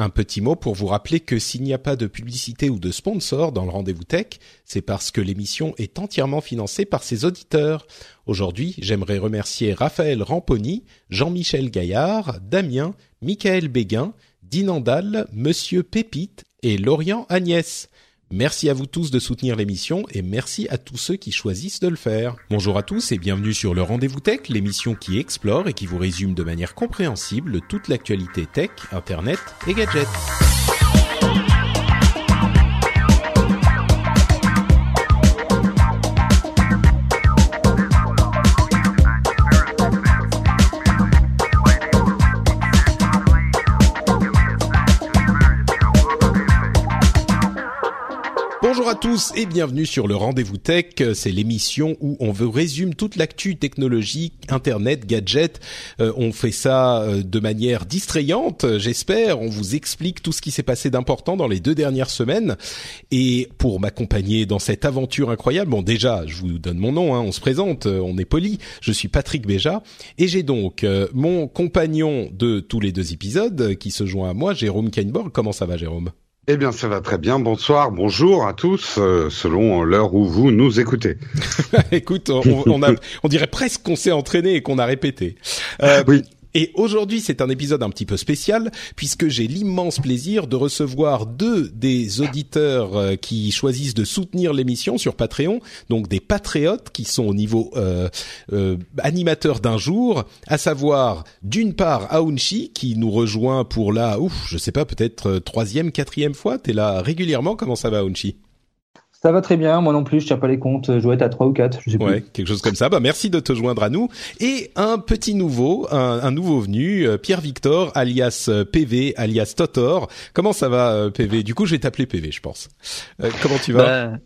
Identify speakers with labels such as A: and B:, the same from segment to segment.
A: Un petit mot pour vous rappeler que s'il n'y a pas de publicité ou de sponsor dans le rendez-vous tech, c'est parce que l'émission est entièrement financée par ses auditeurs. Aujourd'hui, j'aimerais remercier Raphaël Ramponi, Jean-Michel Gaillard, Damien, Michael Béguin, Dinandal, Monsieur Pépite et Lorient Agnès. Merci à vous tous de soutenir l'émission et merci à tous ceux qui choisissent de le faire. Bonjour à tous et bienvenue sur le Rendez-vous Tech, l'émission qui explore et qui vous résume de manière compréhensible toute l'actualité tech, internet et gadgets. Bonjour à tous et bienvenue sur le Rendez-vous Tech. C'est l'émission où on veut résume toute l'actu technologique, internet, gadgets. Euh, on fait ça euh, de manière distrayante, j'espère. On vous explique tout ce qui s'est passé d'important dans les deux dernières semaines. Et pour m'accompagner dans cette aventure incroyable, bon déjà, je vous donne mon nom, hein, on se présente, euh, on est poli. Je suis Patrick Béja et j'ai donc mon compagnon de tous les deux épisodes qui se joint à moi, Jérôme Kainborg. Comment ça va, Jérôme?
B: Eh bien, ça va très bien. Bonsoir, bonjour à tous, euh, selon l'heure où vous nous écoutez.
A: Écoute, on, on, a, on dirait presque qu'on s'est entraîné et qu'on a répété.
B: Euh, oui.
A: Et aujourd'hui, c'est un épisode un petit peu spécial puisque j'ai l'immense plaisir de recevoir deux des auditeurs euh, qui choisissent de soutenir l'émission sur Patreon, donc des patriotes qui sont au niveau euh, euh, animateur d'un jour, à savoir d'une part Aounchi qui nous rejoint pour la, ouf, je sais pas, peut-être euh, troisième, quatrième fois. T'es là régulièrement. Comment ça va, Aounchi?
C: Ça va très bien, moi non plus, je tiens pas les comptes, je dois être à 3 ou 4, je sais
A: ouais, quelque chose comme ça. Bah merci de te joindre à nous et un petit nouveau, un, un nouveau venu, euh, Pierre Victor alias euh, PV alias Totor. Comment ça va euh, PV Du coup, je vais t'appeler PV, je pense. Euh, comment tu vas?
D: Bah,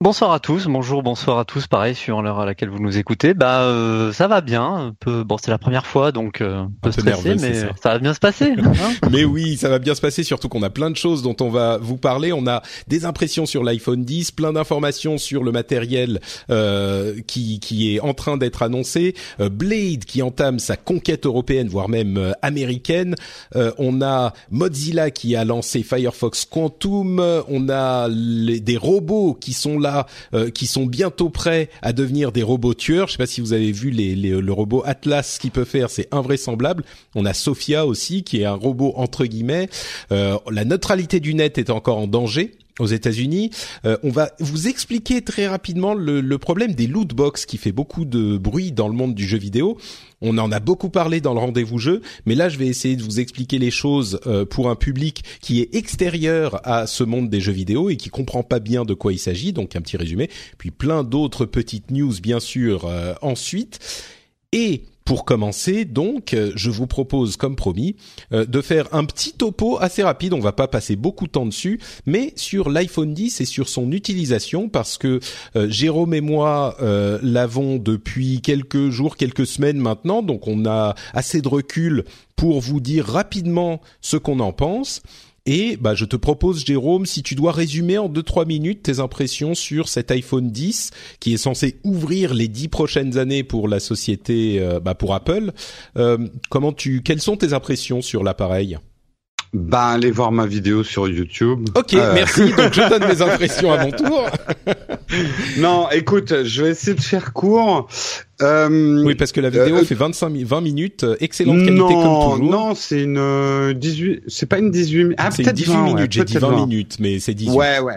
D: Bonsoir à tous, bonjour, bonsoir à tous, pareil sur l'heure à laquelle vous nous écoutez. Bah euh, ça va bien, un peu bon c'est la première fois donc euh, un peu, stressé nerveux, mais ça. ça. va bien se passer.
A: Hein mais oui, ça va bien se passer surtout qu'on a plein de choses dont on va vous parler, on a des impressions sur l'iPhone 10, plein d'informations sur le matériel euh, qui qui est en train d'être annoncé, euh, Blade qui entame sa conquête européenne voire même euh, américaine, euh, on a Mozilla qui a lancé Firefox Quantum, on a les, des robots qui sont là euh, qui sont bientôt prêts à devenir des robots tueurs. Je sais pas si vous avez vu les, les, le robot Atlas ce qu'il peut faire, c'est invraisemblable. On a Sophia aussi qui est un robot entre guillemets. Euh, la neutralité du net est encore en danger aux États-Unis. Euh, on va vous expliquer très rapidement le, le, problème des loot box qui fait beaucoup de bruit dans le monde du jeu vidéo. On en a beaucoup parlé dans le rendez-vous jeu, mais là je vais essayer de vous expliquer les choses euh, pour un public qui est extérieur à ce monde des jeux vidéo et qui comprend pas bien de quoi il s'agit. Donc un petit résumé, puis plein d'autres petites news bien sûr euh, ensuite. Et pour commencer, donc, je vous propose, comme promis, euh, de faire un petit topo assez rapide. On va pas passer beaucoup de temps dessus, mais sur l'iPhone 10 et sur son utilisation, parce que euh, Jérôme et moi euh, l'avons depuis quelques jours, quelques semaines maintenant, donc on a assez de recul pour vous dire rapidement ce qu'on en pense. Et bah, je te propose, Jérôme, si tu dois résumer en 2-3 minutes tes impressions sur cet iPhone 10 qui est censé ouvrir les 10 prochaines années pour la société, euh, bah, pour Apple. Euh, comment tu, quelles sont tes impressions sur l'appareil?
B: Ben, allez voir ma vidéo sur YouTube.
A: Ok, euh... merci. Donc, je donne mes impressions à mon tour.
B: non, écoute, je vais essayer de faire court.
A: Euh, oui, parce que la vidéo euh, fait 25 20 minutes, excellente qualité
B: non,
A: comme toujours.
B: Non, c'est une 18, c'est pas une 18
A: ah, c'est 18 20, minutes, ouais, j'ai dit 20, 20, minutes, mais c'est 18.
B: Ouais, ouais.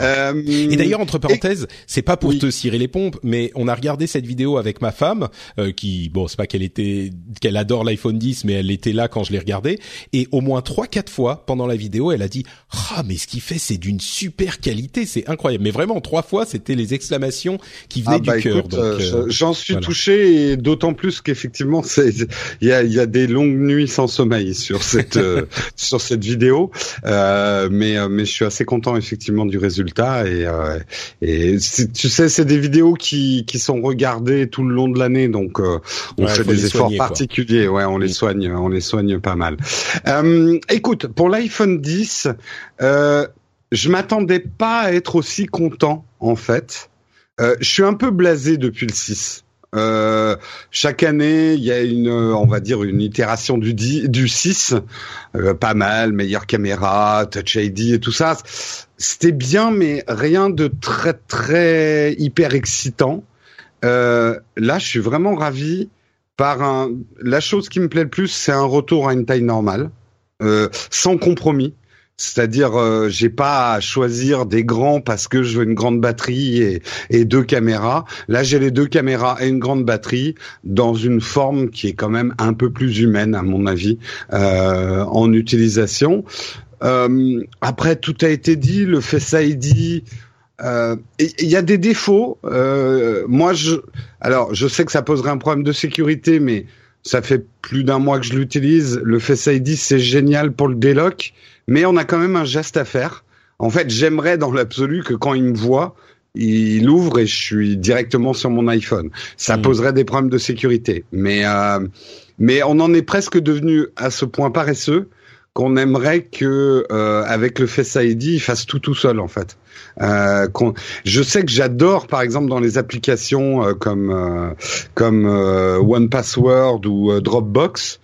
A: Euh, et d'ailleurs, entre parenthèses, c'est pas pour te cirer les pompes, mais on a regardé cette vidéo avec ma femme, euh, qui, bon, c'est pas qu'elle était, qu'elle adore l'iPhone 10, mais elle était là quand je l'ai regardé, et au moins trois, quatre fois pendant la vidéo, elle a dit, ah, mais ce qu'il fait, c'est d'une super qualité, c'est incroyable. Mais vraiment, trois fois, c'était les exclamations qui venaient ah, du bah, cœur.
B: Euh, j'en suis touché, et d'autant plus qu'effectivement, il y a, y a des longues nuits sans sommeil sur cette, sur cette vidéo, mais, mais je suis assez content effectivement du résultat et, euh, et tu sais c'est des vidéos qui, qui sont regardées tout le long de l'année donc euh, on fait des efforts particuliers. Ouais on les soigne on les soigne pas mal. Euh, écoute pour l'iPhone 10 euh, je m'attendais pas à être aussi content en fait. Je suis un peu blasé depuis le 6 euh, chaque année, il y a une, on va dire, une itération du, du 6, euh, pas mal, meilleure caméra, Touch ID et tout ça. C'était bien, mais rien de très très hyper excitant. Euh, là, je suis vraiment ravi par un. La chose qui me plaît le plus, c'est un retour à une taille normale, euh, sans compromis. C'est-à-dire, euh, j'ai pas à choisir des grands parce que je veux une grande batterie et, deux caméras. Là, j'ai les deux caméras et une grande batterie dans une forme qui est quand même un peu plus humaine, à mon avis, euh, en utilisation. Euh, après, tout a été dit. Le Face ID. Euh, il y a des défauts. Euh, moi, je, alors, je sais que ça poserait un problème de sécurité, mais ça fait plus d'un mois que je l'utilise. Le Face ID, c'est génial pour le délock mais on a quand même un geste à faire. En fait, j'aimerais dans l'absolu que quand il me voit, il ouvre et je suis directement sur mon iPhone. Ça hmm. poserait des problèmes de sécurité, mais euh, mais on en est presque devenu à ce point paresseux qu'on aimerait que euh, avec le Face ID, il fasse tout tout seul en fait. Euh, je sais que j'adore par exemple dans les applications euh, comme euh, comme One Password ou Dropbox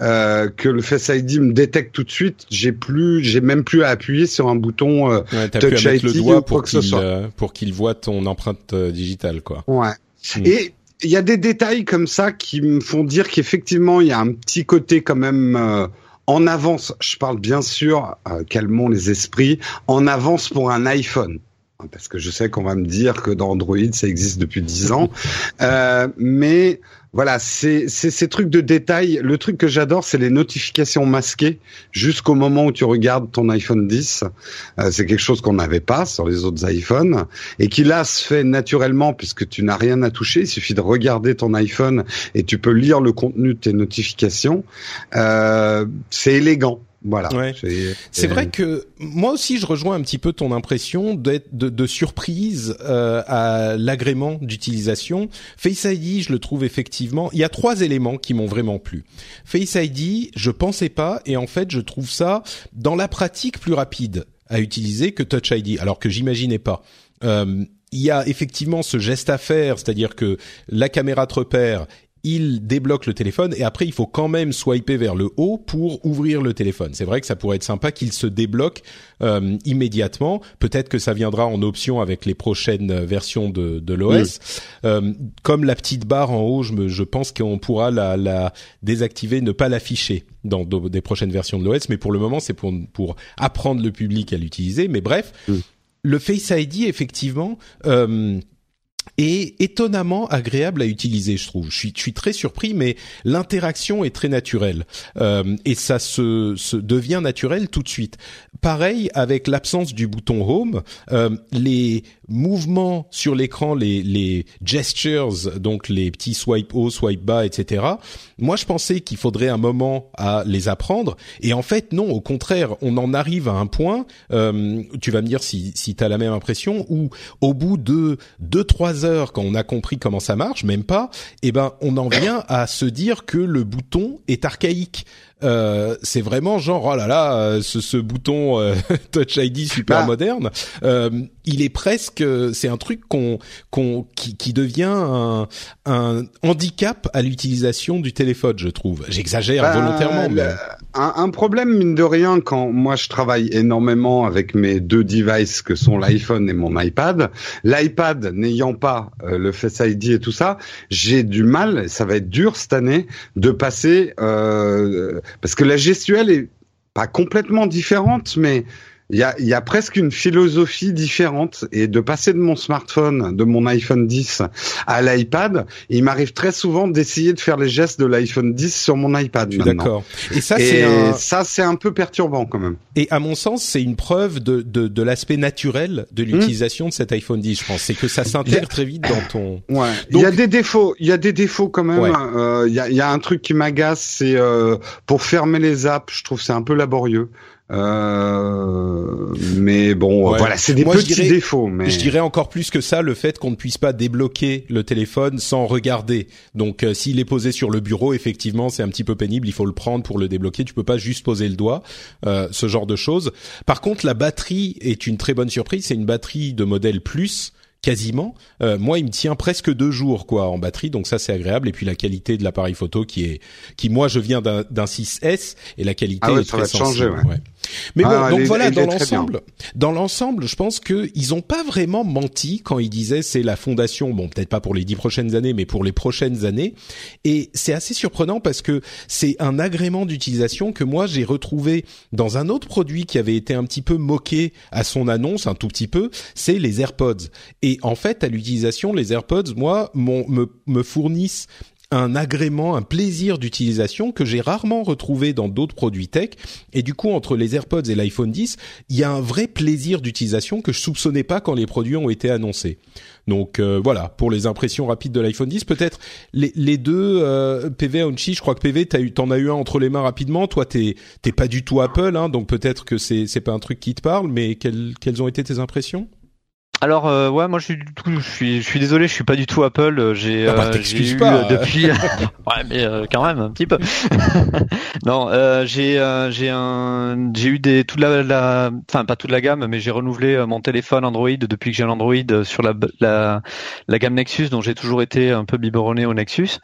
B: euh, que le Face ID me détecte tout de suite, j'ai plus, j'ai même plus à appuyer sur un bouton euh, Touch ID le doigt
A: pour qu'il euh, pour qu'il voit ton empreinte euh, digitale, quoi.
B: Ouais. Hmm. Et il y a des détails comme ça qui me font dire qu'effectivement il y a un petit côté quand même en avance. Je parle bien sûr, calmons les esprits, en avance pour un iPhone parce que je sais qu'on va me dire que dans Android ça existe depuis 10 ans, euh, mais voilà, c'est ces trucs de détail. Le truc que j'adore, c'est les notifications masquées jusqu'au moment où tu regardes ton iPhone 10. Euh, c'est quelque chose qu'on n'avait pas sur les autres iPhones et qui là se fait naturellement puisque tu n'as rien à toucher. Il suffit de regarder ton iPhone et tu peux lire le contenu de tes notifications. Euh, c'est élégant. Voilà.
A: C'est vrai que moi aussi je rejoins un petit peu ton impression d'être de, de, surprise euh, à l'agrément d'utilisation. Face ID, je le trouve effectivement. Il y a trois éléments qui m'ont vraiment plu. Face ID, je pensais pas et en fait je trouve ça dans la pratique plus rapide à utiliser que Touch ID, alors que j'imaginais pas. Euh, il y a effectivement ce geste à faire, c'est-à-dire que la caméra te repère il débloque le téléphone et après il faut quand même swiper vers le haut pour ouvrir le téléphone. C'est vrai que ça pourrait être sympa qu'il se débloque euh, immédiatement. Peut-être que ça viendra en option avec les prochaines versions de, de l'OS. Euh, comme la petite barre en haut, je, me, je pense qu'on pourra la, la, désactiver, ne pas l'afficher dans des prochaines versions de l'OS. Mais pour le moment, c'est pour, pour apprendre le public à l'utiliser. Mais bref, le Face ID effectivement. Euh, et étonnamment agréable à utiliser, je trouve. Je suis, je suis très surpris, mais l'interaction est très naturelle euh, et ça se, se, devient naturel tout de suite. Pareil avec l'absence du bouton Home, euh, les mouvements sur l'écran, les, les gestures, donc les petits swipe haut, swipe bas, etc. Moi, je pensais qu'il faudrait un moment à les apprendre, et en fait, non. Au contraire, on en arrive à un point. Euh, tu vas me dire si, si tu as la même impression, où au bout de deux trois heures, quand on a compris comment ça marche, même pas, eh ben, on en vient à se dire que le bouton est archaïque. Euh, c'est vraiment genre oh là là euh, ce, ce bouton euh, Touch ID super bah. moderne euh, il est presque c'est un truc qu'on qu'on qui, qui devient un, un handicap à l'utilisation du téléphone je trouve. J'exagère bah, volontairement mais
B: un, un, problème mine de rien quand moi je travaille énormément avec mes deux devices que sont l'iPhone et mon iPad l'iPad n'ayant pas le Face ID et tout ça j'ai du mal ça va être dur cette année de passer euh, parce que la gestuelle est pas complètement différente, mais il y a, y a presque une philosophie différente et de passer de mon smartphone, de mon iPhone 10 à l'iPad, il m'arrive très souvent d'essayer de faire les gestes de l'iPhone 10 sur mon iPad.
A: D'accord.
B: Et ça, c'est un... ça, c'est un peu perturbant quand même.
A: Et à mon sens, c'est une preuve de, de, de l'aspect naturel de l'utilisation de cet iPhone 10. Je pense, c'est que ça s'intègre très vite dans ton.
B: Ouais. il y a des défauts. Il y a des défauts quand même. Euh, il y, a, y, a, un truc qui m'agace, c'est euh, pour fermer les apps. Je trouve c'est un peu laborieux. Euh, mais bon, voilà, c'est des petits défauts. Mais
A: je dirais encore plus que ça, le fait qu'on ne puisse pas débloquer le téléphone sans regarder. Donc, euh, s'il est posé sur le bureau, effectivement, c'est un petit peu pénible. Il faut le prendre pour le débloquer. Tu peux pas juste poser le doigt, euh, ce genre de choses. Par contre, la batterie est une très bonne surprise. C'est une batterie de modèle plus quasiment. Euh, moi, il me tient presque deux jours quoi en batterie, donc ça c'est agréable. Et puis la qualité de l'appareil photo qui est, qui moi je viens d'un 6S et la qualité ah est très sensible. ouais. Mais ah, bon, donc voilà, dans l'ensemble, dans l'ensemble, je pense que ils ont pas vraiment menti quand ils disaient c'est la fondation. Bon, peut-être pas pour les dix prochaines années, mais pour les prochaines années. Et c'est assez surprenant parce que c'est un agrément d'utilisation que moi j'ai retrouvé dans un autre produit qui avait été un petit peu moqué à son annonce, un tout petit peu. C'est les AirPods. Et en fait, à l'utilisation, les AirPods, moi, me, me fournissent un agrément, un plaisir d'utilisation que j'ai rarement retrouvé dans d'autres produits tech. Et du coup, entre les AirPods et l'iPhone 10, il y a un vrai plaisir d'utilisation que je soupçonnais pas quand les produits ont été annoncés. Donc euh, voilà, pour les impressions rapides de l'iPhone 10, peut-être les, les deux euh, PV Onchi, je crois que PV t'as eu t'en as eu un entre les mains rapidement. Toi t'es t'es pas du tout Apple, hein, donc peut-être que c'est c'est pas un truc qui te parle, mais quelles quelles ont été tes impressions?
D: Alors euh, ouais, moi je suis du tout, je suis, je suis désolé, je suis pas du tout Apple. Euh, j'ai, ah bah, euh, eu pas. depuis, ouais, mais quand même un petit peu. non, j'ai, j'ai un, j'ai eu des toute la, la, enfin pas toute la gamme, mais j'ai renouvelé mon téléphone Android depuis que j'ai l'Android sur la, la, la gamme Nexus, dont j'ai toujours été un peu biberonné au Nexus.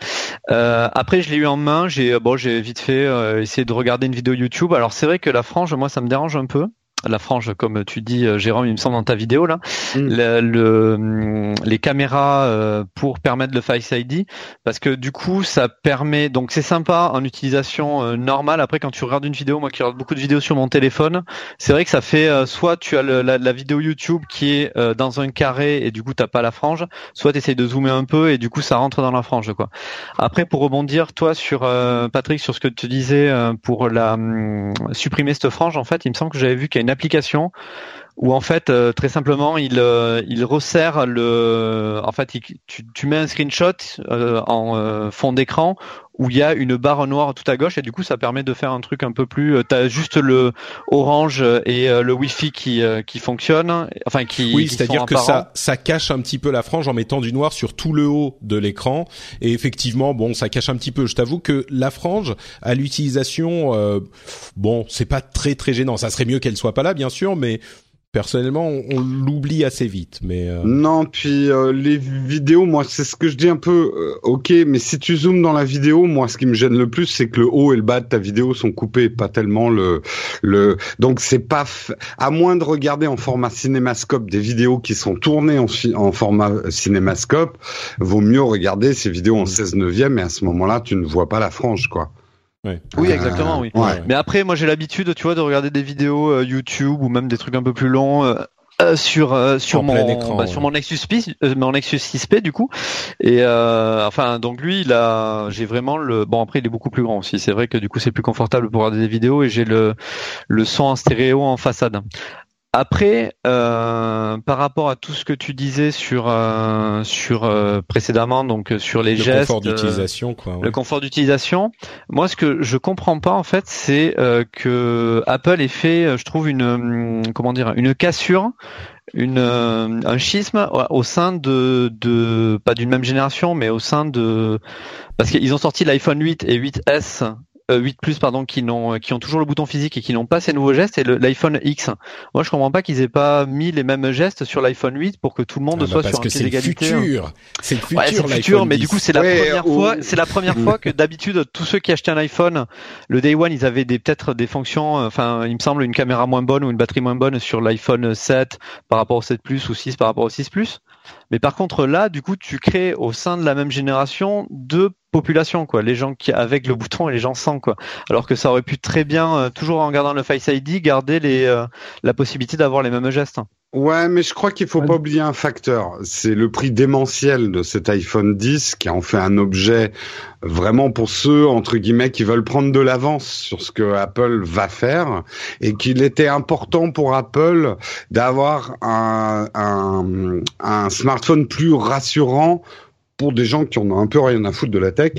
D: après, je l'ai eu en main, j'ai, bon, j'ai vite fait essayé de regarder une vidéo YouTube. Alors c'est vrai que la frange, moi, ça me dérange un peu la frange, comme tu dis, euh, Jérôme, il me semble dans ta vidéo là, mm. le, mm, les caméras euh, pour permettre le Face ID, parce que du coup, ça permet. Donc, c'est sympa en utilisation euh, normale. Après, quand tu regardes une vidéo, moi qui regarde beaucoup de vidéos sur mon téléphone, c'est vrai que ça fait soit tu as la, vidéo YouTube qui est dans un carré et du coup t'as pas la frange, soit tu essayes de zoomer un peu et du coup ça rentre dans la frange quoi. Après, pour rebondir toi sur Patrick sur ce que tu disais pour la mm, supprimer cette frange, en fait, il me semble que j'avais vu qu'il y a une application où en fait euh, très simplement il euh, il resserre le en fait tu, tu mets un screenshot euh, en fond d'écran où il y a une barre noire tout à gauche et du coup ça permet de faire un truc un peu plus tu as juste le orange et le wifi qui qui fonctionne enfin qui
A: Oui, c'est-à-dire que ça ça cache un petit peu la frange en mettant du noir sur tout le haut de l'écran et effectivement bon ça cache un petit peu. Je t'avoue que la frange à l'utilisation bon c'est pas très très gênant. Ça serait mieux qu'elle soit pas là bien sûr mais personnellement, on, l'oublie assez vite. Mais euh,
B: non, puis euh, les vidéos, moi, c'est ce que je dis un peu. Euh, ok, mais si tu zoomes dans la vidéo, moi, ce qui me gêne le plus, c'est que le haut et le bas de ta vidéo sont coupés, pas tellement le le. Donc c'est pas à moins de regarder en format cinémascope des vidéos qui sont tournées en, en format cinémascope, vaut mieux regarder ces vidéos en 16 neuvième et à ce moment-là, tu ne vois pas la frange, quoi.
D: Oui, exactement, oui. Mais après, moi, j'ai l'habitude, tu vois, de regarder des vidéos euh, YouTube ou même des trucs un peu plus longs. Euh, euh, sur sur mon bah, sur mon Nexus 6 mon Nexus 6P du coup. Et enfin donc lui il a j'ai vraiment le bon après il est beaucoup plus grand aussi. C'est vrai que du coup c'est plus confortable pour regarder des vidéos et j'ai le le son en stéréo en façade après, euh, par rapport à tout ce que tu disais sur euh, sur euh, précédemment, donc sur les gestes, le
A: confort d'utilisation, quoi.
D: Le confort d'utilisation. Moi, ce que je comprends pas en fait, c'est que Apple ait fait, je trouve une hum, comment dire, une cassure, une un schisme au sein de de pas d'une même génération, mais au sein de parce qu'ils ont sorti l'iPhone 8 et 8S 8 euh, Plus pardon qui n'ont qui ont toujours le bouton physique et qui n'ont pas ces nouveaux gestes et l'iPhone X. Moi je comprends pas qu'ils aient pas mis les mêmes gestes sur l'iPhone 8 pour que tout le monde ah bah soit sur un pied d'égalité.
A: Hein. C'est le futur.
D: c'est le futur, mais du coup c'est la première fois, c'est la première fois que d'habitude tous ceux qui achetaient un iPhone, le Day One, ils avaient des peut-être des fonctions, enfin il me semble une caméra moins bonne ou une batterie moins bonne sur l'iPhone 7 par rapport au 7 Plus ou 6 par rapport au 6 Plus. Mais par contre là, du coup, tu crées au sein de la même génération deux populations, quoi. Les gens qui avec le bouton et les gens sans, quoi. Alors que ça aurait pu très bien, euh, toujours en gardant le Face ID, garder euh, la possibilité d'avoir les mêmes gestes.
B: Ouais, mais je crois qu'il faut pas oublier un facteur. C'est le prix démentiel de cet iPhone 10 qui en fait un objet vraiment pour ceux, entre guillemets, qui veulent prendre de l'avance sur ce que Apple va faire et qu'il était important pour Apple d'avoir un, un, un smartphone plus rassurant pour des gens qui en ont un peu rien à foutre de la tech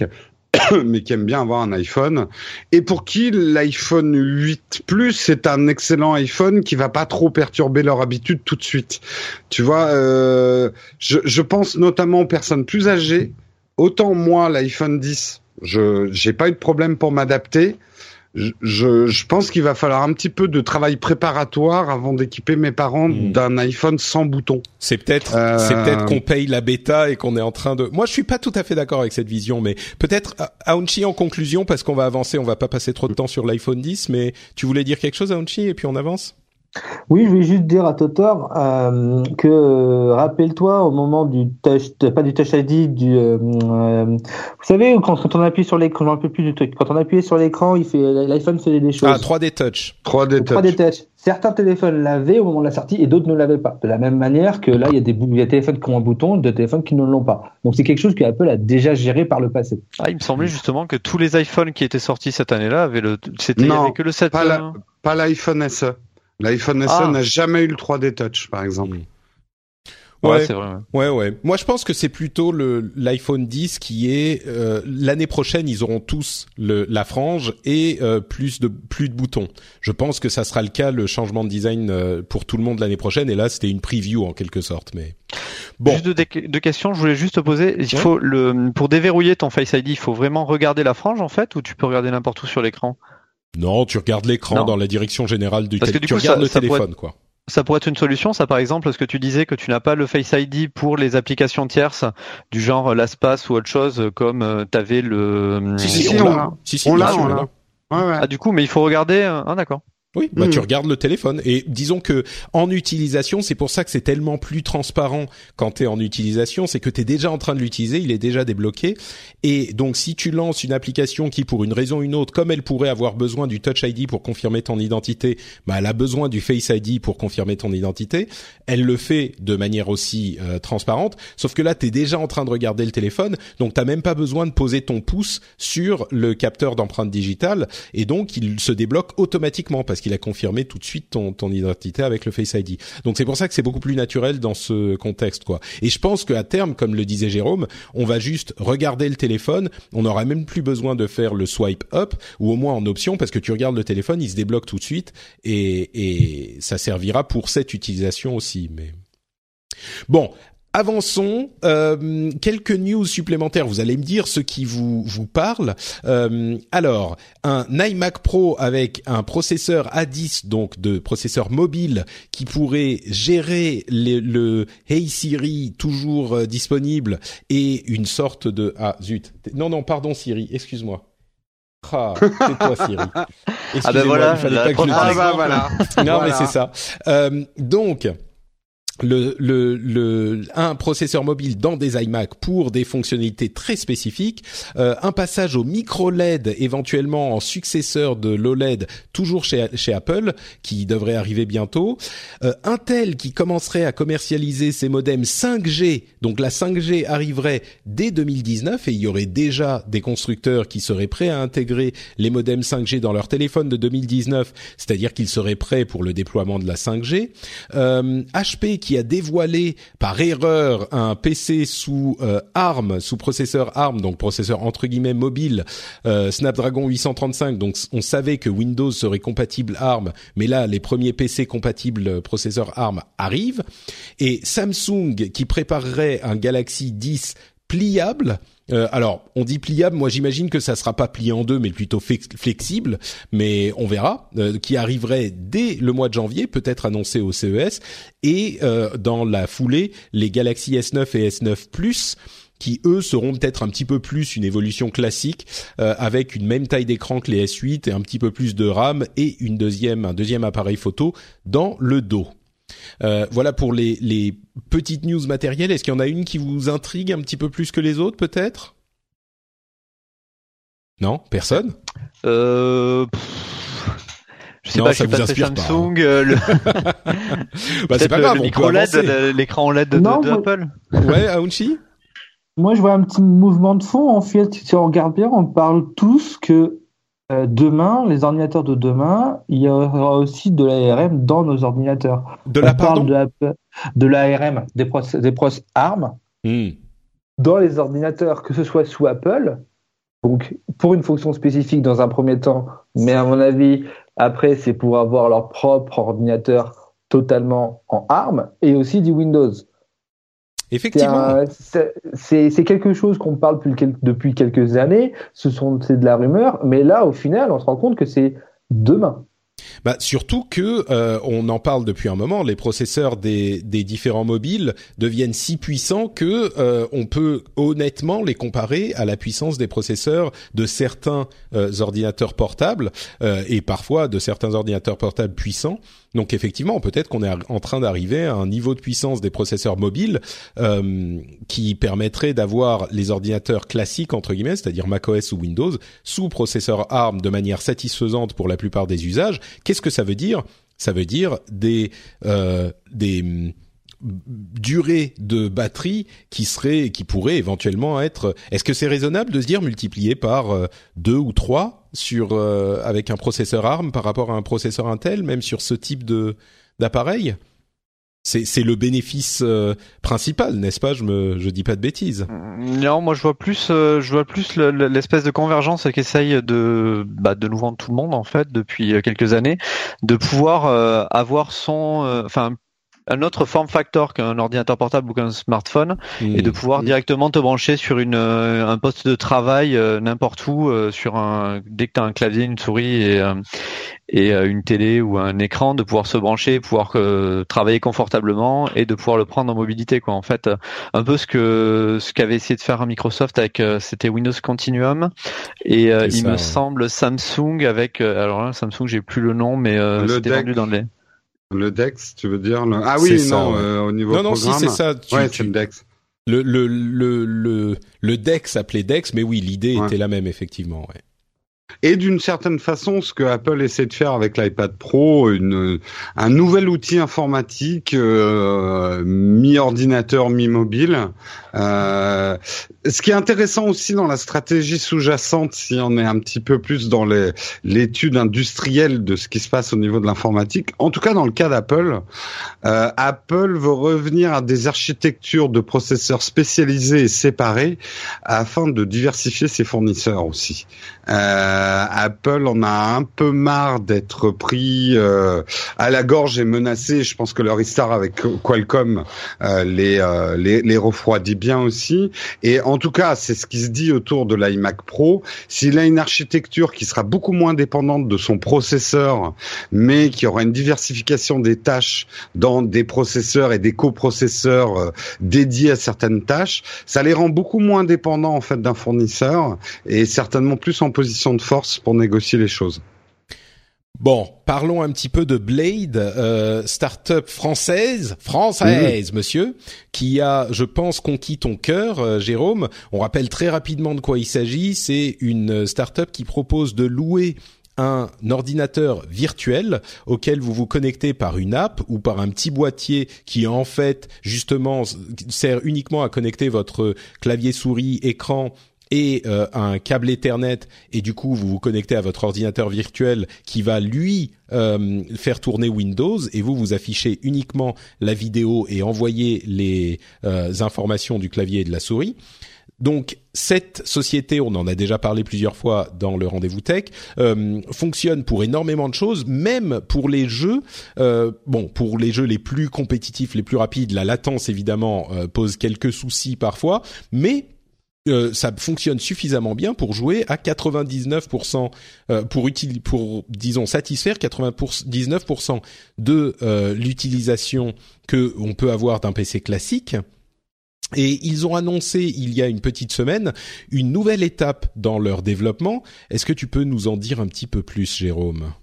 B: mais qui aiment bien avoir un iPhone et pour qui l'iPhone 8 Plus c'est un excellent iPhone qui va pas trop perturber leur habitude tout de suite. Tu vois, euh, je, je pense notamment aux personnes plus âgées. Autant moi l'iPhone 10, je j'ai pas eu de problème pour m'adapter je, je, pense qu'il va falloir un petit peu de travail préparatoire avant d'équiper mes parents hmm. d'un iPhone sans bouton.
A: C'est peut-être, c'est euh, peut-être qu'on paye la bêta et qu'on est en train de. Moi, je suis pas tout à fait d'accord avec cette vision, mais peut-être Aounchi en conclusion parce qu'on va avancer, on va pas passer trop de temps sur l'iPhone 10, mais tu voulais dire quelque chose, Aounchi, et puis on avance?
C: Oui, je vais juste dire à Totor euh, que rappelle-toi au moment du touch, pas du touch ID, du, euh, euh, vous savez quand, quand on appuie sur l'écran, plus du truc. Quand on appuie sur l'écran, il fait l'iPhone fait des choses.
A: Ah, 3D touch.
B: 3D touch.
C: 3D touch. Certains téléphones l'avaient au moment de la sortie et d'autres ne l'avaient pas. De la même manière que là, il y a des, il y a des téléphones qui ont un bouton, de téléphones qui ne l'ont pas. Donc c'est quelque chose que Apple a déjà géré par le passé.
D: Ah, il me semblait justement que tous les iPhones qui étaient sortis cette année-là avaient le, c'était que le 7.
B: Pas l'iPhone SE. L'iPhone SE ah. n'a jamais eu le 3D Touch, par exemple.
A: Ouais, c'est vrai. Ouais. ouais, Moi, je pense que c'est plutôt le l'iPhone 10 qui est euh, l'année prochaine, ils auront tous le, la frange et euh, plus de plus de boutons. Je pense que ça sera le cas, le changement de design euh, pour tout le monde l'année prochaine. Et là, c'était une preview en quelque sorte, mais
D: bon. Juste deux, questions. Je voulais juste te poser. Il faut le pour déverrouiller ton Face ID, il faut vraiment regarder la frange en fait, ou tu peux regarder n'importe où sur l'écran?
A: Non, tu regardes l'écran dans la direction générale du téléphone. Tu regardes le téléphone, quoi.
D: Ça pourrait être une solution, ça par exemple, parce que tu disais que tu n'as pas le Face ID pour les applications tierces du genre LastPass ou autre chose, comme euh, tu avais le.
B: Si, si, on l'a. Si, si, on l'a.
D: Ah, du coup, mais il faut regarder. Euh, ah, d'accord.
A: Oui, bah tu hmm. regardes le téléphone. Et disons que en utilisation, c'est pour ça que c'est tellement plus transparent quand tu es en utilisation, c'est que tu es déjà en train de l'utiliser, il est déjà débloqué. Et donc si tu lances une application qui pour une raison ou une autre comme elle pourrait avoir besoin du Touch ID pour confirmer ton identité, bah elle a besoin du Face ID pour confirmer ton identité, elle le fait de manière aussi euh, transparente, sauf que là tu es déjà en train de regarder le téléphone, donc tu même pas besoin de poser ton pouce sur le capteur d'empreinte digitale. Et donc il se débloque automatiquement parce qu'il a confirmé tout de suite ton, identité avec le Face ID. Donc c'est pour ça que c'est beaucoup plus naturel dans ce contexte, quoi. Et je pense qu'à terme, comme le disait Jérôme, on va juste regarder le téléphone. On n'aura même plus besoin de faire le swipe up ou au moins en option parce que tu regardes le téléphone, il se débloque tout de suite et, et ça servira pour cette utilisation aussi. Mais Bon, Avançons. Euh, quelques news supplémentaires. Vous allez me dire ce qui vous vous parle. Euh, alors, un iMac Pro avec un processeur A10, donc de processeur mobile, qui pourrait gérer le Hey Siri toujours euh, disponible et une sorte de ah zut. Non non pardon Siri, excuse-moi. Ah, c'est toi Siri.
D: Ah ben voilà,
A: il fallait pas que je
B: ah bah voilà.
A: non mais c'est ça. Euh, donc le, le, un processeur mobile dans des iMac pour des fonctionnalités très spécifiques, euh, un passage au micro LED éventuellement en successeur de l'OLED toujours chez, chez Apple qui devrait arriver bientôt, euh, Intel qui commencerait à commercialiser ses modems 5G, donc la 5G arriverait dès 2019 et il y aurait déjà des constructeurs qui seraient prêts à intégrer les modems 5G dans leur téléphone de 2019, c'est-à-dire qu'ils seraient prêts pour le déploiement de la 5G, euh, HP qui qui a dévoilé par erreur un PC sous euh, ARM, sous processeur ARM, donc processeur entre guillemets mobile, euh, Snapdragon 835. Donc on savait que Windows serait compatible ARM, mais là les premiers PC compatibles processeur ARM arrivent. Et Samsung qui préparerait un Galaxy 10 pliable. Euh, alors, on dit pliable, moi j'imagine que ça sera pas plié en deux, mais plutôt flexible, mais on verra, euh, qui arriverait dès le mois de janvier, peut-être annoncé au CES, et euh, dans la foulée, les Galaxy S9 et S9 Plus, qui eux seront peut-être un petit peu plus une évolution classique avec une même taille d'écran que les S8 et un petit peu plus de RAM et une deuxième un deuxième appareil photo dans le dos. Voilà pour les, les petites news matérielles. Est-ce qu'il y en a une qui vous intrigue un petit peu plus que les autres, peut-être? Non, personne?
D: Euh, je sais pas, ça je vous inspire Samsung, pas, hein. euh, le...
A: bah, c'est pas grave,
D: le micro LED, l'écran LED de, non, de, Apple.
A: Ouais, Aounchi?
C: Moi, je vois un petit mouvement de fond. En fait, si on regarde bien, on parle tous que euh, demain, les ordinateurs de demain, il y aura aussi de l'ARM dans nos ordinateurs.
A: De la on parle
C: de, la, de l'ARM, des process, des process ARM, hmm. dans les ordinateurs, que ce soit sous Apple, donc pour une fonction spécifique dans un premier temps, mais à mon avis, après, c'est pour avoir leur propre ordinateur totalement en ARM et aussi du Windows.
A: Effectivement.
C: C'est quelque chose qu'on parle depuis quelques années. Ce sont c'est de la rumeur, mais là, au final, on se rend compte que c'est demain.
A: Bah surtout que euh, on en parle depuis un moment. Les processeurs des, des différents mobiles deviennent si puissants que euh, on peut honnêtement les comparer à la puissance des processeurs de certains euh, ordinateurs portables et parfois de certains ordinateurs portables puissants. Donc effectivement, peut-être qu'on est en train d'arriver à un niveau de puissance des processeurs mobiles euh, qui permettrait d'avoir les ordinateurs classiques entre guillemets, c'est-à-dire macOS ou Windows, sous processeur ARM de manière satisfaisante pour la plupart des usages. Qu'est-ce que ça veut dire? Ça veut dire des euh, des durée de batterie qui serait qui pourrait éventuellement être est-ce que c'est raisonnable de se dire multiplié par euh, deux ou trois sur euh, avec un processeur ARM par rapport à un processeur Intel même sur ce type de d'appareil? C'est le bénéfice euh, principal n'est-ce pas? Je me je dis pas de bêtises.
D: Non moi je vois plus je vois plus l'espèce de convergence qu'essaye de bah, de nous vendre tout le monde en fait depuis quelques années de pouvoir avoir son enfin un autre form factor qu'un ordinateur portable ou qu'un smartphone et de pouvoir directement te brancher sur une euh, un poste de travail euh, n'importe où euh, sur un dès que tu as un clavier, une souris et et une télé ou un écran de pouvoir se brancher, pouvoir travailler confortablement et de pouvoir le prendre en mobilité quoi. En fait, un peu ce que ce qu'avait essayé de faire Microsoft avec c'était Windows Continuum et il me semble Samsung avec alors là Samsung j'ai plus le nom mais c'était vendu dans les
B: le Dex, tu veux dire Ah oui, non, euh, au niveau
A: non, non,
B: si
A: c'est ça.
B: Tu, ouais, c'est le Dex.
A: Le, le, le, le, le Dex appelé Dex, mais oui, l'idée était la même, effectivement. Ouais.
B: Et d'une certaine façon, ce que Apple essaie de faire avec l'iPad Pro, une, un nouvel outil informatique euh, mi-ordinateur, mi-mobile. Euh, ce qui est intéressant aussi dans la stratégie sous-jacente, si on est un petit peu plus dans l'étude industrielle de ce qui se passe au niveau de l'informatique, en tout cas dans le cas d'Apple, euh, Apple veut revenir à des architectures de processeurs spécialisés et séparés afin de diversifier ses fournisseurs aussi. Euh, Apple en a un peu marre d'être pris euh, à la gorge et menacé. Je pense que leur histoire avec Qualcomm euh, les, les, les refroidit bien aussi. Et en tout cas, c'est ce qui se dit autour de l'iMac Pro. S'il a une architecture qui sera beaucoup moins dépendante de son processeur, mais qui aura une diversification des tâches dans des processeurs et des coprocesseurs dédiés à certaines tâches, ça les rend beaucoup moins dépendants en fait d'un fournisseur et certainement plus en position de force pour négocier les choses.
A: Bon, parlons un petit peu de Blade, euh, start-up française, française, monsieur, qui a, je pense, conquis ton cœur, euh, Jérôme. On rappelle très rapidement de quoi il s'agit. C'est une start-up qui propose de louer un ordinateur virtuel auquel vous vous connectez par une app ou par un petit boîtier qui en fait justement sert uniquement à connecter votre clavier souris écran et euh, un câble Ethernet et du coup vous vous connectez à votre ordinateur virtuel qui va lui euh, faire tourner Windows et vous vous affichez uniquement la vidéo et envoyer les euh, informations du clavier et de la souris. Donc cette société, on en a déjà parlé plusieurs fois dans le rendez-vous tech, fonctionne pour énormément de choses, même pour les jeux. bon, pour les jeux les plus compétitifs, les plus rapides, la latence évidemment pose quelques soucis parfois, mais ça fonctionne suffisamment bien pour jouer à 99% euh, pour pour disons satisfaire 99% de euh, l'utilisation que on peut avoir d'un PC classique. Et ils ont annoncé il y a une petite semaine une nouvelle étape dans leur développement. Est-ce que tu peux nous en dire un petit peu plus, Jérôme?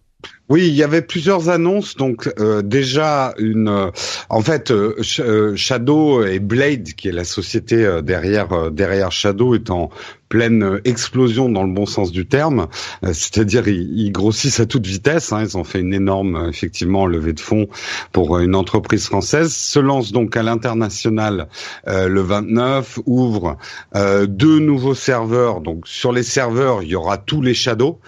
B: Oui, il y avait plusieurs annonces. Donc euh, déjà une, en fait, Shadow et Blade, qui est la société derrière derrière Shadow, est en pleine explosion dans le bon sens du terme, euh, c'est-à-dire ils, grossissent à toute vitesse. Hein, ils ont fait une énorme euh, effectivement levée de fonds pour euh, une entreprise française. Se lance donc à l'international le 29, ouvre deux nouveaux serveurs. Donc sur les serveurs, il y aura tous les shadows.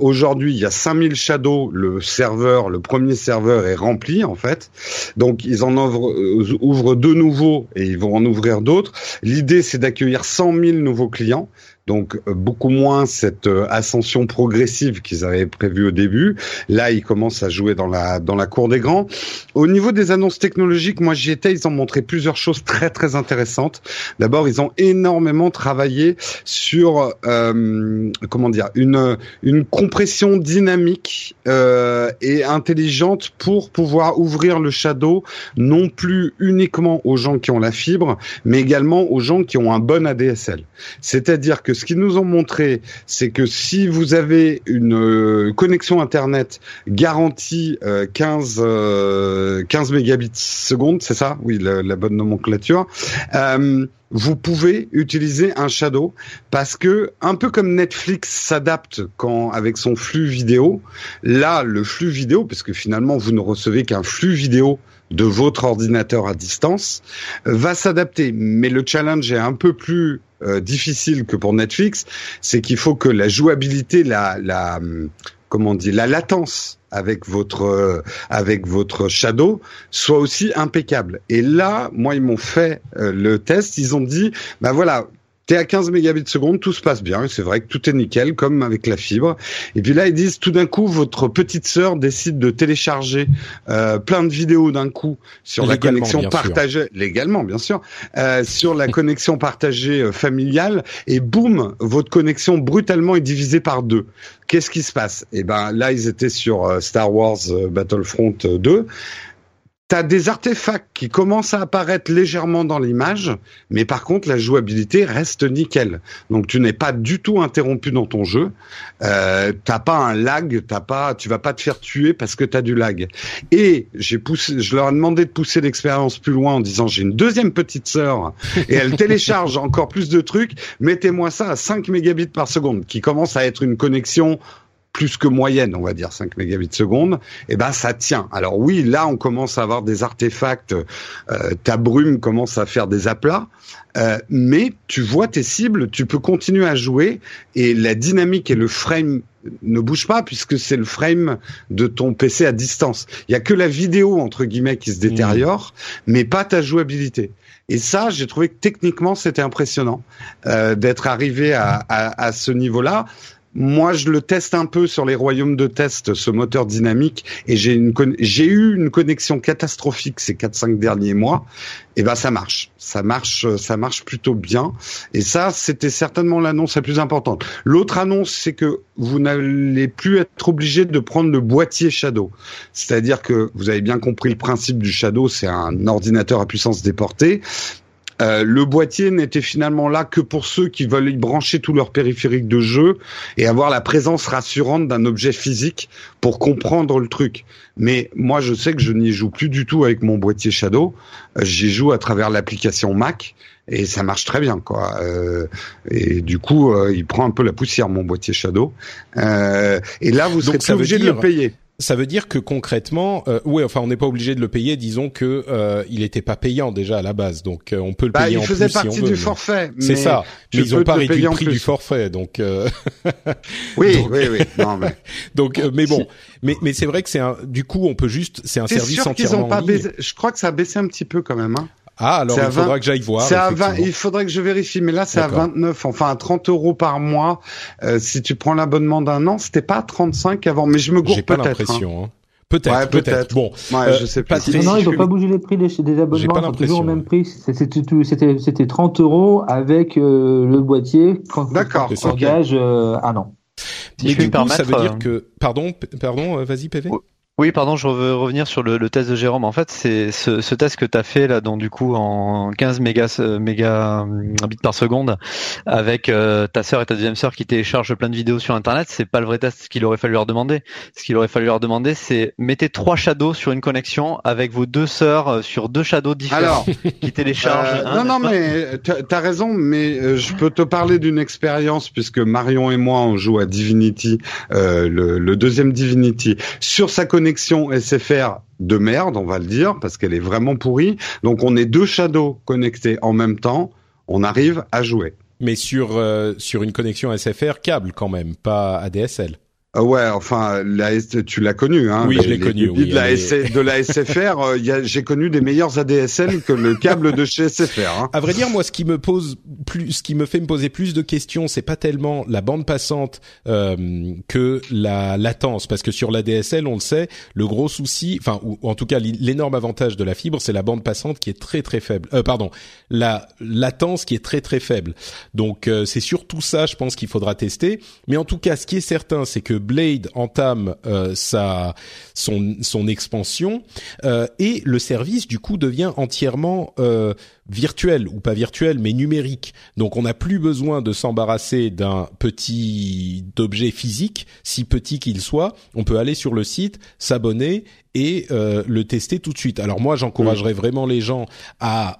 B: Aujourd'hui, il y a 5000 shadows. Le serveur, le premier serveur est rempli en fait. Donc ils en ouvrent, ouvrent deux nouveaux et ils vont en ouvrir d'autres. L'idée, c'est d'accueillir 100 000 nouveaux clients donc euh, beaucoup moins cette euh, ascension progressive qu'ils avaient prévue au début. Là, ils commencent à jouer dans la dans la cour des grands. Au niveau des annonces technologiques, moi j'y étais, ils ont montré plusieurs choses très très intéressantes. D'abord, ils ont énormément travaillé sur euh, comment dire une une compression dynamique euh, et intelligente pour pouvoir ouvrir le shadow non plus uniquement aux gens qui ont la fibre, mais également aux gens qui ont un bon ADSL. C'est-à-dire que ce qu'ils nous ont montré, c'est que si vous avez une euh, connexion internet garantie 15 euh, 15 euh, mégabits seconde, c'est ça? Oui, la, bonne nomenclature. vous pouvez utiliser un shadow parce que un peu comme Netflix s'adapte quand avec son flux vidéo, là le flux vidéo parce que finalement vous ne recevez qu'un flux vidéo de votre ordinateur à distance va s'adapter mais le challenge est un peu plus euh, difficile que pour Netflix, c'est qu'il faut que la jouabilité, la, la comment on dit, la latence avec votre euh, avec votre Shadow soit aussi impeccable. Et là, moi, ils m'ont fait euh, le test. Ils ont dit, bah voilà, T'es à 15 mégabits seconde, tout se passe bien, c'est vrai que tout est nickel, comme avec la fibre. Et puis là, ils disent tout d'un coup, votre petite sœur décide de télécharger euh, plein de vidéos d'un coup sur la connexion partagée, légalement bien sûr, euh, sur la connexion partagée euh, familiale, et boum, votre connexion brutalement est divisée par deux. Qu'est-ce qui se passe? Eh ben là, ils étaient sur Star Wars Battlefront 2 T'as des artefacts qui commencent à apparaître légèrement dans l'image, mais par contre la jouabilité reste nickel. Donc tu n'es pas du tout interrompu dans ton jeu. Euh, t'as pas un lag, t'as pas, tu vas pas te faire tuer parce que t'as du lag. Et j'ai je leur ai demandé de pousser l'expérience plus loin en disant j'ai une deuxième petite sœur et elle télécharge encore plus de trucs. Mettez-moi ça à 5 mégabits par seconde, qui commence à être une connexion plus que moyenne, on va dire 5 mégabits seconde, et eh ben ça tient. Alors oui, là on commence à avoir des artefacts, euh, ta brume commence à faire des aplats, euh, mais tu vois tes cibles, tu peux continuer à jouer et la dynamique et le frame ne bougent pas puisque c'est le frame de ton PC à distance. Il y a que la vidéo entre guillemets qui se détériore, mais pas ta jouabilité. Et ça, j'ai trouvé que techniquement c'était impressionnant euh, d'être arrivé à, à, à ce niveau-là. Moi, je le teste un peu sur les royaumes de test, ce moteur dynamique, et j'ai une j'ai eu une connexion catastrophique ces 4-5 derniers mois. Et ben ça marche, ça marche, ça marche plutôt bien. Et ça, c'était certainement l'annonce la plus importante. L'autre annonce, c'est que vous n'allez plus être obligé de prendre le boîtier Shadow. C'est-à-dire que vous avez bien compris le principe du Shadow, c'est un ordinateur à puissance déportée. Euh, le boîtier n'était finalement là que pour ceux qui veulent y brancher tout leur périphérique de jeu et avoir la présence rassurante d'un objet physique pour comprendre le truc. Mais moi, je sais que je n'y joue plus du tout avec mon boîtier Shadow. Euh, j'y joue à travers l'application Mac et ça marche très bien, quoi. Euh, et du coup, il prend un peu la poussière mon boîtier Shadow. et là, vous serez obligé de le payer
A: ça veut dire que concrètement, euh, oui, enfin, on n'est pas obligé de le payer. Disons que euh, il n'était pas payant déjà à la base, donc euh, on peut le bah, payer en plus si on veut.
B: Il faisait partie du forfait.
A: C'est ça. Mais ils n'ont pas réduit le prix du forfait, donc. Euh,
B: oui, oui, oui, Non, mais.
A: donc, mais bon, mais mais c'est vrai que c'est un. Du coup, on peut juste, c'est un service sûr entièrement. Ont pas
B: baisé... Je crois que ça a baissé un petit peu quand même. Hein.
A: Ah, alors il faudra que j'aille voir.
B: À 20, il faudrait que je vérifie, mais là c'est à 29, enfin à 30 euros par mois. Euh, si tu prends l'abonnement d'un an, c'était pas à 35 avant, mais je me gourre peut-être. J'ai pas
A: l'impression. Hein. Peut-être, peut-être. bon,
B: ouais, euh, je sais pas.
C: Non, ils n'ont pas bougé les prix des, des abonnements. Ils toujours au même prix. C'était c'était 30 euros avec euh, le boîtier quand tu engages euh, un an.
A: Si Mais du coup, ça veut dire que, pardon, pardon, vas-y, PV.
D: Oui, pardon, je veux revenir sur le, test de Jérôme. En fait, c'est ce, test que tu as fait là, donc du coup en 15 mégas, méga bits par seconde, avec euh, ta sœur et ta deuxième sœur qui téléchargent plein de vidéos sur Internet. C'est pas le vrai test. Ce qu'il aurait fallu leur demander, ce qu'il aurait fallu leur demander, c'est mettez trois shadows sur une connexion avec vos deux sœurs euh, sur deux shadows différents qui téléchargent.
B: Euh, non, non, mais t'as raison, mais je peux te parler d'une expérience puisque Marion et moi on joue à Divinity, le, le, deuxième Divinity, sur sa connexion connexion SFR de merde, on va le dire, parce qu'elle est vraiment pourrie. Donc on est deux shadows connectés en même temps, on arrive à jouer.
A: Mais sur euh, sur une connexion SFR câble quand même, pas ADSL.
B: Ah ouais, enfin, la, tu l'as connu, hein
A: Oui, je l'ai connu.
B: Oui, de, la de la SFR, euh, j'ai connu des meilleurs ADSL que le câble de chez SFR. Hein.
A: À vrai dire, moi, ce qui me pose plus, ce qui me fait me poser plus de questions, c'est pas tellement la bande passante euh, que la latence, parce que sur l'ADSL, on le sait, le gros souci, enfin, ou, en tout cas, l'énorme avantage de la fibre, c'est la bande passante qui est très très faible. Euh, pardon, la latence qui est très très faible. Donc, euh, c'est surtout ça, je pense qu'il faudra tester. Mais en tout cas, ce qui est certain, c'est que Blade entame euh, sa son son expansion euh, et le service du coup devient entièrement euh, virtuel ou pas virtuel mais numérique. Donc on n'a plus besoin de s'embarrasser d'un petit objet physique, si petit qu'il soit. On peut aller sur le site, s'abonner et le tester tout de suite. Alors moi j'encouragerais vraiment les gens à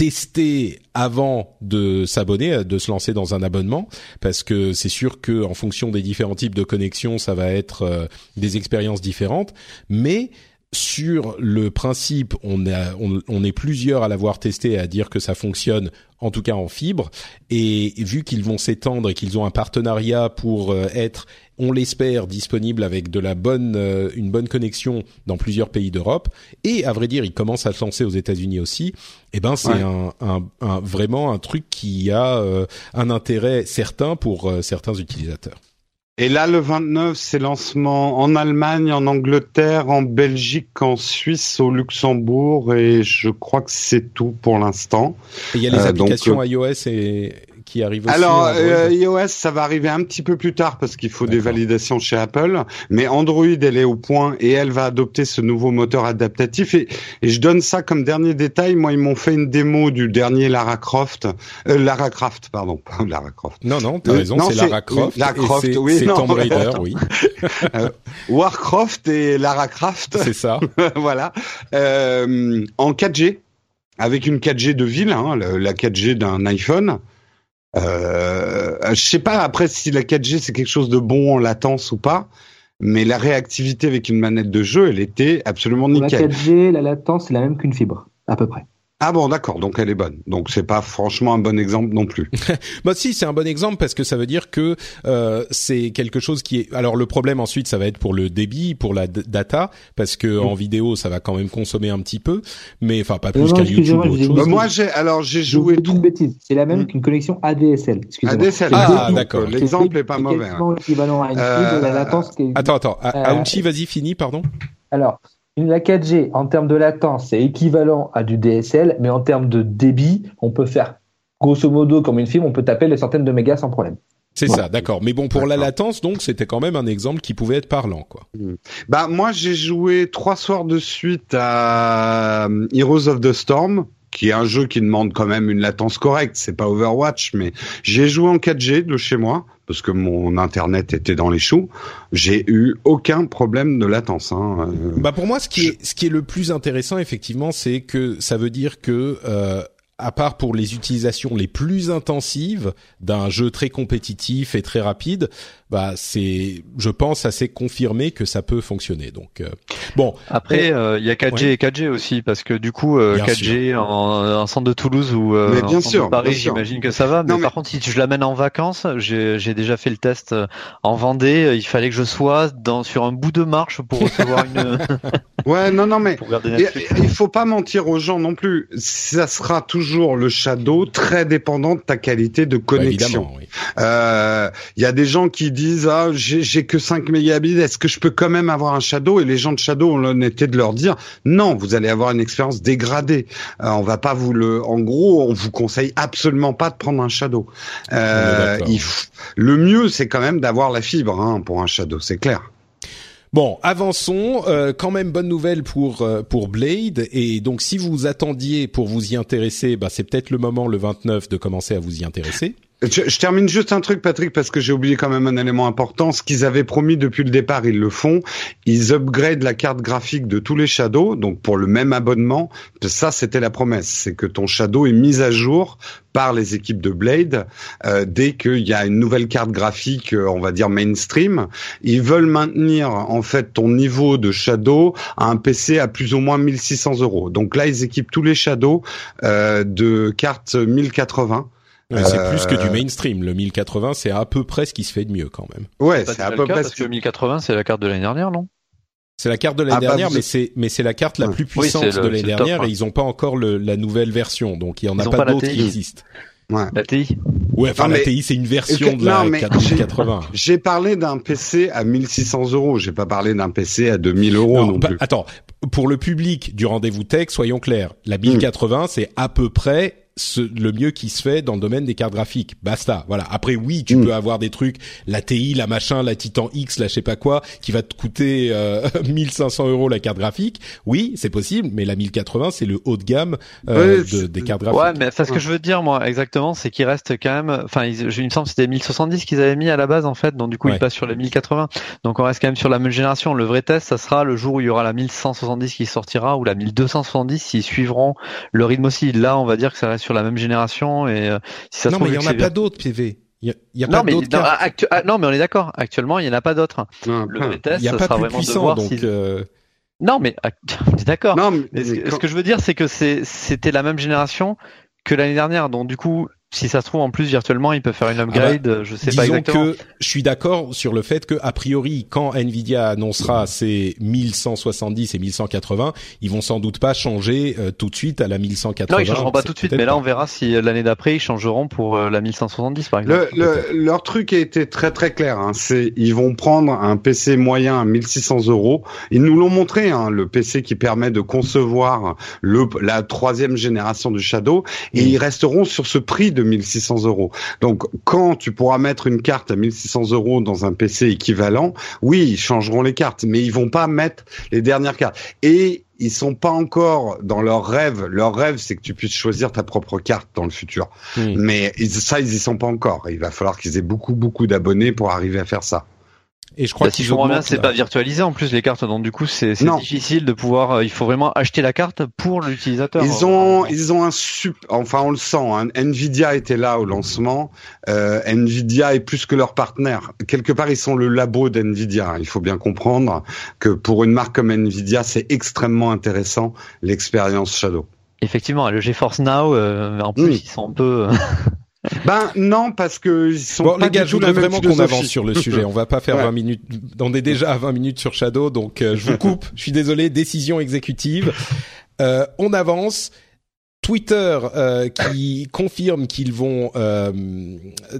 A: tester avant de s'abonner, de se lancer dans un abonnement, parce que c'est sûr que en fonction des différents types de connexions, ça va être euh, des expériences différentes. Mais sur le principe, on, a, on, est plusieurs à l'avoir testé à dire que ça fonctionne, en tout cas en fibre. Et vu qu'ils vont s'étendre et qu'ils ont un partenariat pour euh, être, on l'espère, disponible avec de la bonne, euh, une bonne connexion dans plusieurs pays d'Europe. Et à vrai dire, ils commencent à se lancer aux États-Unis aussi. Eh ben, c'est un, un, vraiment un truc qui a euh, un intérêt certain pour certains utilisateurs.
B: Et là, le 29, c'est lancement en Allemagne, en Angleterre, en Belgique, en Suisse, au Luxembourg, et je crois que c'est tout pour l'instant.
A: Il y a les euh, applications euh, iOS et, qui arrive aussi
B: Alors euh, iOS, ça va arriver un petit peu plus tard parce qu'il faut des validations chez Apple, mais Android, elle est au point et elle va adopter ce nouveau moteur adaptatif. Et, et je donne ça comme dernier détail. Moi, ils m'ont fait une démo du dernier Lara Croft, euh, Lara Croft, pardon, pas Lara Croft.
A: Non, non, t'as euh, raison, c'est Lara Croft.
B: Lara Croft, oui,
A: c'est Tomb Raider, oui.
B: Warcraft et Lara Croft.
A: C'est ça.
B: voilà. En 4G avec une 4G de ville, hein, la 4G d'un iPhone. Euh, je sais pas après si la 4G c'est quelque chose de bon en latence ou pas, mais la réactivité avec une manette de jeu, elle était absolument nickel.
C: La 4G, la latence, c'est la même qu'une fibre, à peu près.
B: Ah bon, d'accord. Donc elle est bonne. Donc c'est pas franchement un bon exemple non plus.
A: bah si, c'est un bon exemple parce que ça veut dire que euh, c'est quelque chose qui est. Alors le problème ensuite, ça va être pour le débit, pour la data, parce que en vidéo, ça va quand même consommer un petit peu, mais enfin pas plus qu'un YouTube ou autre chose.
B: Bah, moi, j'ai alors j'ai joué
C: tout. Une bêtise. C'est la même hmm. qu'une connexion ADSL.
B: ADSL.
A: Ah d'accord.
B: L'exemple est pas mauvais. Hein.
C: équivalent à une euh... la latence.
A: Attends, attends. Aounchi, vas-y, fini, pardon.
C: Alors, la 4G, en termes de latence, c'est équivalent à du DSL, mais en termes de débit, on peut faire, grosso modo, comme une fibre, on peut taper les centaines de mégas sans problème.
A: C'est ça, d'accord. Mais bon, pour la latence, donc, c'était quand même un exemple qui pouvait être parlant, quoi.
B: Hmm. Bah, moi, j'ai joué trois soirs de suite à euh, Heroes of the Storm, qui est un jeu qui demande quand même une latence correcte. C'est pas Overwatch, mais j'ai joué en 4G de chez moi parce que mon internet était dans les choux. J'ai eu aucun problème de latence. Hein.
A: Euh, bah pour moi, ce qui est ce qui est le plus intéressant, effectivement, c'est que ça veut dire que euh, à part pour les utilisations les plus intensives d'un jeu très compétitif et très rapide, bah c'est, je pense, assez confirmé que ça peut fonctionner. Donc euh, bon.
D: Après, euh, il y a 4G et 4G aussi parce que du coup, 4G euh, en, centre de Toulouse ou
B: mais bien sûr,
D: de Paris, j'imagine que ça va. Mais, par contre, si je l'amène en vacances, j'ai déjà fait le test en Vendée. Il fallait que je sois dans sur un bout de marche pour recevoir une.
B: ouais, non, non, mais il faut pas mentir aux gens non plus. Ça sera toujours le shadow très dépendant de ta qualité de bah, connexion. Il bah, y a des gens qui disent ah j'ai que 5 mégabits, est-ce que je peux quand même avoir un Shadow? Et les gens de Shadow ont l'honnêteté de leur dire non, vous allez avoir une expérience dégradée. Euh, on va pas vous le, en gros, on vous conseille absolument pas de prendre un Shadow. Euh, il le mieux c'est quand même d'avoir la fibre hein, pour un Shadow, c'est clair.
A: Bon, avançons. Euh, quand même, bonne nouvelle pour euh, pour Blade. Et donc, si vous attendiez pour vous y intéresser, bah, c'est peut-être le moment, le 29, de commencer à vous y intéresser.
B: Je, termine juste un truc, Patrick, parce que j'ai oublié quand même un élément important. Ce qu'ils avaient promis depuis le départ, ils le font. Ils upgradent la carte graphique de tous les Shadows, donc pour le même abonnement. Ça, c'était la promesse, c'est que ton Shadow est mis à jour par les équipes de Blade euh, dès qu'il y a une nouvelle carte graphique, euh, on va dire mainstream. Ils veulent maintenir en fait ton niveau de Shadow à un PC à plus ou moins 1600 euros. Donc là, ils équipent tous les Shadows euh, de cartes 1080
A: c'est plus que du euh, mainstream. Le 1080, c'est à peu près ce qui se fait de mieux quand même.
D: Ouais, c'est à peu près. Parce que le 1080, c'est la carte de l'année dernière, non?
A: C'est la carte de l'année ah, bah, dernière, mais c'est mais c'est la carte la plus puissante de l'année dernière et ils ont pas encore le, la nouvelle version, donc il y en a pas, d'autres qui existent.
D: Ouais. La TI
A: Ouais, enfin la TI c'est une version de la 1080.
B: J'ai parlé d'un PC à 1600 euros, j'ai pas parlé d'un PC à 2000 euros non, non plus.
A: Attends, pour le public du rendez-vous tech, soyons clairs, la 1080 hmm. c'est à peu près le mieux qui se fait dans le domaine des cartes graphiques. Basta. Voilà. Après, oui, tu mm. peux avoir des trucs, la TI, la machin, la Titan X, la je sais pas quoi, qui va te coûter euh, 1500 euros la carte graphique. Oui, c'est possible, mais la 1080, c'est le haut de gamme euh, des cartes graphiques.
D: Ouais, mais ce que je veux dire, moi, exactement, c'est qu'il reste quand même, enfin, il, me semble que c'était 1070 qu'ils avaient mis à la base, en fait. Donc, du coup, ils passent sur les 1080. Donc, on reste quand même sur la même génération. Le vrai test, ça sera le jour où il y aura la 1170 qui sortira ou la 1270 s'ils suivront le rythme aussi. Là, on va dire que ça reste sur la même génération et euh,
A: si ça non, mais il y en a pas d'autres PV. Il y a,
D: non,
A: pas mais,
D: ah, non, mais on est d'accord. Actuellement, il y en a pas d'autres.
A: Le test, il y a pas plus puissant, donc. Euh,
D: non, mais on est d'accord. Ce, que je veux dire, c'est que c'était la même génération que l'année dernière. Donc du coup, si ça se trouve en plus virtuellement, il peut faire une ah bah, upgrade. je sais pas exactement.
A: que je suis d'accord sur le fait que a priori, quand Nvidia annoncera ses 1170 et 1180, ils vont sans doute pas changer euh, tout de suite à la 1180.
D: Non, ils changeront pas tout de suite, mais là on verra si euh, l'année d'après ils changeront pour euh, la 1170 par exemple.
B: Le, leur truc a été très très clair. Hein. C'est ils vont prendre un PC moyen à 1600 euros. Ils nous l'ont montré, hein, le PC qui permet de concevoir le la troisième génération du Shadow, et mm. ils resteront sur ce prix de 1600 euros. Donc, quand tu pourras mettre une carte à 1600 euros dans un PC équivalent, oui, ils changeront les cartes, mais ils vont pas mettre les dernières cartes. Et ils sont pas encore dans leur rêve. Leur rêve, c'est que tu puisses choisir ta propre carte dans le futur. Mais ça, ils y sont pas encore. Il va falloir qu'ils aient beaucoup, beaucoup d'abonnés pour arriver à faire ça.
D: Et je crois bah, qu'ils si bien, c'est pas virtualisé en plus les cartes, donc du coup c'est difficile de pouvoir. Euh, il faut vraiment acheter la carte pour l'utilisateur.
B: Ils ont, ils ont un super. Enfin, on le sent. Hein. Nvidia était là au lancement. Euh, Nvidia est plus que leur partenaire. Quelque part, ils sont le labo d'Nvidia. Il faut bien comprendre que pour une marque comme Nvidia, c'est extrêmement intéressant l'expérience Shadow.
D: Effectivement, le GeForce Now, euh, en plus, ils sont un peu.
B: Ben non, parce que ils sont
A: bon, les gars, je voudrais vraiment qu'on avance sur le sujet. On va pas faire 20 minutes. On est déjà à 20 minutes sur Shadow, donc euh, je vous coupe. je suis désolé. Décision exécutive. Euh, on avance. Twitter euh, qui confirme qu'ils vont euh,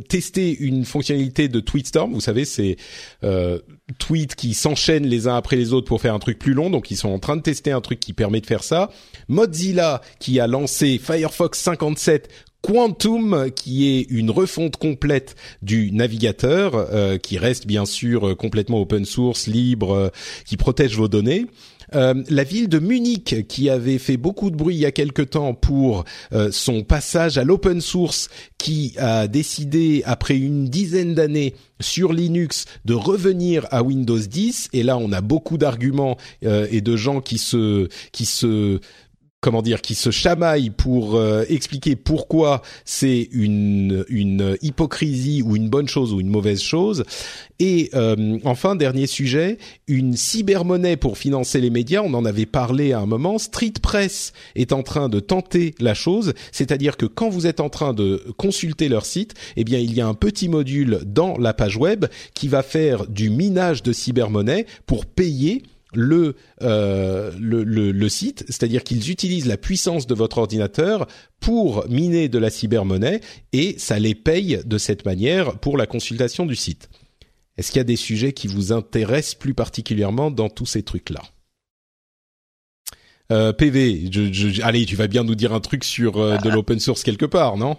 A: tester une fonctionnalité de Tweetstorm. Vous savez, c'est euh, tweets qui s'enchaînent les uns après les autres pour faire un truc plus long. Donc, ils sont en train de tester un truc qui permet de faire ça. Mozilla qui a lancé Firefox 57 Quantum, qui est une refonte complète du navigateur, euh, qui reste bien sûr euh, complètement open source, libre, euh, qui protège vos données. la ville de Munich, qui avait fait beaucoup de bruit il y a quelque temps pour son passage à l'open source, qui a décidé après une dizaine d'années sur Linux de revenir à Windows 10. Et là, on a beaucoup d'arguments et de gens qui se qui se comment dire, qui se chamaille pour euh, expliquer pourquoi c'est une, une hypocrisie ou une bonne chose ou une mauvaise chose. Et euh, enfin, dernier sujet, une cybermonnaie pour financer les médias. On en avait parlé à un moment. Street Press est en train de tenter la chose, c'est-à-dire que quand vous êtes en train de consulter leur site, eh bien, il y a un petit module dans la page web qui va faire du minage de cybermonnaie pour payer le, euh, le, le, le, site, c'est-à-dire qu'ils utilisent la puissance de votre ordinateur pour miner de la cybermonnaie et ça les paye de cette manière pour la consultation du site. Est-ce qu'il y a des sujets qui vous intéressent plus particulièrement dans tous ces trucs-là? Euh, PV, je, je, allez, tu vas bien nous dire un truc sur euh, de l'open source quelque part, non?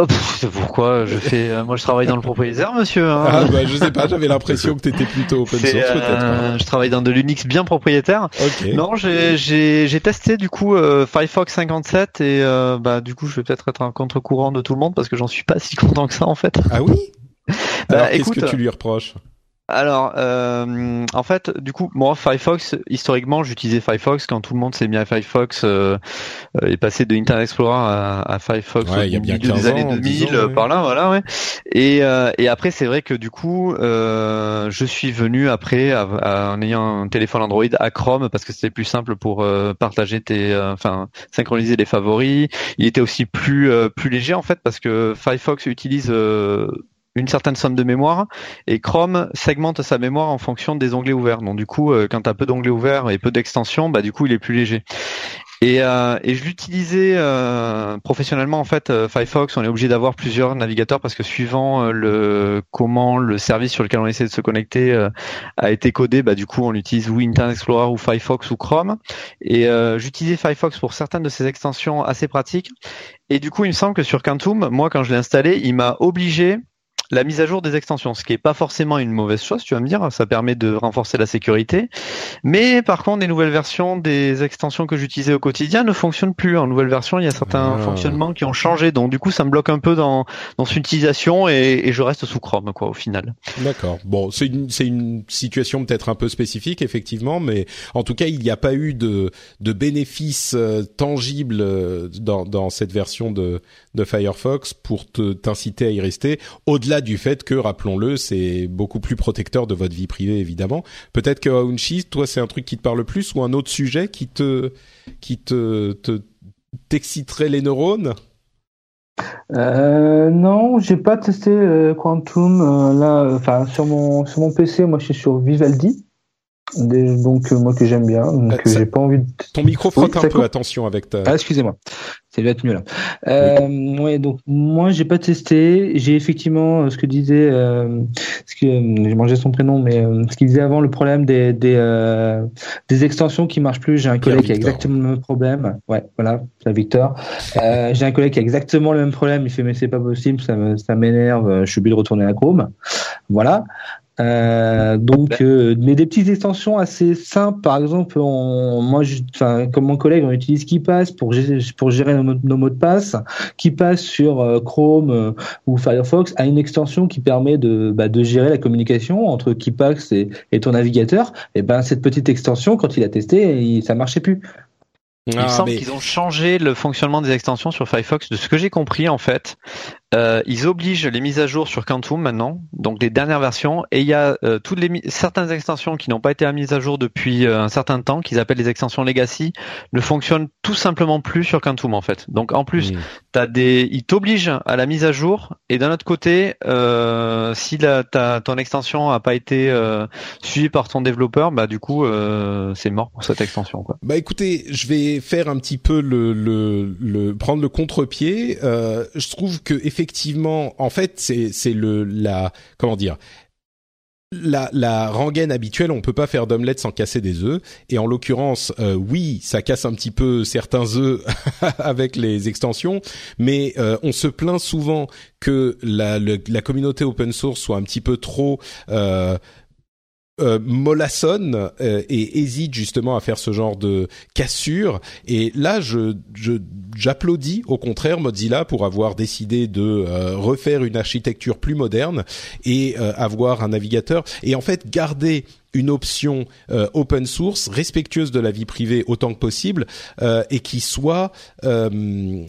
D: Oh, pourquoi je fais euh, moi je travaille dans le propriétaire monsieur hein.
A: ah bah je sais pas j'avais l'impression que tu étais plutôt open source peut-être
D: euh, je travaille dans de l'Unix bien propriétaire. Non j'ai j'ai testé du coup euh, Firefox 57 et bah du coup je vais peut-être être un contre-courant de tout le monde parce que j'en suis pas si content que ça en fait.
A: Ah oui? Bah, qu'est-ce que tu lui reproches?
D: Alors, euh, en fait, du coup, moi, Firefox, historiquement, j'utilisais Firefox quand tout le monde s'est mis à Firefox euh, est passé de Internet Explorer à, Firefox
A: ouais, il y a bien des
D: années 2000, par là, voilà, ouais. Et, euh, et après, c'est vrai que du coup, euh, je suis venu après en ayant un téléphone Android à Chrome parce que c'était plus simple pour partager tes, enfin, synchroniser les favoris. Il était aussi plus plus léger en fait parce que Firefox utilise une certaine somme de mémoire et Chrome segmente sa mémoire en fonction des onglets ouverts. Donc du coup, euh, quand tu as peu d'onglets ouverts et peu d'extensions, bah du coup, il est plus léger. Et, euh, et je l'utilisais euh, professionnellement en fait. Firefox, on est obligé d'avoir plusieurs navigateurs parce que suivant le comment le service sur lequel on essaie de se connecter a été codé, bah du coup on utilise ou Internet Explorer ou Firefox ou Chrome. Et j'utilisais Firefox pour certaines de ces extensions assez pratiques. Et du coup, il me semble que sur Quantum, moi quand je l'ai installé, il m'a obligé la mise à jour des extensions, ce qui est pas forcément une mauvaise chose, tu vas me dire, ça permet de renforcer la sécurité. Mais par contre, les nouvelles versions des extensions que j'utilisais au quotidien ne fonctionnent plus. En nouvelle version, il y a certains ah. fonctionnements qui ont changé, donc du coup, ça me bloque un peu dans dans son utilisation et, et je reste sous Chrome, quoi, au final.
A: D'accord. Bon, c'est une c'est une situation peut-être un peu spécifique, effectivement, mais en tout cas, il n'y a pas eu de de bénéfices euh, tangibles euh, dans dans cette version de de Firefox pour te t'inciter à y rester. Au-delà du fait que, rappelons-le, c'est beaucoup plus protecteur de votre vie privée, évidemment. Peut-être que Aounchi, toi, c'est un truc qui te parle plus ou un autre sujet qui te qui te t'exciterait les neurones?
C: Euh, non, j'ai pas testé euh, Quantum euh, là. Enfin, sur mon sur mon PC, moi, je suis sur Vivaldi donc moi que j'aime bien donc j'ai pas envie de
A: ton micro frotte un peu attention avec ta
C: ah excusez-moi. Ça va être mieux là euh, ouais donc moi j'ai pas testé. J'ai effectivement euh, ce que disait euh, ce que j'ai mangé son prénom mais euh, ce qu'il disait avant le problème des des, euh, des extensions qui marchent plus. J'ai un collègue qui a exactement le même problème. Ouais voilà c'est Victor. Euh, j'ai un collègue qui a exactement le même problème. Il fait mais c'est pas possible ça ça m'énerve je suis obligé de retourner à Chrome. Voilà euh, donc, euh, mais des petites extensions assez simples. Par exemple, on, moi, enfin, comme mon collègue, on utilise KeePass pour gérer, pour gérer nos, mots de passe. KeePass sur euh, Chrome euh, ou Firefox a une extension qui permet de, bah, de gérer la communication entre KeePass et, et ton navigateur. Et ben, cette petite extension, quand il a testé, il, ça marchait plus.
D: Il me ah, semble qu'ils ont changé le fonctionnement des extensions sur Firefox. De ce que j'ai compris, en fait, euh, ils obligent les mises à jour sur Quantum maintenant, donc les dernières versions, et il y a euh, toutes les certaines extensions qui n'ont pas été mises à jour depuis euh, un certain temps, qu'ils appellent les extensions legacy, ne fonctionnent tout simplement plus sur Quantum en fait. Donc en plus, t'as des, ils t'obligent à la mise à jour, et d'un autre côté, euh, si la, ta, ton extension a pas été suivie par ton développeur, bah du coup, c'est mort pour cette extension. Quoi.
A: Bah écoutez, je vais faire un petit peu le, le, le prendre le contre-pied. je trouve que effectivement, en fait, c'est le la comment dire la, la rengaine habituelle, on peut pas faire d'omelette sans casser des œufs. Et en l'occurrence, euh, oui, ça casse un petit peu certains œufs avec les extensions, mais euh, on se plaint souvent que la, la communauté open source soit un petit peu trop euh, euh, mollassonne euh, et hésite justement à faire ce genre de cassure. Et là, je, j'applaudis au contraire Mozilla pour avoir décidé de euh, refaire une architecture plus moderne et euh, avoir un navigateur et en fait garder une option euh, open source respectueuse de la vie privée autant que possible euh, et qui soit euh,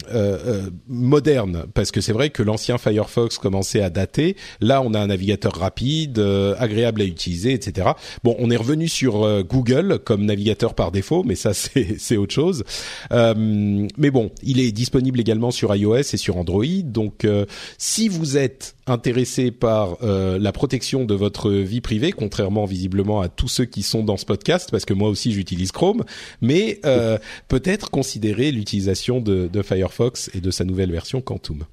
A: moderne. Parce que c'est vrai que l'ancien Firefox commençait à dater. Là on a un navigateur rapide agréable à utiliser etc bon on est revenu sur Google comme navigateur par défaut mais ça c'est autre chose. Mais bon il est disponible également sur iOS et sur Android. Donc si vous êtes intéressé par la protection de votre vie privée contrairement visiblement à tous ceux qui sont dans ce podcast, parce que moi aussi j'utilise Chrome, mais euh, peut-être considérer l'utilisation de, Firefox et de sa nouvelle version Quantum.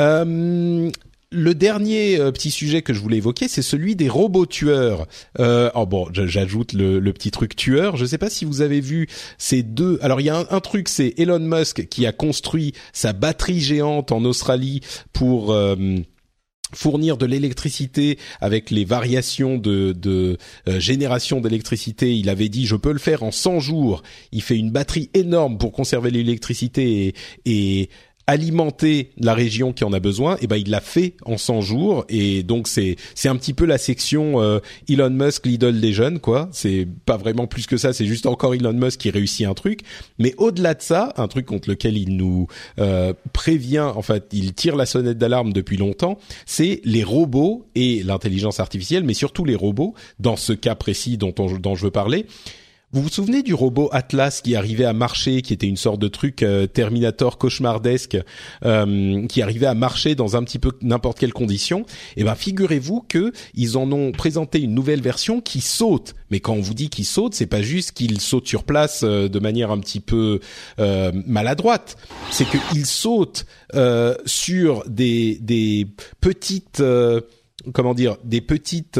A: Euh, le dernier euh, petit sujet que je voulais évoquer, c'est celui des robots tueurs. Euh, oh bon, j'ajoute le, petit truc tueur. Je ne sais pas si vous avez vu ces deux. Alors il y a un, truc, c'est Elon Musk qui a construit sa batterie géante en Australie pour euh, fournir de l'électricité avec les variations de, de euh, génération d'électricité. Il avait dit je peux le faire en 100 jours. Il fait une batterie énorme pour conserver l'électricité et, et alimenter la région qui en a besoin, et eh ben il l'a fait en 100 jours et donc c'est c'est un petit peu la section euh, Elon Musk l'idole des jeunes quoi. C'est pas vraiment plus que ça, c'est juste encore Elon Musk qui réussit un truc. Mais au-delà de ça, un truc contre lequel il nous euh, prévient, en fait, il tire la sonnette d'alarme depuis longtemps, c'est les robots et l'intelligence artificielle, mais surtout les robots dans ce cas précis dont dont je veux parler vous vous souvenez du robot Atlas qui arrivait à marcher, qui était une sorte de truc euh, Terminator cauchemardesque, euh, qui arrivait à marcher dans un petit peu n'importe quelle condition? Eh ben, figurez-vous que ils en ont présenté une nouvelle version qui saute. Mais quand on vous dit qu'il saute, c'est pas juste qu'il saute sur place euh, de manière un petit peu maladroite. C'est qu'il saute sur des des petites comment dire des petites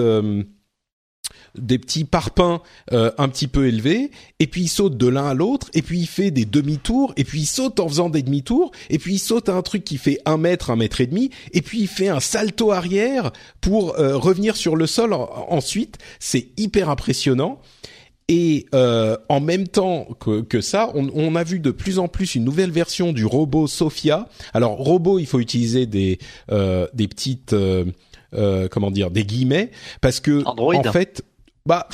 A: des petits parpaings euh, un petit peu élevés, et puis il saute de l'un à l'autre, et puis il fait des demi-tours, et puis il saute en faisant des demi-tours, et puis il saute à un truc qui fait un mètre, un mètre et demi, et puis il fait un salto arrière pour euh, revenir sur le sol ensuite. C'est hyper impressionnant. Et euh, en même temps que, que ça, on, on, a vu de plus en plus une nouvelle version du robot Sophia. Alors robot, il faut utiliser des des petites comment dire des guillemets parce que en fait bah,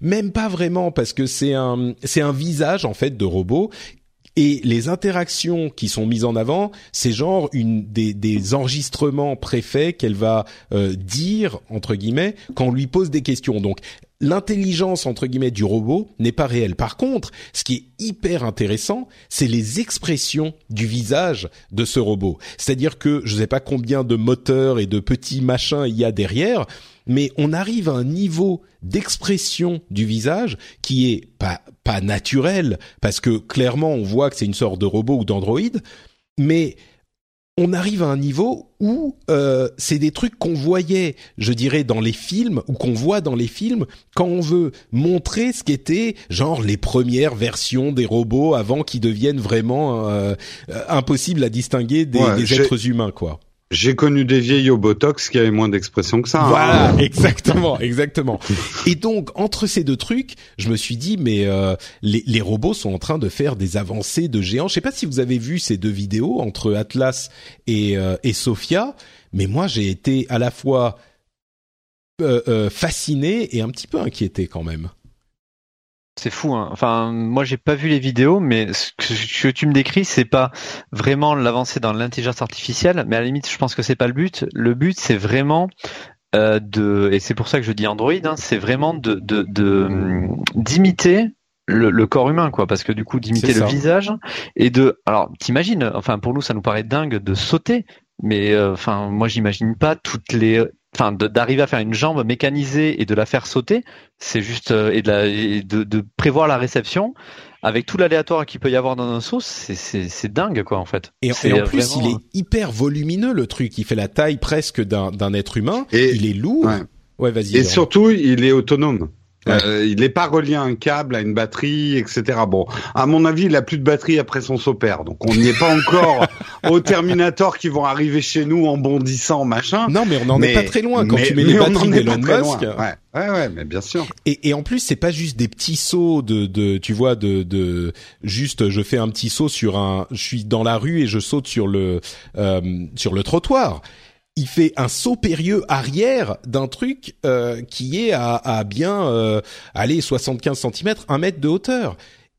A: même pas vraiment parce que c'est un c'est un visage en fait de robot et les interactions qui sont mises en avant, c'est genre une des, des enregistrements préfaits qu'elle va euh, dire entre guillemets quand on lui pose des questions. Donc l'intelligence entre guillemets du robot n'est pas réelle. Par contre, ce qui est hyper intéressant, c'est les expressions du visage de ce robot. C'est-à-dire que je ne sais pas combien de moteurs et de petits machins il y a derrière, mais on arrive à un niveau d'expression du visage qui est pas pas naturel parce que clairement on voit que c'est une sorte de robot ou d'androïde, mais on arrive à un niveau où euh, c'est des trucs qu'on voyait, je dirais, dans les films ou qu'on voit dans les films quand on veut montrer ce qu'étaient genre les premières versions des robots avant qu'ils deviennent vraiment euh, impossibles à distinguer des, des êtres humains, quoi.
B: J'ai connu des vieilles au Botox qui avaient moins d'expression que ça.
A: Hein. Voilà, exactement, exactement. Et donc entre ces deux trucs, je me suis dit mais euh, les, les, robots sont en train de faire des avancées de géants. Je sais pas si vous avez vu ces deux vidéos entre Atlas et, euh, et Sophia, mais moi j'ai été à la fois euh, fasciné et un petit peu inquiété quand même.
D: C'est fou, hein. Enfin, moi, j'ai pas vu les vidéos, mais ce que, tu me décris, c'est pas vraiment l'avancée dans l'intelligence artificielle, mais à la limite, je pense que c'est pas le but. Le but, c'est vraiment euh, de, et c'est pour ça que je dis Android, hein, c'est vraiment de d'imiter le, corps humain, quoi, parce que du coup, d'imiter le visage et de, alors, t'imagines, enfin, pour nous, ça nous paraît dingue de sauter, mais euh, enfin, moi, j'imagine pas toutes les enfin d'arriver à faire une jambe mécanisée et de la faire sauter, c'est juste euh, et, de, de, prévoir la réception avec tout l'aléatoire qu'il peut y avoir dans un saut, c'est dingue quoi en fait.
A: Et, en plus, il est hyper volumineux le truc, il fait la taille presque d'un être humain, et il est lourd.
B: Ouais, vas-y. Et surtout, il est autonome. Euh, il n'est pas relié à un câble, à une batterie, etc. Bon, à mon avis, il a plus de batterie après son sopère, donc on n'y est pas encore au Terminator qui vont arriver chez nous en bondissant, machin.
A: Non, mais on n'en est pas très loin quand tu mets les batteries d'Elon Musk.
B: Ouais. Ouais, ouais, mais bien sûr.
A: Et, et en plus, c'est pas juste des petits sauts de, de tu vois, de, de, juste, je fais un petit saut sur un, je suis dans la rue et je saute sur le, euh, sur le trottoir il fait un saut périlleux arrière d'un truc euh, qui est à, à bien euh, aller 75 cm, un mètre de hauteur.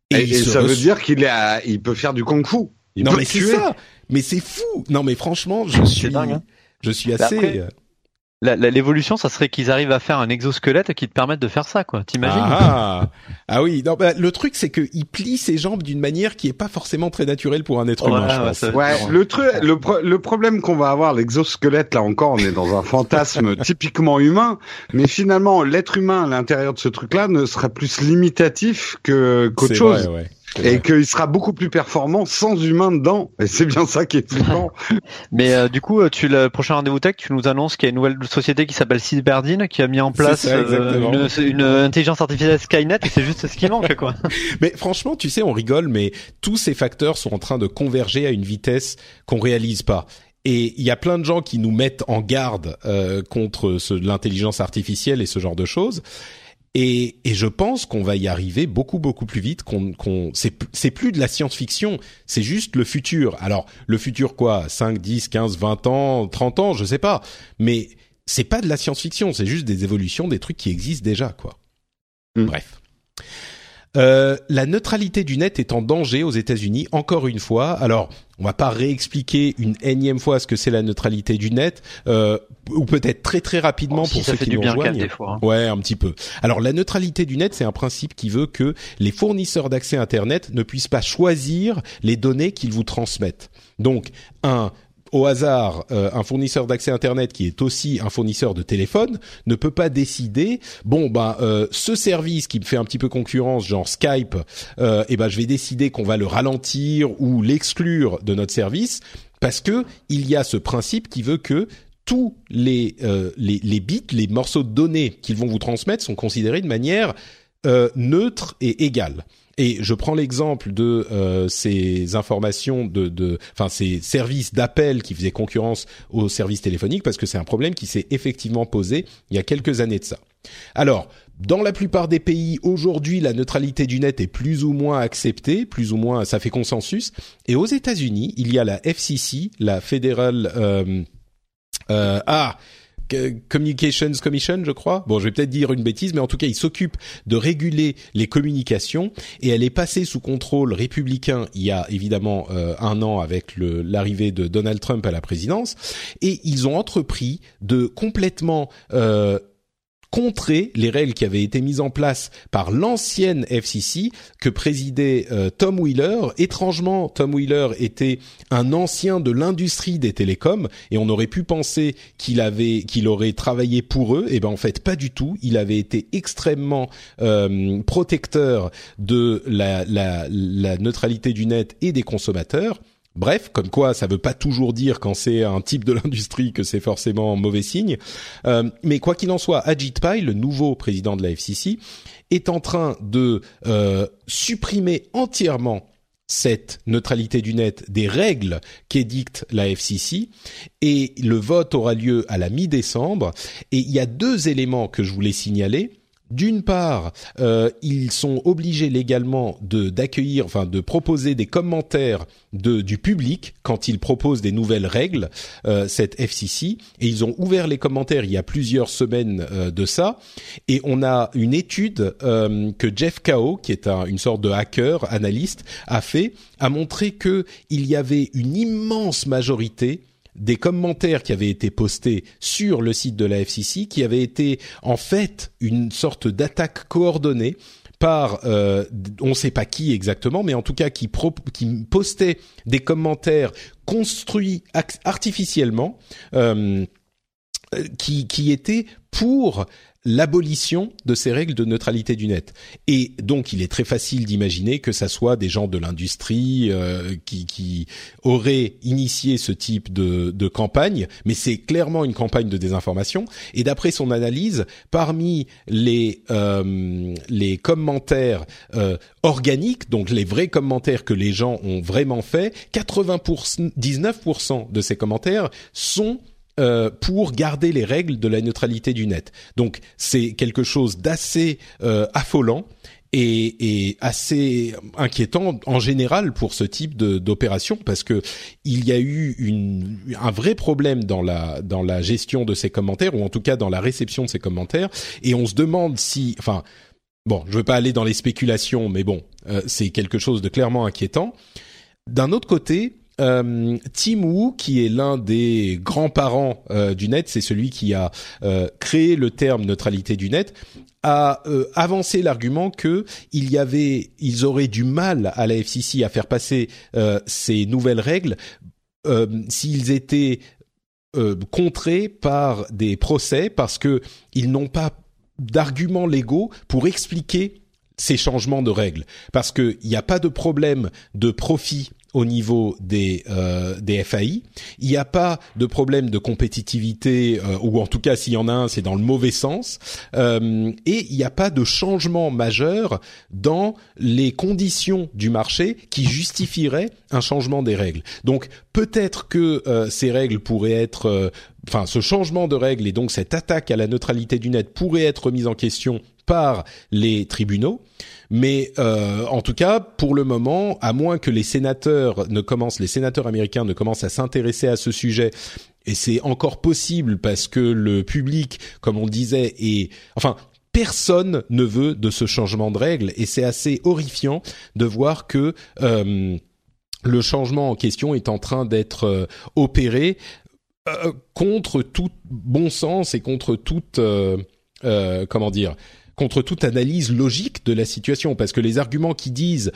B: Et, ça veut dire qu'il est, il peut faire du kung-fu.
A: non mais c'est ça. Mais c'est fou. Non mais franchement, je suis, hein. je suis bah, assez. Euh,
D: l'évolution, ça serait qu'ils arrivent à faire un exosquelette qui te permette de faire ça, quoi. T'imagines
A: ah, ah oui, non, bah, le truc c'est qu'il plie ses jambes d'une manière qui est pas forcément très naturelle pour un être humain. je pense.
B: Ouais, le truc, le, le problème qu'on va avoir, l'exosquelette, là encore, on est dans un fantasme typiquement humain, mais finalement, l'être humain à l'intérieur de ce truc-là ne sera plus limitatif que qu'autre chose. Vrai, ouais. Et qu'il sera beaucoup plus performant sans humain dedans. Et c'est bien ça qui est flippant.
D: Mais euh, du coup, euh, tu le prochain rendez-vous tech, tu nous annonces qu'il y a une nouvelle société qui s'appelle Cyberdine qui a mis en place euh, une, une, intelligence artificielle Skynet et c'est juste ce qui manque quoi.
A: mais franchement, tu sais, on rigole, mais tous ces facteurs sont en train de converger à une vitesse qu'on réalise pas. Et il y a plein de gens qui nous mettent en garde contre l'intelligence artificielle et ce genre de choses. Et, et, je pense qu'on va y arriver beaucoup beaucoup plus vite. Qu'on, qu'on c'est, plus de la science-fiction, c'est juste le futur. Alors le futur quoi 5, 10, 15, 20 ans, 30 ans, je sais pas. Mais c'est pas de la science-fiction, c'est juste des évolutions, des trucs qui existent déjà quoi. Hmm. Bref. Euh, la neutralité du net est en danger aux États-Unis encore une fois. Alors, on va pas réexpliquer une énième fois ce que c'est la neutralité du net, euh, ou peut-être très très rapidement pour ceux qui nous rejoignent.
D: Hein.
A: Ouais, un petit peu. Alors, la neutralité du net, c'est un principe qui veut que les fournisseurs d'accès Internet ne puissent pas choisir les données qu'ils vous transmettent. Donc, un au hasard euh, un fournisseur d'accès internet qui est aussi un fournisseur de téléphone ne peut pas décider bon bah euh, ce service qui me fait un petit peu concurrence genre Skype euh, et ben je vais décider qu'on va le ralentir ou l'exclure de notre service parce que il y a ce principe qui veut que tous les, euh, les, les bits, les morceaux de données qu'ils vont vous transmettre sont considérés de manière neutre et égale. Et je prends l'exemple de euh, ces informations de, enfin ces services d'appel qui faisaient concurrence aux services téléphoniques parce que c'est un problème qui s'est effectivement posé il y a quelques années de ça. Alors, dans la plupart des pays, aujourd'hui, la neutralité du net est plus ou moins acceptée, plus ou moins, ça fait consensus. Et aux États-Unis, il y a la FCC, la Federal, euh, euh, ah, Communications Commission, je crois. Bon, je vais peut-être dire une bêtise, mais en tout cas, il s'occupe de réguler les communications et elle est passée sous contrôle républicain il y a évidemment euh, un an avec l'arrivée de Donald Trump à la présidence et ils ont entrepris de complètement euh, contrer les règles qui avaient été mises en place par l'ancienne FCC que présidait euh, Tom Wheeler. Étrangement, Tom Wheeler était un ancien de l'industrie des télécoms et on aurait pu penser qu'il avait qu'il aurait travaillé pour eux. Et ben en fait pas du tout. Il avait été extrêmement euh, protecteur de la, la, la neutralité du net et des consommateurs. Bref, comme quoi ça veut pas toujours dire quand c'est un type de l'industrie que c'est forcément mauvais signe. Euh, mais quoi qu'il en soit, Ajit Pai, le nouveau président de la FCC, est en train de euh, supprimer entièrement cette neutralité du net des règles qu'édicte la FCC et le vote aura lieu à la mi-décembre et il y a deux éléments que je voulais signaler. D'une part, euh, ils sont obligés légalement de d'accueillir, enfin de proposer des commentaires de, du public quand ils proposent des nouvelles règles, euh, cette FCC, et ils ont ouvert les commentaires il y a plusieurs semaines euh, de ça, et on a une étude euh, que Jeff Kao, qui est un, une sorte de hacker analyste, a fait, a montré que il y avait une immense majorité des commentaires qui avaient été postés sur le site de la FCC, qui avaient été en fait une sorte d'attaque coordonnée par euh, on ne sait pas qui exactement, mais en tout cas qui, postait des commentaires construits artificiellement, euh, qui étaient pour l'abolition de ces règles de neutralité du net. Et donc, il est très facile d'imaginer que ça soit des gens de l'industrie euh, qui, qui, auraient initié ce type de, de campagne, mais c'est clairement une campagne de désinformation. Et d'après son analyse, parmi les euh, les commentaires euh, organiques, donc les vrais commentaires que les gens ont vraiment fait, 80 19% de ces commentaires sont euh, pour garder les règles de la neutralité du net. Donc c'est quelque chose d'assez euh, affolant et, et, assez inquiétant en général pour ce type d'opération parce que il y a eu une, un vrai problème dans la dans la gestion de ces commentaires ou en tout cas dans la réception de ces commentaires et on se demande si enfin bon je veux pas aller dans les spéculations mais bon euh, c'est quelque chose de clairement inquiétant d'un autre côté euh, Tim Wu, qui est l'un des grands-parents euh, du net, c'est celui qui a euh, créé le terme neutralité du net, a avancé l'argument que il y avait, ils auraient du mal à la FCC à faire passer ces nouvelles règles s'ils étaient contrés par des procès parce que ils n'ont pas d'arguments légaux pour expliquer ces changements de règles. Parce qu'il n'y a pas de problème de profit au niveau des euh, des FAI. Il n'y a pas de problème de compétitivité, euh, ou en tout cas s'il y en a un, c'est dans le mauvais sens. Euh, et il n'y a pas de changement majeur dans les conditions du marché qui justifieraient un changement des règles. Donc peut-être que euh, ces règles pourraient être, euh, enfin ce changement de règles et donc cette attaque à la neutralité du net pourrait être mise en question par les tribunaux. Mais euh, en tout cas, pour le moment, à moins que les sénateurs ne commencent, les sénateurs américains ne commencent à s'intéresser à ce sujet, et c'est encore possible parce que le public, comme on disait, est, enfin, personne ne veut de ce changement de règles, et c'est assez horrifiant de voir que euh, le changement en question est en train d'être euh, opéré contre tout bon sens et contre toute comment dire contre toute analyse logique de la situation, parce que les arguments qui disent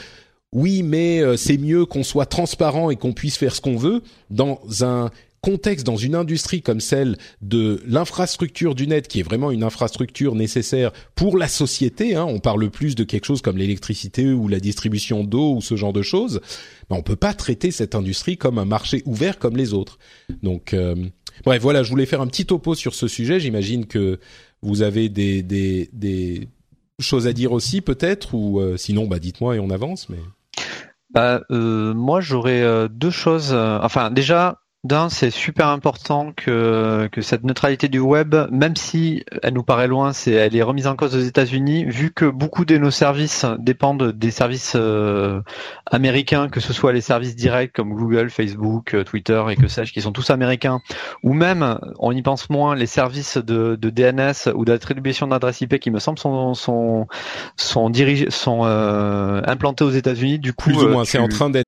A: oui, mais euh, c'est mieux qu'on soit transparent et qu'on puisse faire ce qu'on veut dans un contexte, dans une industrie comme celle de l'infrastructure du net, qui est vraiment une infrastructure nécessaire pour la société, hein, on parle plus de quelque chose comme l'électricité ou la distribution d'eau ou ce genre de choses, ben on peut pas traiter cette industrie comme un marché ouvert comme les autres. Donc, euh, bref, voilà, je voulais faire un petit topo sur ce sujet. J'imagine que vous avez des, choses à dire aussi peut-être ou euh, sinon bah dites-moi et on avance mais.
D: Bah, euh, moi j'aurais euh, deux choses enfin déjà d'un, c'est super important que, que cette neutralité du web, même si elle nous paraît loin, c'est elle est remise en cause aux États-Unis, vu que beaucoup de nos services dépendent des services euh, américains, que ce soit les services directs comme Google, Facebook, euh, Twitter et que sais-je, qui sont tous américains, ou même, on y pense moins, les services de, de DNS ou d'attribution d'adresse IP qui me semble sont sont sont dirigés, sont euh, implantés aux États-Unis. Du coup,
A: plus ou moins, c'est en train d'être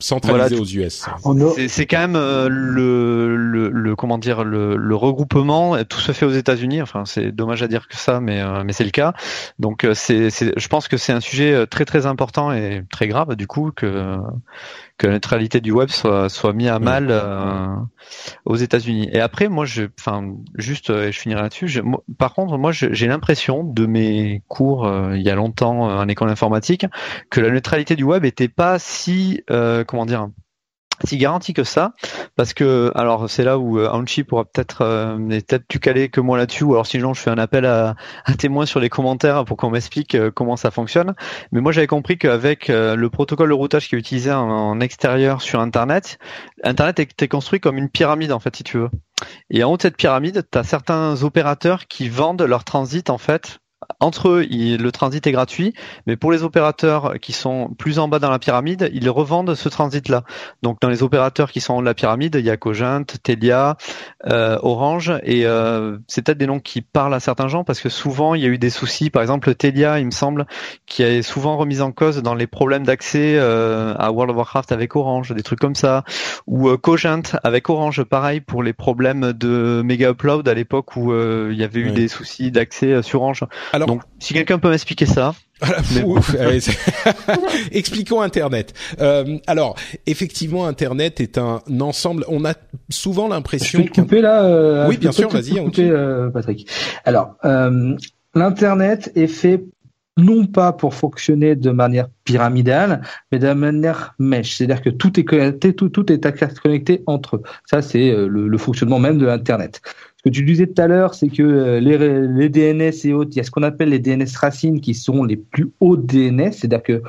A: centralisé aux US.
D: C'est quand même euh, le, le, le, comment dire le, le, regroupement. Tout se fait aux États-Unis. Enfin, c'est dommage à dire que ça, mais euh, mais c'est le cas. Donc euh, c'est, je pense que c'est un sujet très très important et très grave du coup que que la neutralité du web soit soit mis à mal euh, aux États-Unis. Et après, moi, je, enfin, juste, euh, je finirai là-dessus. par contre, moi, j'ai l'impression de mes cours euh, il y a longtemps en école informatique que la neutralité du web était pas si, comment dire, si garanti que ça, parce que alors c'est là où euh, Anchi pourra peut-être euh, peut-être plus calé que moi là-dessus, ou alors sinon je fais un appel à, à témoins sur les commentaires pour qu'on m'explique euh, comment ça fonctionne. Mais moi j'avais compris qu'avec euh, le protocole de routage qui est utilisé en, extérieur sur Internet, Internet était construit comme une pyramide en fait si tu veux. Et en haut de cette pyramide, tu as certains opérateurs qui vendent leur transit en fait entre eux, le transit est gratuit, mais pour les opérateurs qui sont plus en bas dans la pyramide, ils revendent ce transit-là. Donc dans les opérateurs qui sont en haut de la pyramide, il y a Cogent, Telia, euh, Orange, et euh, c'est peut-être des noms qui parlent à certains gens parce que souvent il y a eu des soucis. Par exemple, Telia, il me semble, qui est souvent remis en cause dans les problèmes d'accès euh, à World of Warcraft avec Orange, des trucs comme ça, ou Cogent avec Orange, pareil pour les problèmes de Mega Upload à l'époque où il y avait eu des soucis d'accès sur Orange. Alors, Donc, si quelqu'un peut m'expliquer ça.
A: Expliquons Internet. Euh, alors, effectivement, Internet est un ensemble. On a souvent l'impression.
C: Je peux te couper là. Euh,
A: oui, bien sûr. Vas-y,
C: couper, euh, Patrick. Alors, euh, l'internet est fait non pas pour fonctionner de manière pyramidale, mais de manière mesh. C'est-à-dire que tout est connecté, tout, tout est connecté entre eux. Ça, c'est le, le, fonctionnement même de l'internet. Ce que tu disais tout à l'heure, c'est que euh, les, les, DNS et autres, il y a ce qu'on appelle les DNS racines qui sont les plus hauts DNS. C'est-à-dire que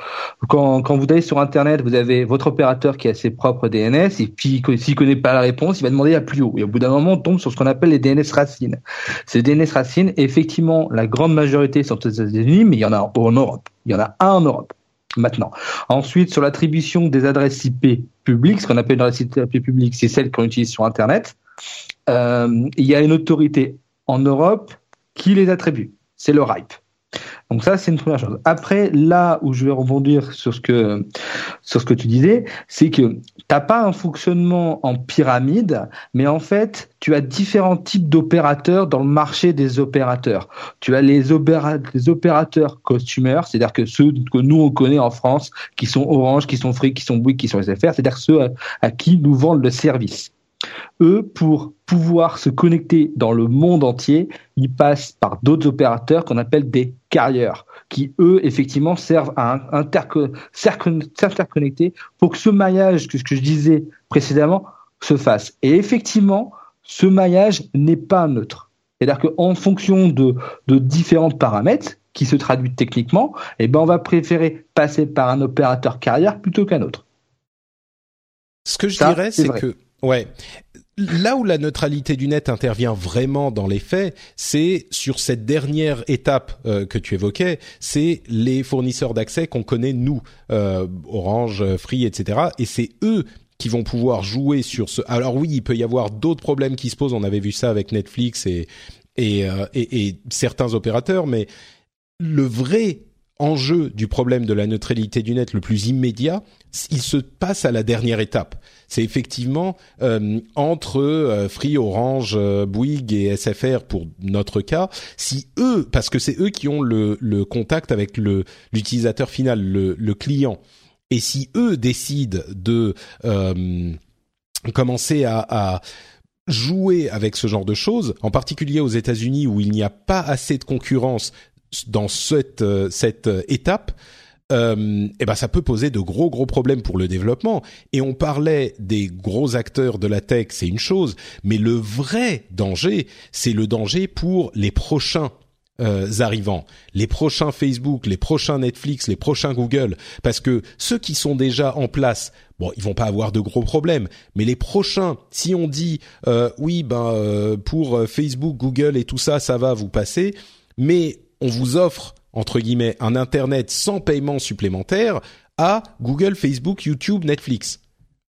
C: quand, quand vous allez sur Internet, vous avez votre opérateur qui a ses propres DNS et puis s'il connaît pas la réponse, il va demander à plus haut. Et au bout d'un moment, on tombe sur ce qu'on appelle les DNS racines. Ces DNS racines, effectivement, la grande majorité sont aux États-Unis, mais il y en a en Europe. Il y en a un en Europe maintenant. Ensuite, sur l'attribution des adresses IP publiques, ce qu'on appelle une adresse IP publique, c'est celle qu'on utilise sur Internet. Euh, il y a une autorité en Europe qui les attribue. C'est le RIPE. Donc ça, c'est une première chose. Après, là où je vais rebondir sur ce que sur ce que tu disais, c'est que t'as pas un fonctionnement en pyramide, mais en fait, tu as différents types d'opérateurs dans le marché des opérateurs. Tu as les, opérateurs costumeurs, c'est-à-dire que ceux que nous on connaît en France, qui sont Orange, qui sont Free, qui sont Bouygues, qui sont SFR, c'est-à-dire ceux à qui nous vendent le service. Eux, pour pouvoir se connecter dans le monde entier, ils passent par d'autres opérateurs qu'on appelle des carrières, qui eux, effectivement, servent à s'interconnecter pour que ce maillage, que ce que je disais précédemment, se fasse. Et effectivement, ce maillage n'est pas neutre. C'est-à-dire qu'en fonction de, de différents paramètres, qui se traduisent techniquement, eh ben on va préférer passer par un opérateur carrière plutôt qu'un autre.
A: Ce que je dirais, c'est que Ouais. Là où la neutralité du net intervient vraiment dans les faits, c'est sur cette dernière étape euh, que tu évoquais, c'est les fournisseurs d'accès qu'on connaît nous, euh, Orange, Free, etc. Et c'est eux qui vont pouvoir jouer sur ce. Alors oui, il peut y avoir d'autres problèmes qui se posent. On avait vu ça avec Netflix et et, euh, et, et certains opérateurs, mais le vrai enjeu du problème de la neutralité du net le plus immédiat, il se passe à la dernière étape. C'est effectivement euh, entre euh, Free, Orange, euh, Bouygues et SFR pour notre cas, si eux, parce que c'est eux qui ont le, contact avec l'utilisateur final, le, client, et si eux décident de commencer à jouer avec ce genre de choses, en particulier aux États-Unis où il n'y a pas assez de concurrence dans cette euh, cette euh, étape, euh, eh ben ça peut poser de gros gros problèmes pour le développement. Et on parlait des gros acteurs de la tech, c'est une chose, mais le vrai danger, c'est le danger pour les prochains euh, arrivants, les prochains Facebook, les prochains Netflix, les prochains Google, parce que ceux qui sont déjà en place, bon, ils vont pas avoir de gros problèmes, mais les prochains, si on dit euh, oui, ben pour Facebook, Google et tout ça, ça va vous passer, mais on vous offre entre guillemets un internet sans paiement supplémentaire à Google, Facebook, YouTube, Netflix.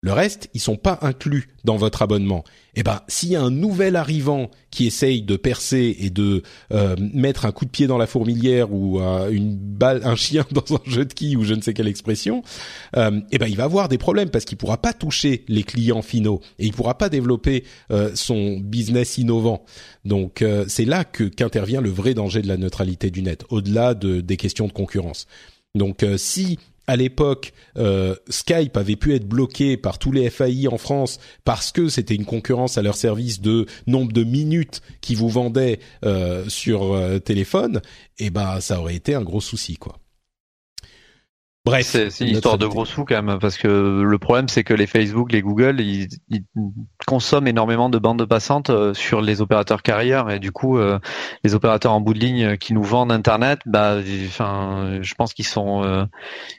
A: Le reste, ils sont pas inclus dans votre abonnement. Eh ben, s'il y a un nouvel arrivant qui essaye de percer et de euh, mettre un coup de pied dans la fourmilière ou euh, une balle, un chien dans un jeu de quilles ou je ne sais quelle expression, euh, eh ben, il va avoir des problèmes parce qu'il pourra pas toucher les clients finaux et il pourra pas développer son business innovant. Donc, c'est là que qu'intervient le vrai danger de la neutralité du net, au-delà de, des questions de concurrence. Donc, si à l'époque, euh, Skype avait pu être bloqué par tous les FAI en France parce que c'était une concurrence à leur service de nombre de minutes qu'ils vous vendaient euh, sur euh, téléphone, et eh ben ça aurait été un gros souci quoi.
D: Bref, c'est une histoire de gros sous quand même, parce que le problème c'est que les Facebook, les Google, ils, consomment énormément de bandes passantes euh, sur les opérateurs carrières et du coup, euh, les opérateurs en bout de ligne qui nous vendent Internet, bah, enfin, je pense qu'ils sont, euh,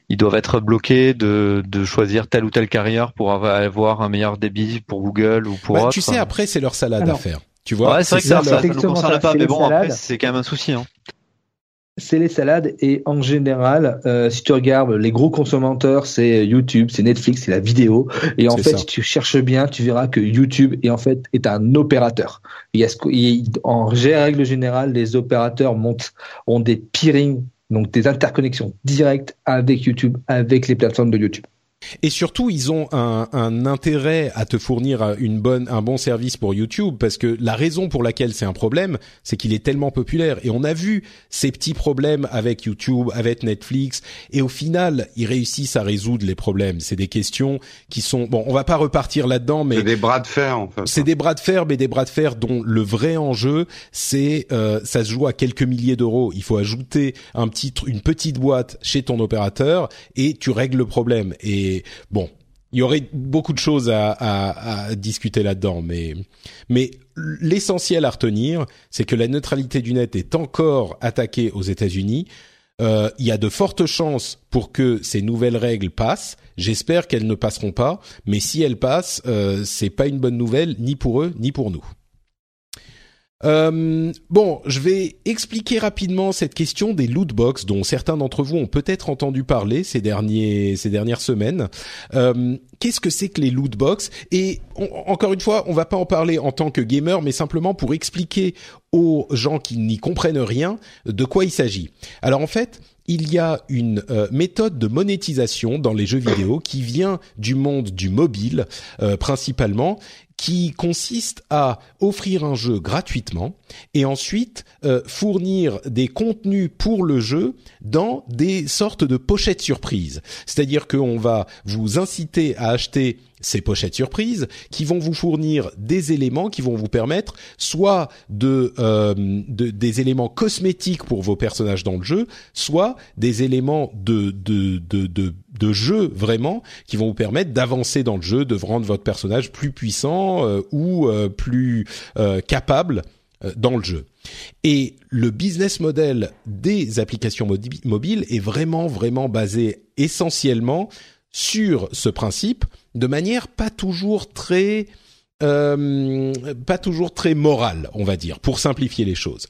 D: ils doivent être bloqués de, de choisir telle ou telle carrière pour avoir un meilleur débit pour Google ou pour bah,
A: Tu sais, après c'est leur salade à faire. Tu vois,
D: ouais, c'est vrai que ça, ça, ça, nous concerne pas, mais bon, après c'est quand même un souci. Hein
C: c'est les salades et en général, euh, si tu regardes les gros consommateurs, c'est YouTube, c'est Netflix, c'est la vidéo. Et en fait, si tu cherches bien, tu verras que YouTube est en fait est un opérateur. Il y a ce, en règle générale, les opérateurs montent ont des peering, donc des interconnexions directes avec YouTube, avec les plateformes de YouTube.
A: Et surtout, ils ont un, un, intérêt à te fournir une bonne, un bon service pour YouTube parce que la raison pour laquelle c'est un problème, c'est qu'il est tellement populaire. Et on a vu ces petits problèmes avec YouTube, avec Netflix, et au final, ils réussissent à résoudre les problèmes. C'est des questions qui sont bon. On va pas repartir là-dedans, mais
B: c'est des bras de fer en fait.
A: C'est des bras de fer, mais des bras de fer dont le vrai enjeu, c'est euh, ça se joue à quelques milliers d'euros. Il faut ajouter un petit, une petite boîte chez ton opérateur et tu règles le problème. Et bon, il y aurait beaucoup de choses à, discuter là-dedans, mais mais l'essentiel à retenir, c'est que la neutralité du net est encore attaquée aux États-Unis. Euh, il y a de fortes chances pour que ces nouvelles règles passent. J'espère qu'elles ne passeront pas, mais si elles passent, euh, c'est pas une bonne nouvelle ni pour eux ni pour nous. Euh, bon, je vais expliquer rapidement cette question des loot box dont certains d'entre vous ont peut-être entendu parler ces derniers ces dernières semaines. Euh, Qu'est-ce que c'est que les loot box? Et encore une fois, on va pas en parler en tant que gamer, mais simplement pour expliquer aux gens qui n'y comprennent rien de quoi il s'agit. Alors en fait, il y a une euh, méthode de monétisation dans les jeux vidéo qui vient du monde du mobile euh, principalement qui consiste à offrir un jeu gratuitement et ensuite euh, fournir des contenus pour le jeu dans des sortes de pochettes surprises. C'est-à-dire qu'on va vous inciter à acheter ces pochettes surprises qui vont vous fournir des éléments qui vont vous permettre soit de, euh, de, des éléments cosmétiques pour vos personnages dans le jeu, soit des éléments de de, de, de, de jeu vraiment qui vont vous permettre d'avancer dans le jeu, de rendre votre personnage plus puissant euh, ou euh, plus capable dans le jeu. Et le business model des applications mobiles est vraiment vraiment basé essentiellement sur ce principe de manière pas toujours très euh, pas toujours très morale, on va dire, pour simplifier les choses.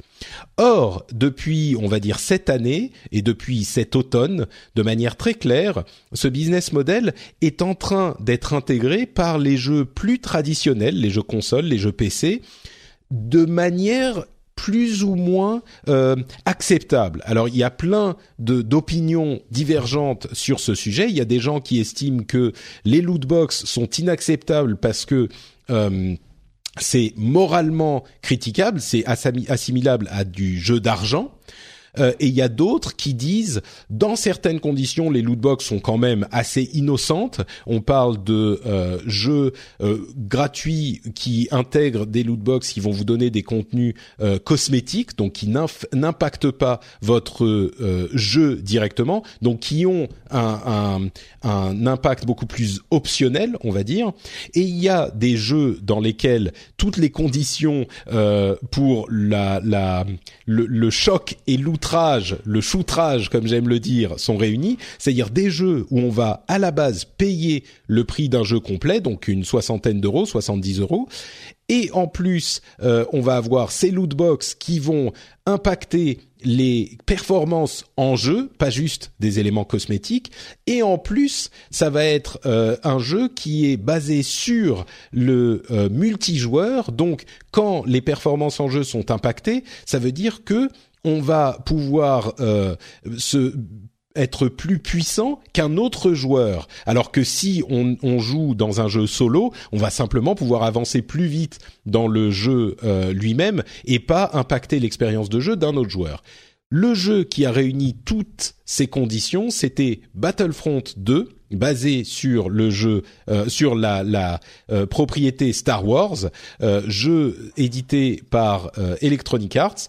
A: Or, depuis, on va dire, cette année et depuis cet automne, de manière très claire, ce business model est en train d'être intégré par les jeux plus traditionnels, les jeux consoles, les jeux PC, de manière plus ou moins euh, acceptable. Alors il y a plein d'opinions divergentes sur ce sujet. Il y a des gens qui estiment que les loot box sont inacceptables parce que euh, c'est moralement critiquable, c'est assimilable à du jeu d'argent. Euh, et il y a d'autres qui disent, dans certaines conditions, les lootbox sont quand même assez innocentes. On parle de euh, jeux euh, gratuits qui intègrent des lootbox qui vont vous donner des contenus cosmétiques, donc qui n'impactent pas votre jeu directement, donc qui ont un, un, un impact beaucoup plus optionnel, on va dire. Et il y a des jeux dans lesquels toutes les conditions pour la, la le, le choc et le choutrage, comme j'aime le dire, sont réunis, c'est-à-dire des jeux où on va à la base payer le prix d'un jeu complet, donc une soixantaine d'euros, 70 euros, et en plus, euh, on va avoir ces loot box qui vont impacter les performances en jeu, pas juste des éléments cosmétiques. Et en plus, ça va être euh, un jeu qui est basé sur le euh, multijoueur. Donc, quand les performances en jeu sont impactées, ça veut dire que on va pouvoir euh, être plus puissant qu'un autre joueur. Alors que si on, joue dans un jeu solo, on va simplement pouvoir avancer plus vite dans le jeu euh, lui-même et pas impacter l'expérience de jeu d'un autre joueur. Le jeu qui a réuni toutes ces conditions, c'était Battlefront 2, basé sur le jeu, euh, sur la propriété Star Wars, jeu édité par Electronic Arts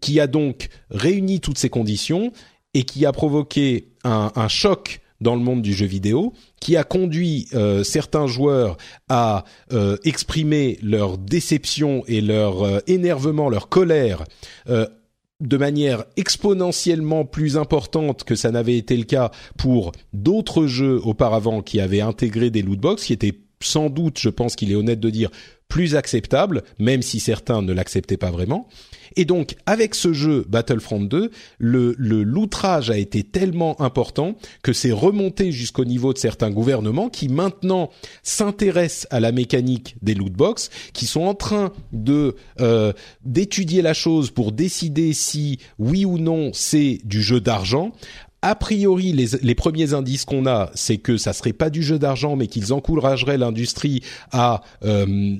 A: qui a donc réuni toutes ces conditions et qui a provoqué un, choc dans le monde du jeu vidéo, qui a conduit euh, certains joueurs à euh, exprimer leur déception et leur euh, énervement, leur colère de manière exponentiellement plus importante que ça n'avait été le cas pour d'autres jeux auparavant qui avaient intégré des lootbox, qui étaient sans doute, je pense qu'il est honnête de dire, plus acceptables, même si certains ne l'acceptaient pas vraiment. Et donc, avec ce jeu Battlefront 2, le, le l'outrage a été tellement important que c'est remonté jusqu'au niveau de certains gouvernements qui maintenant s'intéressent à la mécanique des loot box, qui sont en train de euh, d'étudier la chose pour décider si oui ou non c'est du jeu d'argent. A priori, les, les premiers indices qu'on a, c'est que ça serait pas du jeu d'argent, mais qu'ils encourageraient l'industrie à euh,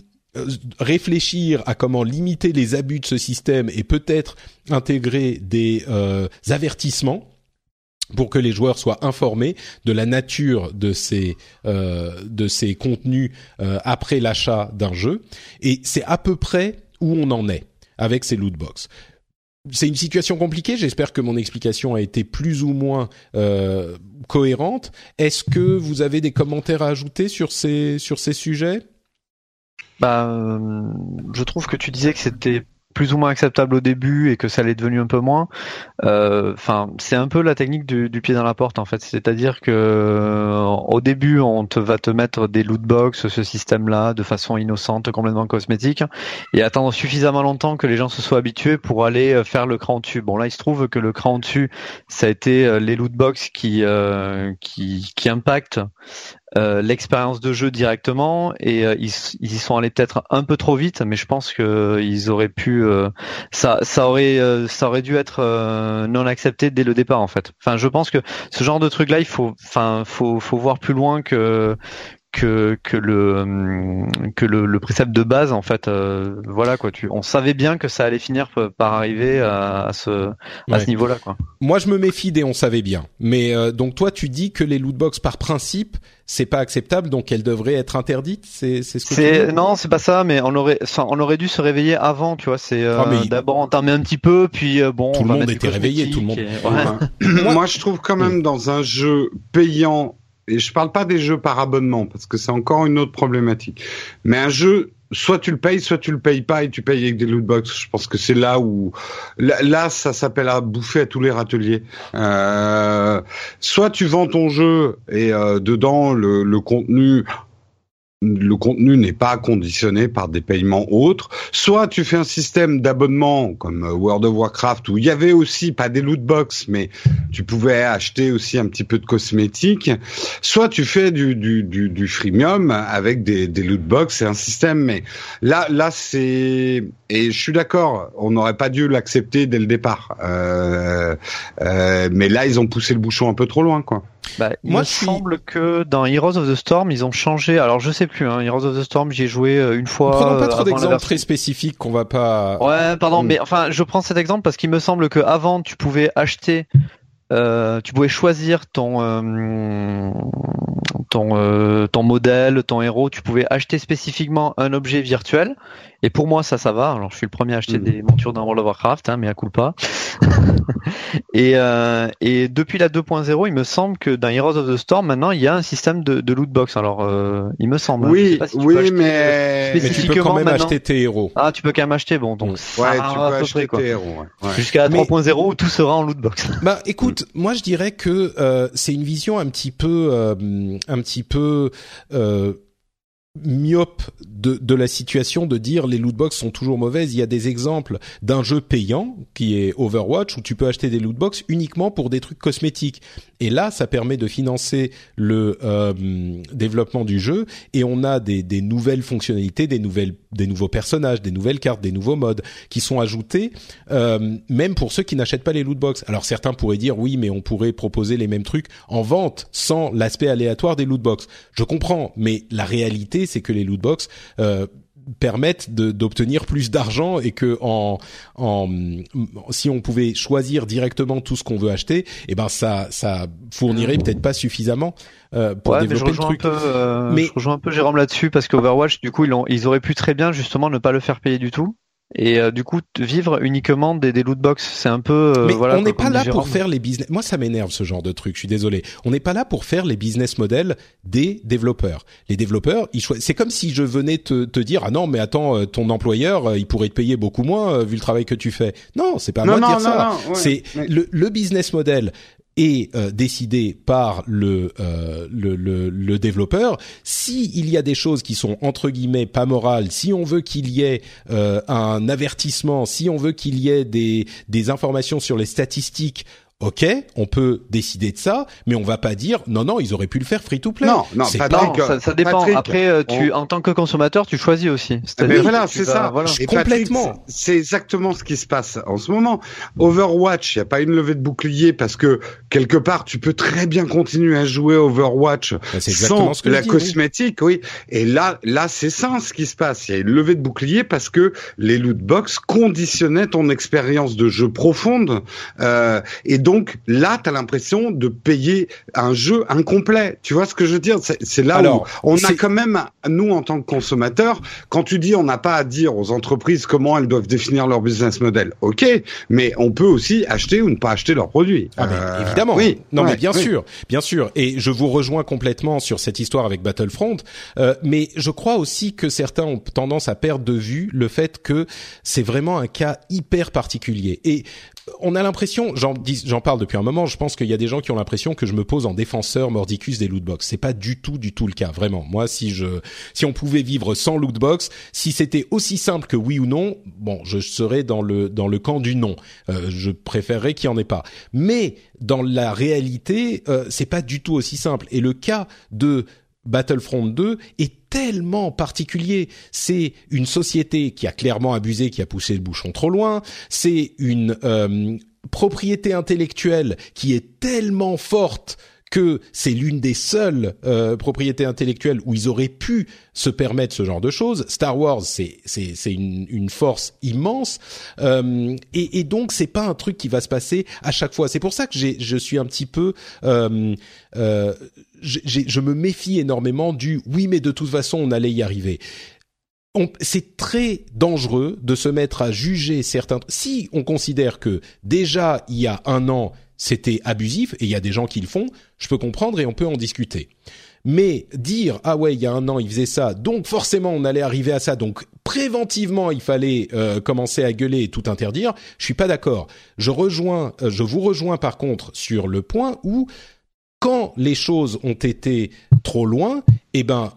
A: réfléchir à comment limiter les abus de ce système et peut-être intégrer des euh, avertissements pour que les joueurs soient informés de la nature de ces euh, de ces contenus après l'achat d'un jeu et c'est à peu près où on en est avec ces loot box. c'est une situation compliquée. J'espère que mon explication a été plus ou moins euh, cohérente. Est-ce que vous avez des commentaires à ajouter sur ces sur ces sujets?
D: Bah, euh, je trouve que tu disais que c'était plus ou moins acceptable au début et que ça l'est devenu un peu moins. Euh, enfin, c'est un peu la technique du, pied dans la porte en fait. C'est-à-dire que euh, au début, on te va te mettre des loot box, ce système-là, de façon innocente, complètement cosmétique, et attendre suffisamment longtemps que les gens se soient habitués pour aller euh, faire le cran dessus. Bon là, il se trouve que le cran dessus, ça a été les loot box qui qui, qui impactent euh, l'expérience de jeu directement et euh, ils, ils, y sont allés peut-être un peu trop vite mais je pense que ils auraient pu euh, ça ça aurait ça aurait dû être non accepté dès le départ en fait. Enfin je pense que ce genre de truc là il faut enfin faut faut voir plus loin que que que le que le, le précepte de base en fait euh, voilà quoi. Tu on savait bien que ça allait finir par arriver à, à ce à ce niveau là quoi.
A: Moi je me méfie des on savait bien. Mais euh, donc toi tu dis que les lootbox par principe c'est pas acceptable donc elles devraient être interdites c'est c'est ce que
D: non c'est pas ça mais on aurait enfin, on aurait dû se réveiller avant tu vois. C'est euh, ah, d'abord entamer un petit peu puis bon
A: tout le monde était réveillé tout le monde.
B: moi je trouve quand même dans un jeu payant et je parle pas des jeux par abonnement parce que c'est encore une autre problématique. Mais un jeu, soit tu le payes, soit tu le payes pas et tu payes avec des loot box. Je pense que c'est là où là, ça s'appelle à bouffer à tous les râteliers. Euh, soit tu vends ton jeu et euh, dedans le, le contenu le contenu n'est pas conditionné par des paiements autres. Soit tu fais un système d'abonnement comme euh, World of Warcraft où il y avait aussi pas des loot box mais tu pouvais acheter aussi un petit peu de cosmétiques. Soit tu fais du du du, du freemium avec des des loot box et un système. Mais là là c'est et je suis d'accord, on n'aurait pas dû l'accepter dès le départ. Euh, euh, mais là ils ont poussé le bouchon un peu trop loin quoi.
D: Bah, il Moi, me semble que dans Heroes of the Storm, ils ont changé. Alors, je sais plus. Hein, Heroes of the Storm, j'ai joué euh, une fois.
A: Prenons pas trop d'exemples très spécifiques qu'on va pas.
D: Ouais, pardon, hmm. mais enfin, je prends cet exemple parce qu'il me semble que avant, tu pouvais acheter, euh, tu pouvais choisir ton euh, ton euh, ton modèle, ton héros. Tu pouvais acheter spécifiquement un objet virtuel et pour moi, ça, ça va. Alors, je suis le premier à acheter mm. des montures dans World of Warcraft, hein, mais à coup pas. et, euh, et depuis la 2.0, il me semble que dans Heroes of the Storm, maintenant, il y a un système de, de loot box. Alors, euh, il me semble.
B: Hein. Oui, oui, mais...
A: mais tu peux quand même acheter tes héros.
D: Ah, tu peux quand même acheter. Bon, donc.
B: Mm. Ouais, tu peux acheter tes héros.
D: Ouais. Jusqu'à 3.0 où tout sera en loot box.
A: bah, écoute, moi, je dirais que euh, c'est une vision un petit peu, euh, un petit peu. Euh, myope de, de la situation de dire les lootbox sont toujours mauvaises. Il y a des exemples d'un jeu payant qui est Overwatch où tu peux acheter des lootbox uniquement pour des trucs cosmétiques. Et là, ça permet de financer le euh, développement du jeu et on a des, des, nouvelles fonctionnalités, des nouvelles, des nouveaux personnages, des nouvelles cartes, des nouveaux modes qui sont ajoutés, euh, même pour ceux qui n'achètent pas les lootbox. Alors certains pourraient dire oui, mais on pourrait proposer les mêmes trucs en vente sans l'aspect aléatoire des lootbox. Je comprends, mais la réalité, c'est que les lootbox euh, permettent d'obtenir plus d'argent et que en, en si on pouvait choisir directement tout ce qu'on veut acheter, et eh ben ça ça fournirait peut-être pas suffisamment euh, pour développer le truc.
D: Euh, mais je rejoins un peu Jérôme là-dessus parce qu'Overwatch du coup ils ont ils auraient pu très bien justement ne pas le faire payer du tout et euh, du coup vivre uniquement des, des loot box c'est un peu
A: euh, mais on n'est pas là pour faire les business moi ça m'énerve ce genre de truc je suis désolé. On n'est pas là pour faire les business models des développeurs. Les développeurs ils c'est comme si je venais te, te dire ah non mais attends euh, ton employeur il pourrait te payer beaucoup moins vu le travail que tu fais. Non c'est pas à moi de dire ça. c'est le, le business model est euh, décidé par le, euh, le, le, développeur. Si il y a des choses qui sont entre guillemets pas morales, si on veut qu'il y ait euh, un avertissement, si on veut qu'il y ait des, des informations sur les statistiques Ok, on peut décider de ça, mais on va pas dire non non ils auraient pu le faire free to play.
B: Non non, Patrick,
D: ça, ça, dépend. Après euh, tu en tant que consommateur tu choisis aussi.
B: Mais voilà c'est ça. Voilà. complètement. C'est exactement ce qui se passe en ce moment. Overwatch, il y a pas une levée de bouclier parce que quelque part tu peux très bien continuer à jouer Overwatch bah, sans ce que la cosmétique, oui. Et là là c'est ça ce qui se passe. Il y a une levée de bouclier parce que les loot box conditionnaient ton expérience de jeu profonde euh, et donc donc là, tu as l'impression de payer un jeu incomplet. Tu vois ce que je veux dire? C'est là où on a quand même, nous en tant que consommateurs, quand tu dis on n'a pas à dire aux entreprises comment elles doivent définir leur business model, ok, mais on peut aussi acheter ou ne pas acheter leurs produits.
A: Ah, euh, évidemment. Oui. Non, mais bien sûr, bien sûr. Et je vous rejoins complètement sur cette histoire avec Battlefront. Euh, mais je crois aussi que certains ont tendance à perdre de vue le fait que c'est vraiment un cas hyper particulier. Et on a l'impression, j'en parle depuis un moment, je pense qu'il y a des gens qui ont l'impression que je me pose en défenseur mordicus des lootbox. C'est pas du tout, du tout le cas, vraiment. Moi, si je, si on pouvait vivre sans lootbox, si c'était aussi simple que oui ou non, bon, je serais dans le dans le camp du non. Euh, je préférerais qu'il y en ait pas. Mais dans la réalité, euh, c'est pas du tout aussi simple. Et le cas de Battlefront 2 est tellement particulier. C'est une société qui a clairement abusé, qui a poussé le bouchon trop loin. C'est une euh, propriété intellectuelle qui est tellement forte que c'est l'une des seules euh, propriétés intellectuelles où ils auraient pu se permettre ce genre de choses. Star Wars, c'est c'est c'est une, une force immense euh, et, et donc c'est pas un truc qui va se passer à chaque fois. C'est pour ça que je suis un petit peu euh, euh, je me méfie énormément du oui mais de toute façon on allait y arriver c'est très dangereux de se mettre à juger certains. Si on considère que déjà il y a un an c'était abusif et il y a des gens qui le font, je peux comprendre et on peut en discuter. Mais dire ah ouais il y a un an il faisait ça donc forcément on allait arriver à ça donc préventivement il fallait euh, commencer à gueuler et tout interdire je suis pas d'accord je rejoins euh, je vous rejoins par contre sur le point où quand les choses ont été trop loin eh ben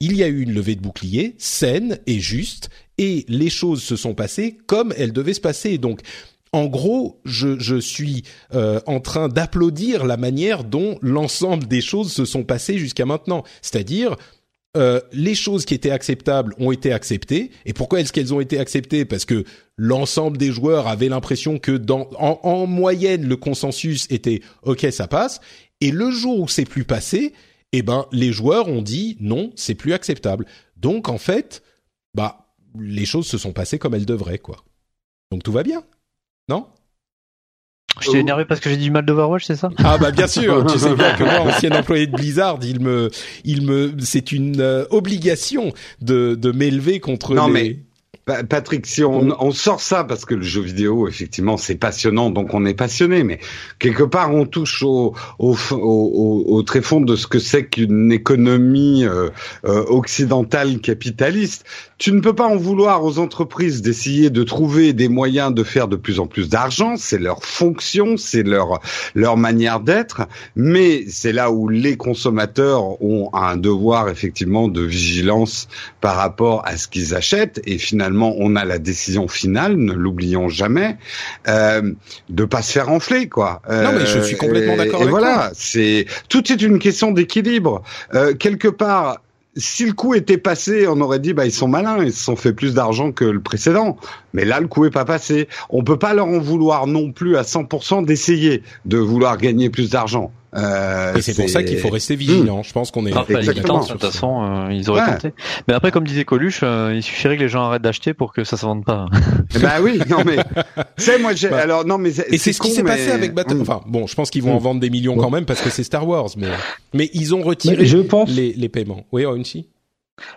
A: il y a eu une levée de bouclier saine et juste et les choses se sont passées comme elles devaient se passer donc en gros, je, suis euh, en train d'applaudir la manière dont l'ensemble des choses se sont passées jusqu'à maintenant. C'est-à-dire, euh, les choses qui étaient acceptables ont été acceptées. Et pourquoi est-ce qu'elles ont été acceptées? Parce que l'ensemble des joueurs avaient l'impression que, dans, en, moyenne, le consensus était OK, ça passe. Et le jour où c'est plus passé, eh ben, les joueurs ont dit non, c'est plus acceptable. Donc, en fait, bah, les choses se sont passées comme elles devraient, quoi. Donc tout va bien. Non?
D: Je t'ai énervé parce que j'ai du mal d'Overwatch, c'est ça?
A: Ah bah bien sûr, tu sais bien que moi, ancien employé de Blizzard, il me, il me, c'est une euh, obligation de de m'élever contre
B: non, Mais... Patrick, si on, on, sort ça parce que le jeu vidéo, effectivement, c'est passionnant, donc on est passionné, mais quelque part on touche au, au, au, au très fond de ce que c'est qu'une économie euh, euh, occidentale capitaliste tu ne peux pas en vouloir aux entreprises d'essayer de trouver des moyens de faire de plus en plus d'argent. C'est leur fonction, c'est leur leur manière d'être. Mais c'est là où les consommateurs ont un devoir effectivement de vigilance par rapport à ce qu'ils achètent. Et finalement, on a la décision finale, ne l'oublions jamais, euh, de pas se faire enfler, quoi.
A: non, mais je suis complètement d'accord avec
B: voilà, c'est tout est une question d'équilibre. Euh, quelque part si le coup était passé, on aurait dit bah ils sont malins, ils se sont fait plus d'argent que le précédent. Mais là, le coup est pas passé. On peut pas leur en vouloir non plus à 100% d'essayer de vouloir gagner plus d'argent.
A: Euh, et c'est pour ça qu'il faut rester vigilant. Je pense qu'on est.
D: Enfin, de toute façon, euh, ils auraient tenté. Mais après, comme disait Coluche, euh, il suffirait que les gens arrêtent d'acheter pour que ça se vende pas.
B: bah oui, non mais, c'est moi, j'ai, bah, alors non mais.
A: Et c'est ce qui s'est passé avec Battle. Enfin, bon, je pense qu'ils vont en vendre des millions quand même parce que c'est Star Wars, mais mais ils ont retiré je pense... les, les paiements. Oui, si.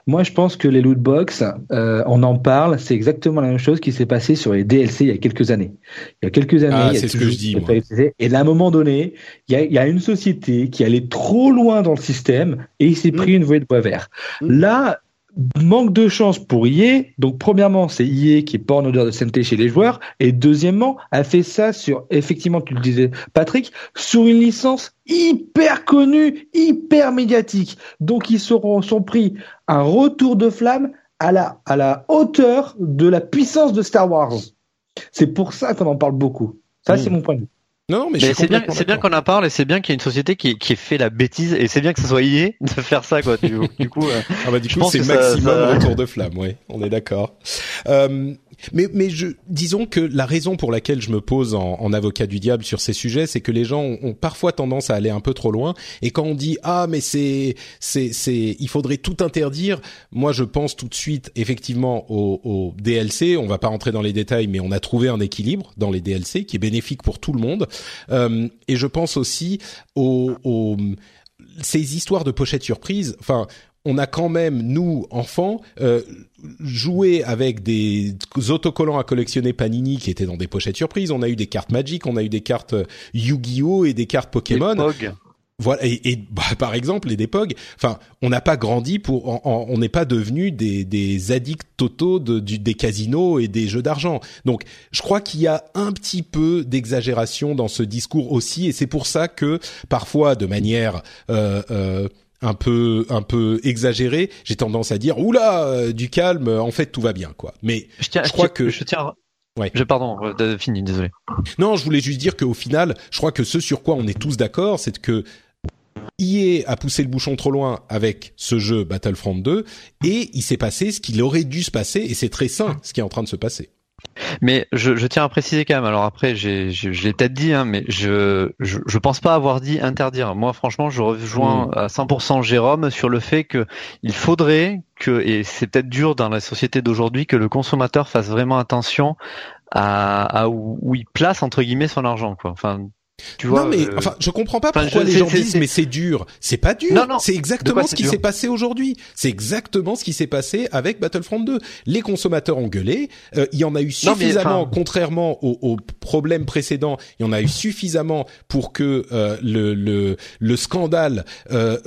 C: Moi, je pense que les loot box, euh, on en parle, c'est exactement la même chose qui s'est passé sur les DLC il y a quelques années. Il y a quelques années,
A: ah, c'est ce que je dis.
C: Et à un moment donné, il y, a, il y, a, une société qui allait trop loin dans le système et il s'est pris mmh. une voie de bois vert. Mmh. Là, manque de chance pour IE. Donc, premièrement, c'est IE qui est pas en odeur de sainteté chez les joueurs. Et deuxièmement, a fait ça sur, effectivement, tu le disais, Patrick, sur une licence hyper connue, hyper médiatique. Donc, ils seront, sont pris un retour de flamme à la, à la hauteur de la puissance de Star Wars. C'est pour ça qu'on en parle beaucoup. Ça, c'est hmm. mon point de vue.
D: Non, mais, c'est bien, c'est bien qu'on en parle et c'est bien qu'il y ait une société qui, qui fait la bêtise et c'est bien que ce soit IE de faire ça quoi. Du, coup,
A: euh, ah bah du coup c'est maximum retour de flamme, ouais, on est d'accord. Euh, Mais, mais je, disons que la raison pour laquelle je me pose en, en avocat du diable sur ces sujets, c'est que les gens ont, parfois tendance à aller un peu trop loin. Et quand on dit ah mais c'est c'est c'est il faudrait tout interdire, moi je pense tout de suite effectivement au, au DLC. On va pas rentrer dans les détails, mais on a trouvé un équilibre dans les DLC qui est bénéfique pour tout le monde. Euh, et je pense aussi aux, aux ces histoires de pochettes surprises. Enfin, on a quand même, nous, enfants, euh, joué avec des autocollants à collectionner Panini qui étaient dans des pochettes surprises. On a eu des cartes Magic, on a eu des cartes euh, Yu-Gi-Oh et des cartes Pokémon. Voilà, et, bah, par exemple les Depog. Enfin, on n'a pas grandi pour, on n'est pas devenu des, des addicts totaux de, des casinos et des jeux d'argent. Donc, je crois qu'il y a un petit peu d'exagération dans ce discours aussi, et c'est pour ça que parfois, de manière euh, euh, un peu un peu exagéré, j'ai tendance à dire oula euh, du calme, en fait tout va bien quoi. Mais je, tiens, je crois que
D: je tiens Ouais. Je pardon, euh, fini, désolé.
A: Non, je voulais juste dire qu'au final, je crois que ce sur quoi on est tous d'accord, c'est que EA a poussé le bouchon trop loin avec ce jeu Battlefront 2 et il s'est passé ce qu'il aurait dû se passer et c'est très sain ce qui est en train de se passer.
D: Mais je, je, tiens à préciser quand même. Alors après, j'ai, je, je l'ai peut-être dit, hein, mais je, je, je pense pas avoir dit interdire. Moi, franchement, je rejoins mm. à 100% Jérôme sur le fait que il faudrait que, et c'est peut-être dur dans la société d'aujourd'hui, que le consommateur fasse vraiment attention à, à où, où, il place entre guillemets son argent. Quoi. Enfin,
A: tu vois, non mais euh, enfin, je comprends pas pourquoi les gens disent mais c'est dur. C'est pas dur. Non, non. C'est exactement ce qui s'est passé aujourd'hui. C'est exactement ce qui s'est passé avec Battlefront 2. Les consommateurs ont gueulé. Euh, il y en a eu suffisamment, contrairement aux, aux, problèmes précédents, il y en a eu suffisamment pour que euh, le, le, le scandale euh,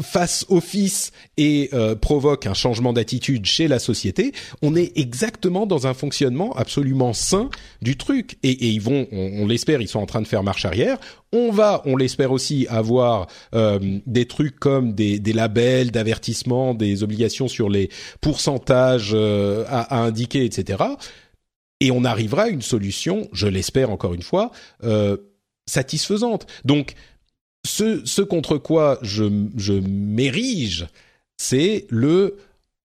A: fasse office et provoque un changement d'attitude chez la société. On est exactement dans un fonctionnement absolument sain du truc. Et, et ils vont, on, on l'espère, ils sont en train de faire marche On va, on l'espère aussi, avoir euh, des trucs comme des, labels d'avertissement, des obligations sur les pourcentages euh, à, indiquer, etc. Et on arrivera à une solution, je l'espère encore une fois, euh, satisfaisante. Donc, ce, ce contre quoi je, je m'érige, c'est le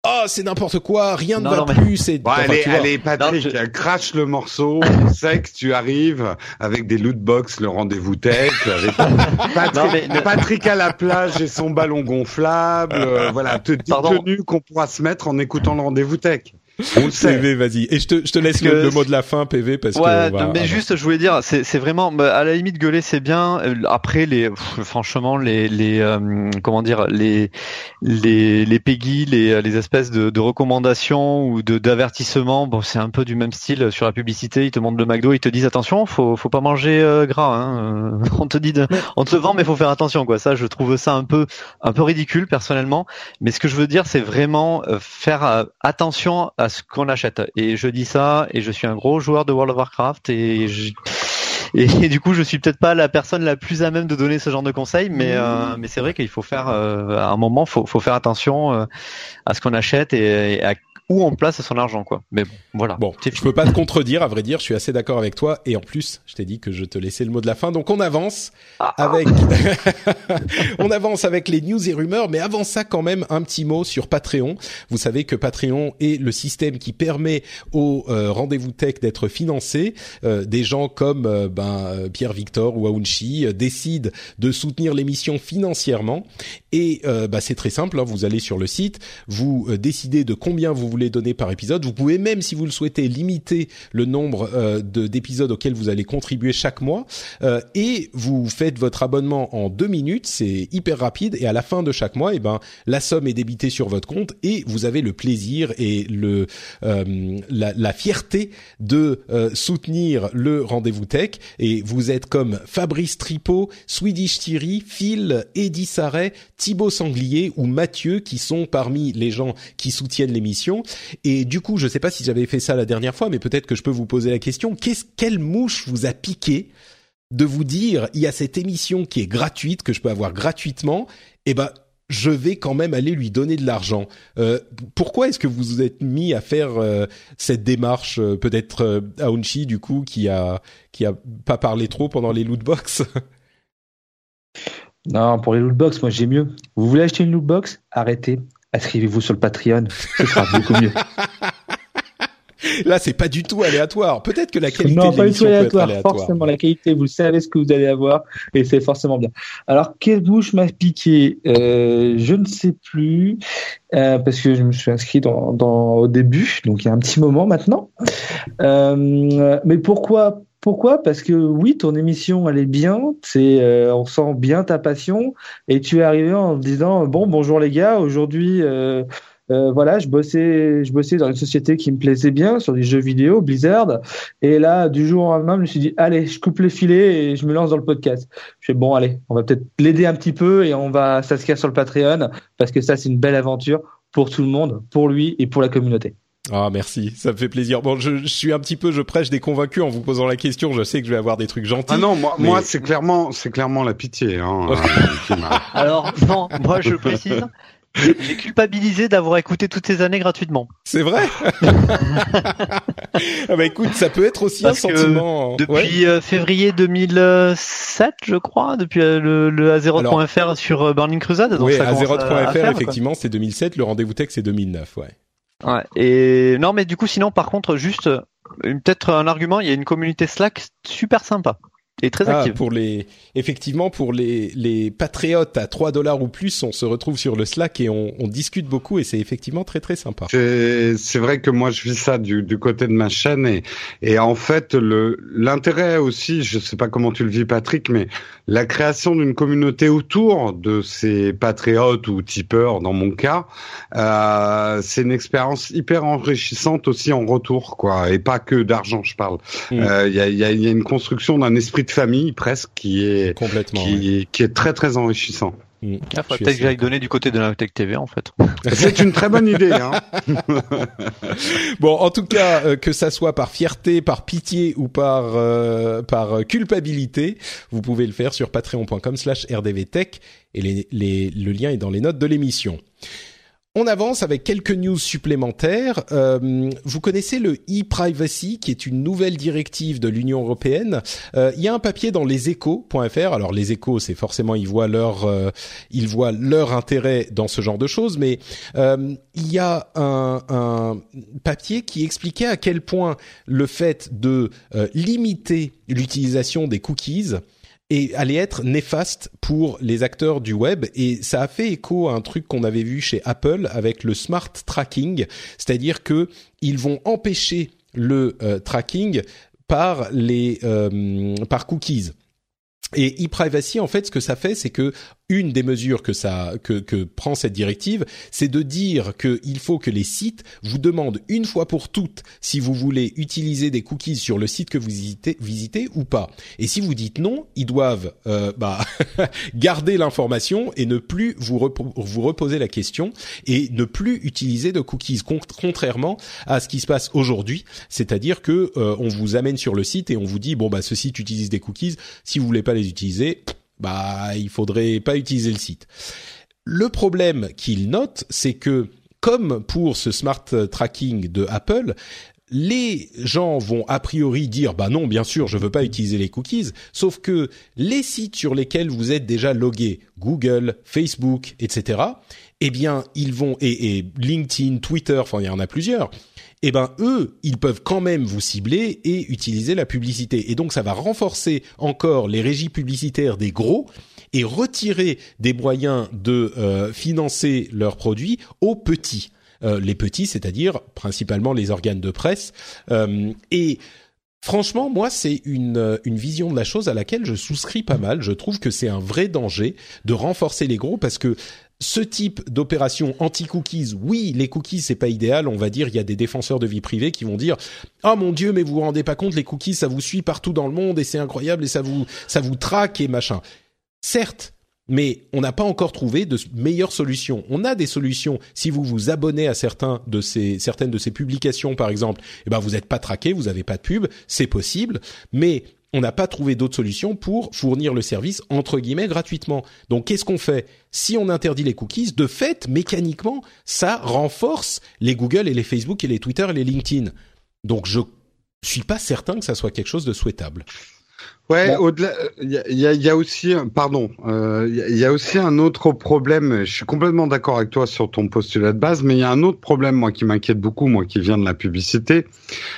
A: oh c'est n'importe quoi, rien ne va plus. C'est
B: bon, allez, allez Patrick, crache le morceau. on sait que tu arrives avec des loot box, le rendez-vous tech, avec Patrick, Patrick, à la plage et son ballon gonflable. Euh, voilà, te tenue qu'on pourra se mettre en écoutant le rendez-vous tech.
A: PV, vas-y. Et je te, je te laisse le, mot de la fin, PV, parce
D: ouais, que. mais juste, je voulais dire, c'est, c'est vraiment, bah, à la limite, gueuler, c'est bien. Euh, après, les, franchement, les, les, euh, comment dire, les, les, les Peggy, les, les espèces de, de recommandations ou de d'avertissements, bon, c'est un peu du même style sur la publicité. Ils te montrent le McDo, ils te disent attention, faut, faut pas manger euh, gras. Hein. on te dit, de, on te le vend, mais faut faire attention, quoi. Ça, je trouve ça un peu, un peu ridicule personnellement. Mais ce que je veux dire, c'est vraiment faire attention à ce qu'on achète. Et je dis ça, et je suis un gros joueur de World of Warcraft, et et, du coup, je suis peut-être pas la personne la plus à même de donner ce genre de conseils, mais euh, mais c'est vrai qu'il faut faire euh, à un moment, faut faut faire attention euh, à ce qu'on achète et, et à où on place son argent quoi. Mais bon, voilà.
A: Bon, je peux pas te contredire, à vrai dire, je suis assez d'accord avec toi. Et en plus, je t'ai dit que je te laissais le mot de la fin, donc on avance ah. avec, on avance avec les news et rumeurs. Mais avant ça, quand même, un petit mot sur Patreon. Vous savez que Patreon est le système qui permet aux euh, rendez-vous tech d'être financés. Euh, des gens comme euh, ben Pierre Victor ou Aounchi décident de soutenir l'émission financièrement. Et bah, c'est très simple. Hein. vous allez sur le site, vous décidez de combien vous voulez les donner par épisode. Vous pouvez même, si vous le souhaitez, limiter le nombre euh, d'épisodes auxquels vous allez contribuer chaque mois. Euh, et vous faites votre abonnement en deux minutes. C'est hyper rapide. Et à la fin de chaque mois, eh ben, la somme est débitée sur votre compte et vous avez le plaisir et le euh, la, fierté de soutenir le rendez-vous tech. Et vous êtes comme Fabrice Tripot, Swedish Thierry, Phil, Eddie Sarret, Thibaut Sanglier ou Mathieu qui sont parmi les gens qui soutiennent l'émission. Et du coup, je ne sais pas si j'avais fait ça la dernière fois, mais peut-être que je peux vous poser la question qu'est-ce quelle mouche vous a piqué de vous dire il y a cette émission qui est gratuite que je peux avoir gratuitement Eh ben je vais quand même aller lui donner de l'argent. Euh, pourquoi est-ce que vous vous êtes mis à faire euh, cette démarche euh, Peut-être euh, Aounchi du coup qui a qui a pas parlé trop pendant les loot box?
C: non, pour les loot box, moi j'ai mieux. Vous voulez acheter une loot box? Arrêtez inscrivez-vous sur le Patreon, ce sera beaucoup mieux.
A: Là, c'est pas du tout aléatoire. Peut-être que la qualité
C: non,
A: de
C: pas du tout aléatoire.
A: Peut être aléatoire.
C: Forcément, la qualité, vous savez ce que vous allez avoir et c'est forcément bien. Alors, quelle bouche m'a piqué? Euh, Je ne sais plus euh, parce que je me suis inscrit dans, dans, au début, donc il y a un petit moment maintenant. Euh, mais pourquoi pourquoi? Parce que oui, ton émission elle est bien, c'est euh, on sent bien ta passion et tu es arrivé en disant bon bonjour les gars, aujourd'hui euh, euh, voilà, je bossais, je bossais dans une société qui me plaisait bien sur des jeux vidéo, Blizzard. Et là, du jour au lendemain, je me suis dit, allez, je coupe les filets et je me lance dans le podcast. Je fais bon, allez, on va peut-être l'aider un petit peu et on va s'inscrire sur le Patreon parce que ça, c'est une belle aventure pour tout le monde, pour lui et pour la communauté.
A: Ah merci, ça me fait plaisir. Bon, je, je, suis un petit peu, je prêche des convaincus en vous posant la question. Je sais que je vais avoir des trucs gentils.
B: Ah non, moi, moi c'est clairement, c'est clairement la pitié. Hein,
D: Alors non, moi je précise, j'ai culpabilisé d'avoir écouté toutes ces années gratuitement.
A: C'est vrai ah bah écoute, ça peut être aussi un sentiment.
D: Depuis euh, février 2007, je crois, depuis euh, le, le A0.fr sur euh, Burning Crusade.
A: Donc oui, A0.fr, effectivement, c'est 2007. Le rendez-vous tech, c'est 2009, ouais.
D: Ouais. Et non, mais du coup, sinon, par contre, juste peut-être un argument. Il y a une communauté Slack super sympa et très ah, active.
A: pour les, effectivement, pour les, les patriotes à 3 dollars ou plus, on se retrouve sur le Slack et on, on discute beaucoup et c'est effectivement très très sympa.
B: C'est vrai que moi je vis ça du, du côté de ma chaîne et, et en fait le l'intérêt aussi, je sais pas comment tu le vis Patrick, mais la création d'une communauté autour de ces patriotes ou tipeurs dans mon cas, euh, c'est une expérience hyper enrichissante aussi en retour quoi et pas que d'argent je parle. Mm. Il mm. euh, y, a, y, a, y a une construction d'un esprit famille presque qui est
A: complètement
B: qui, qui est très très enrichissant.
D: Mmh. Ah, peut-être que j'aille donner du côté de la Tech TV en fait.
B: C'est une très bonne idée. Hein
A: bon, en tout cas, euh, que ça soit par fierté, par pitié ou par euh, par culpabilité, vous pouvez le faire sur patreon.com/rdvtech et les, les, le lien est dans les notes de l'émission. On avance avec quelques news supplémentaires. Euh, vous connaissez le e-privacy, qui est une nouvelle directive de l'Union européenne. Euh, il y a un papier dans leséchos.fr. Alors les échos, c'est forcément ils voient leur euh, ils voient leur intérêt dans ce genre de choses, mais il y a un, papier qui expliquait à quel point le fait de limiter l'utilisation des cookies et allait être néfaste pour les acteurs du web et ça a fait écho à un truc qu'on avait vu chez Apple avec le smart tracking, c'est-à-dire que ils vont empêcher le euh, tracking par les euh, par cookies. Et e-privacy, en fait, ce que ça fait, c'est que une des mesures que ça que, que prend cette directive, c'est de dire qu'il faut que les sites vous demandent une fois pour toutes si vous voulez utiliser des cookies sur le site que vous visitez, visitez ou pas. Et si vous dites non, ils doivent euh, bah, garder l'information et ne plus vous, vous reposer la question et ne plus utiliser de cookies. Contrairement à ce qui se passe aujourd'hui, c'est-à-dire que euh, on vous amène sur le site et on vous dit bon bah ce site utilise des cookies, si vous voulez pas les utiliser, bah il faudrait pas utiliser le site. Le problème qu'il note, c'est que comme pour ce smart tracking de Apple, les gens vont a priori dire bah non bien sûr je veux pas utiliser les cookies sauf que les sites sur lesquels vous êtes déjà logué Google, Facebook, etc. Eh bien ils vont et, et LinkedIn, Twitter, enfin il y en a plusieurs eh ben eux, ils peuvent quand même vous cibler et utiliser la publicité. Et donc ça va renforcer encore les régies publicitaires des gros et retirer des moyens de euh, financer leurs produits aux petits. Euh, les petits, c'est-à-dire principalement les organes de presse. Euh, et Franchement, moi, c'est une, une vision de la chose à laquelle je souscris pas mal. Je trouve que c'est un vrai danger de renforcer les gros parce que ce type d'opération anti-cookies, oui, les cookies c'est pas idéal. On va dire, il y a des défenseurs de vie privée qui vont dire, oh mon dieu, mais vous vous rendez pas compte, les cookies ça vous suit partout dans le monde et c'est incroyable et ça vous ça vous traque et machin. Certes, mais on n'a pas encore trouvé de meilleures solutions. On a des solutions. Si vous vous abonnez à certains de ces, certaines de ces publications, par exemple, eh ben vous n'êtes pas traqué, vous n'avez pas de pub, c'est possible. Mais on n'a pas trouvé d'autres solutions pour fournir le service entre guillemets gratuitement. Donc qu'est-ce qu'on fait Si on interdit les cookies, de fait, mécaniquement, ça renforce les Google et les Facebook et les Twitter et les LinkedIn. Donc je suis pas certain que ça soit quelque chose de souhaitable.
B: Ouais, bah. au-delà, il y a, y a, aussi, pardon, il euh, y, a aussi un autre problème. Je suis complètement d'accord avec toi sur ton postulat de base, mais il y a un autre problème, moi, qui m'inquiète beaucoup, moi, qui vient de la publicité,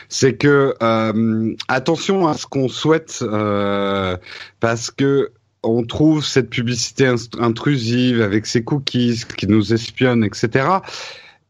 B: c'est que euh, attention à ce qu'on souhaite, euh, parce que on trouve cette publicité intrusive avec ses cookies qui nous espionnent, etc.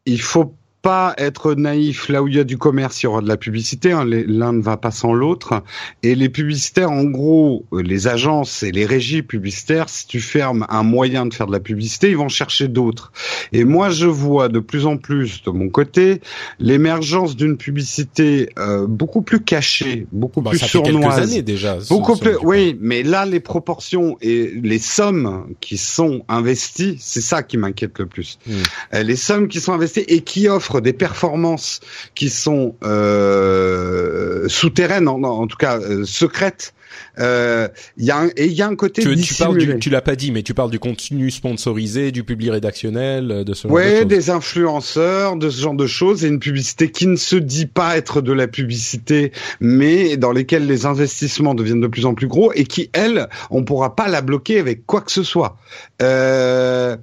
B: Il faut pas être naïf. Là où il y a du commerce, il y aura de la publicité. Hein. L'un ne va pas sans l'autre. Et les publicitaires, en gros, euh, les agences et les régies publicitaires, si tu fermes un moyen de faire de la publicité, ils vont chercher d'autres. Et moi, je vois de plus en plus de mon côté l'émergence d'une publicité euh, beaucoup plus cachée, beaucoup bah, plus ça sournoise.
A: Fait années déjà.
B: Beaucoup plus. Oui, mais là, les proportions et les sommes qui sont investies, c'est ça qui m'inquiète le plus. Hmm. Euh, les sommes qui sont investies et qui offrent des performances qui sont euh, souterraines, en, tout cas euh, secrètes. Euh, il y a un, et il y a un côté
A: tu, tu parles du, tu l'as pas dit mais tu parles du contenu sponsorisé du public rédactionnel de ce genre
B: de choses. des influenceurs de ce genre de choses et une publicité qui ne se dit pas être de la publicité mais dans lesquelles les investissements deviennent de plus en plus gros et qui elle on pourra pas la bloquer avec quoi que ce soit euh,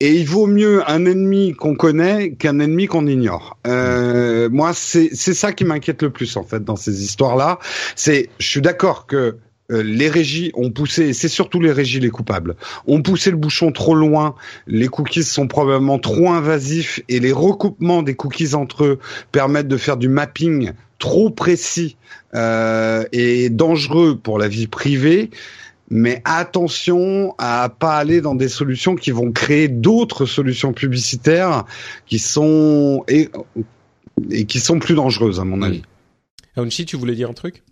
B: et il vaut mieux un ennemi qu'on connaît qu'un ennemi qu'on ignore. Euh, moi, c'est ça qui m'inquiète le plus en fait dans ces histoires-là. C'est, je suis d'accord que euh, les régies ont poussé, c'est surtout les régies les coupables, ont poussé le bouchon trop loin, les cookies sont probablement trop invasifs et les recoupements des cookies entre eux permettent de faire du mapping trop précis euh, et dangereux pour la vie privée mais attention à pas aller dans des solutions qui vont créer d'autres solutions publicitaires qui sont et, qui sont plus dangereuses à mon avis.
A: Aounchi, tu voulais dire un truc?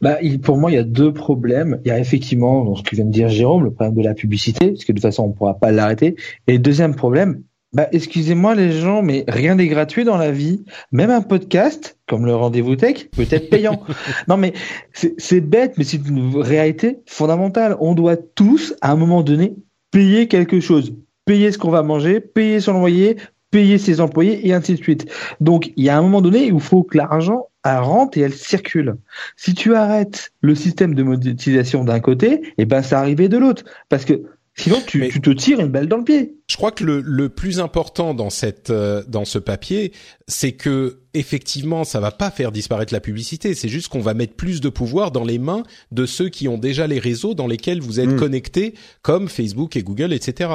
C: Bah, pour moi, il y a deux problèmes. Il y a effectivement, dans ce que vient de dire Jérôme, le problème de la publicité, parce que de toute façon, on ne pourra pas l'arrêter. Et le deuxième problème, bah, excusez-moi les gens, mais rien n'est gratuit dans la vie. Même un podcast, comme le rendez-vous tech, peut être payant. non, mais c'est bête, mais c'est une réalité fondamentale. On doit tous, à un moment donné, payer quelque chose. Payer ce qu'on va manger, payer son loyer, payer ses employés et ainsi de suite. Donc, il y a un moment donné où il faut que l'argent rentre et elle circule. Si tu arrêtes le système de monétisation d'un côté, et eh ben ça arrivait de l'autre. Parce que Sinon, tu, tu, te tires une balle dans le pied.
A: Je crois que le, le plus important dans cette euh, dans ce papier, c'est que effectivement, ça va pas faire disparaître la publicité. C'est juste qu'on va mettre plus de pouvoir dans les mains de ceux qui ont déjà les réseaux dans lesquels vous êtes mm. connectés, comme Facebook et Google, etc.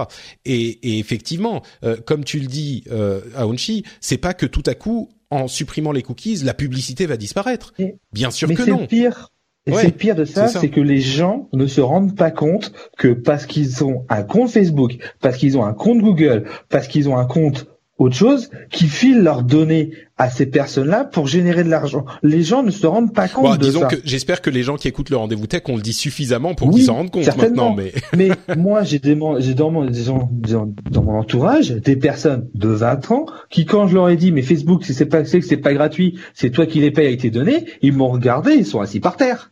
A: Et, et effectivement, euh, comme tu le dis, euh, Aonchi, c'est pas que tout à coup, en supprimant les cookies, la publicité va disparaître. Bien sûr que non.
C: Pire. Et c'est pire de ça, c'est que les gens ne se rendent pas compte que parce qu'ils ont un compte Facebook, parce qu'ils ont un compte Google, parce qu'ils ont un compte autre chose, qui filent leurs données à ces personnes-là pour générer de l'argent. Les gens ne se rendent pas compte de disons
A: que j'espère que les gens qui écoutent le rendez-vous tech, on le dit suffisamment pour qu'ils s'en rendent compte maintenant. Mais
C: mais moi, j'ai des, j'ai dans mon, dans mon entourage des personnes de 20 ans qui, quand je leur ai dit, mais Facebook, si c'est pas, c'est que c'est pas gratuit, c'est toi qui les payes avec tes données, ils m'ont regardé, ils sont assis par terre.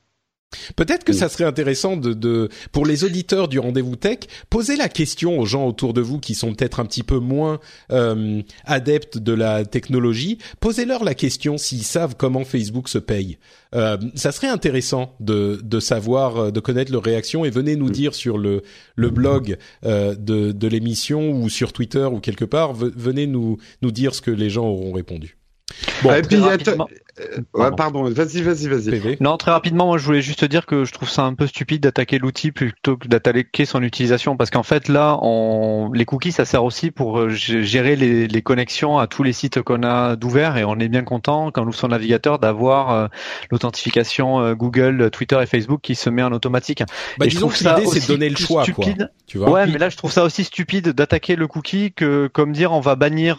A: Peut-être que ça serait intéressant de, de, pour les auditeurs du rendez-vous tech, poser la question aux gens autour de vous qui sont peut-être un petit peu moins euh, adeptes de la technologie. Posez-leur la question s'ils savent comment Facebook se paye. Euh, ça serait intéressant de, de savoir, euh, de connaître leur réaction et venez nous dire sur le, le blog euh, de, de l'émission ou sur Twitter ou quelque part, venez nous, nous dire ce que les gens auront répondu.
B: Bon, et puis, euh, pardon, vas-y, vas-y, vas-y.
D: Non, très rapidement, moi je voulais juste te dire que je trouve ça un peu stupide d'attaquer l'outil plutôt que d'attaquer son utilisation, parce qu'en fait là, on... les cookies, ça sert aussi pour euh, gérer les, les connexions à tous les sites qu'on a d'ouvert, et on est bien content quand on ouvre son navigateur d'avoir euh, l'authentification Google, Twitter et Facebook qui se met en automatique.
A: Bah, et disons que l'idée c'est de donner le choix,
D: stupide. quoi. Tu vois ouais, mais là je trouve ça aussi stupide d'attaquer le cookie que comme dire on va bannir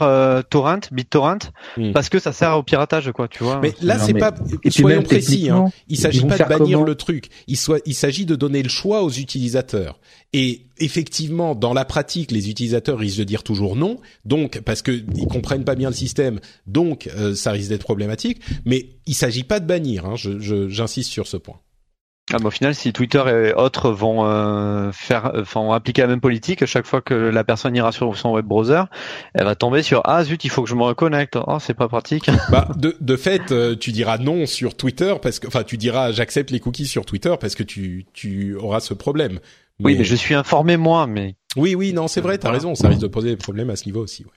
D: torrent, BitTorrent, hmm. parce que ça sert au piratage, quoi, tu vois.
A: Mais là, c'est pas. soyons précis. Hein. Il s'agit pas de bannir le truc. Il soit. Il s'agit de donner le choix aux utilisateurs. Et effectivement, dans la pratique, les utilisateurs risquent de dire toujours non. Donc, parce que ils comprennent pas bien le système. Donc, euh, ça risque d'être problématique. Mais il s'agit pas de bannir. Hein. J'insiste sur ce point.
D: Ah, au final, si Twitter et autres vont euh, faire, vont appliquer la même politique, à chaque fois que la personne ira sur son web browser, elle va tomber sur ah zut, il faut que je me reconnecte. Oh, c'est pas pratique.
A: Bah, de, de fait, euh, tu diras non sur Twitter parce que, enfin, tu diras j'accepte les cookies sur Twitter parce que tu, tu auras ce problème.
D: Oui, mais je suis informé moi, mais.
A: Oui, oui, non, c'est vrai, t'as raison, ça risque de poser des problèmes à ce niveau aussi. Ouais.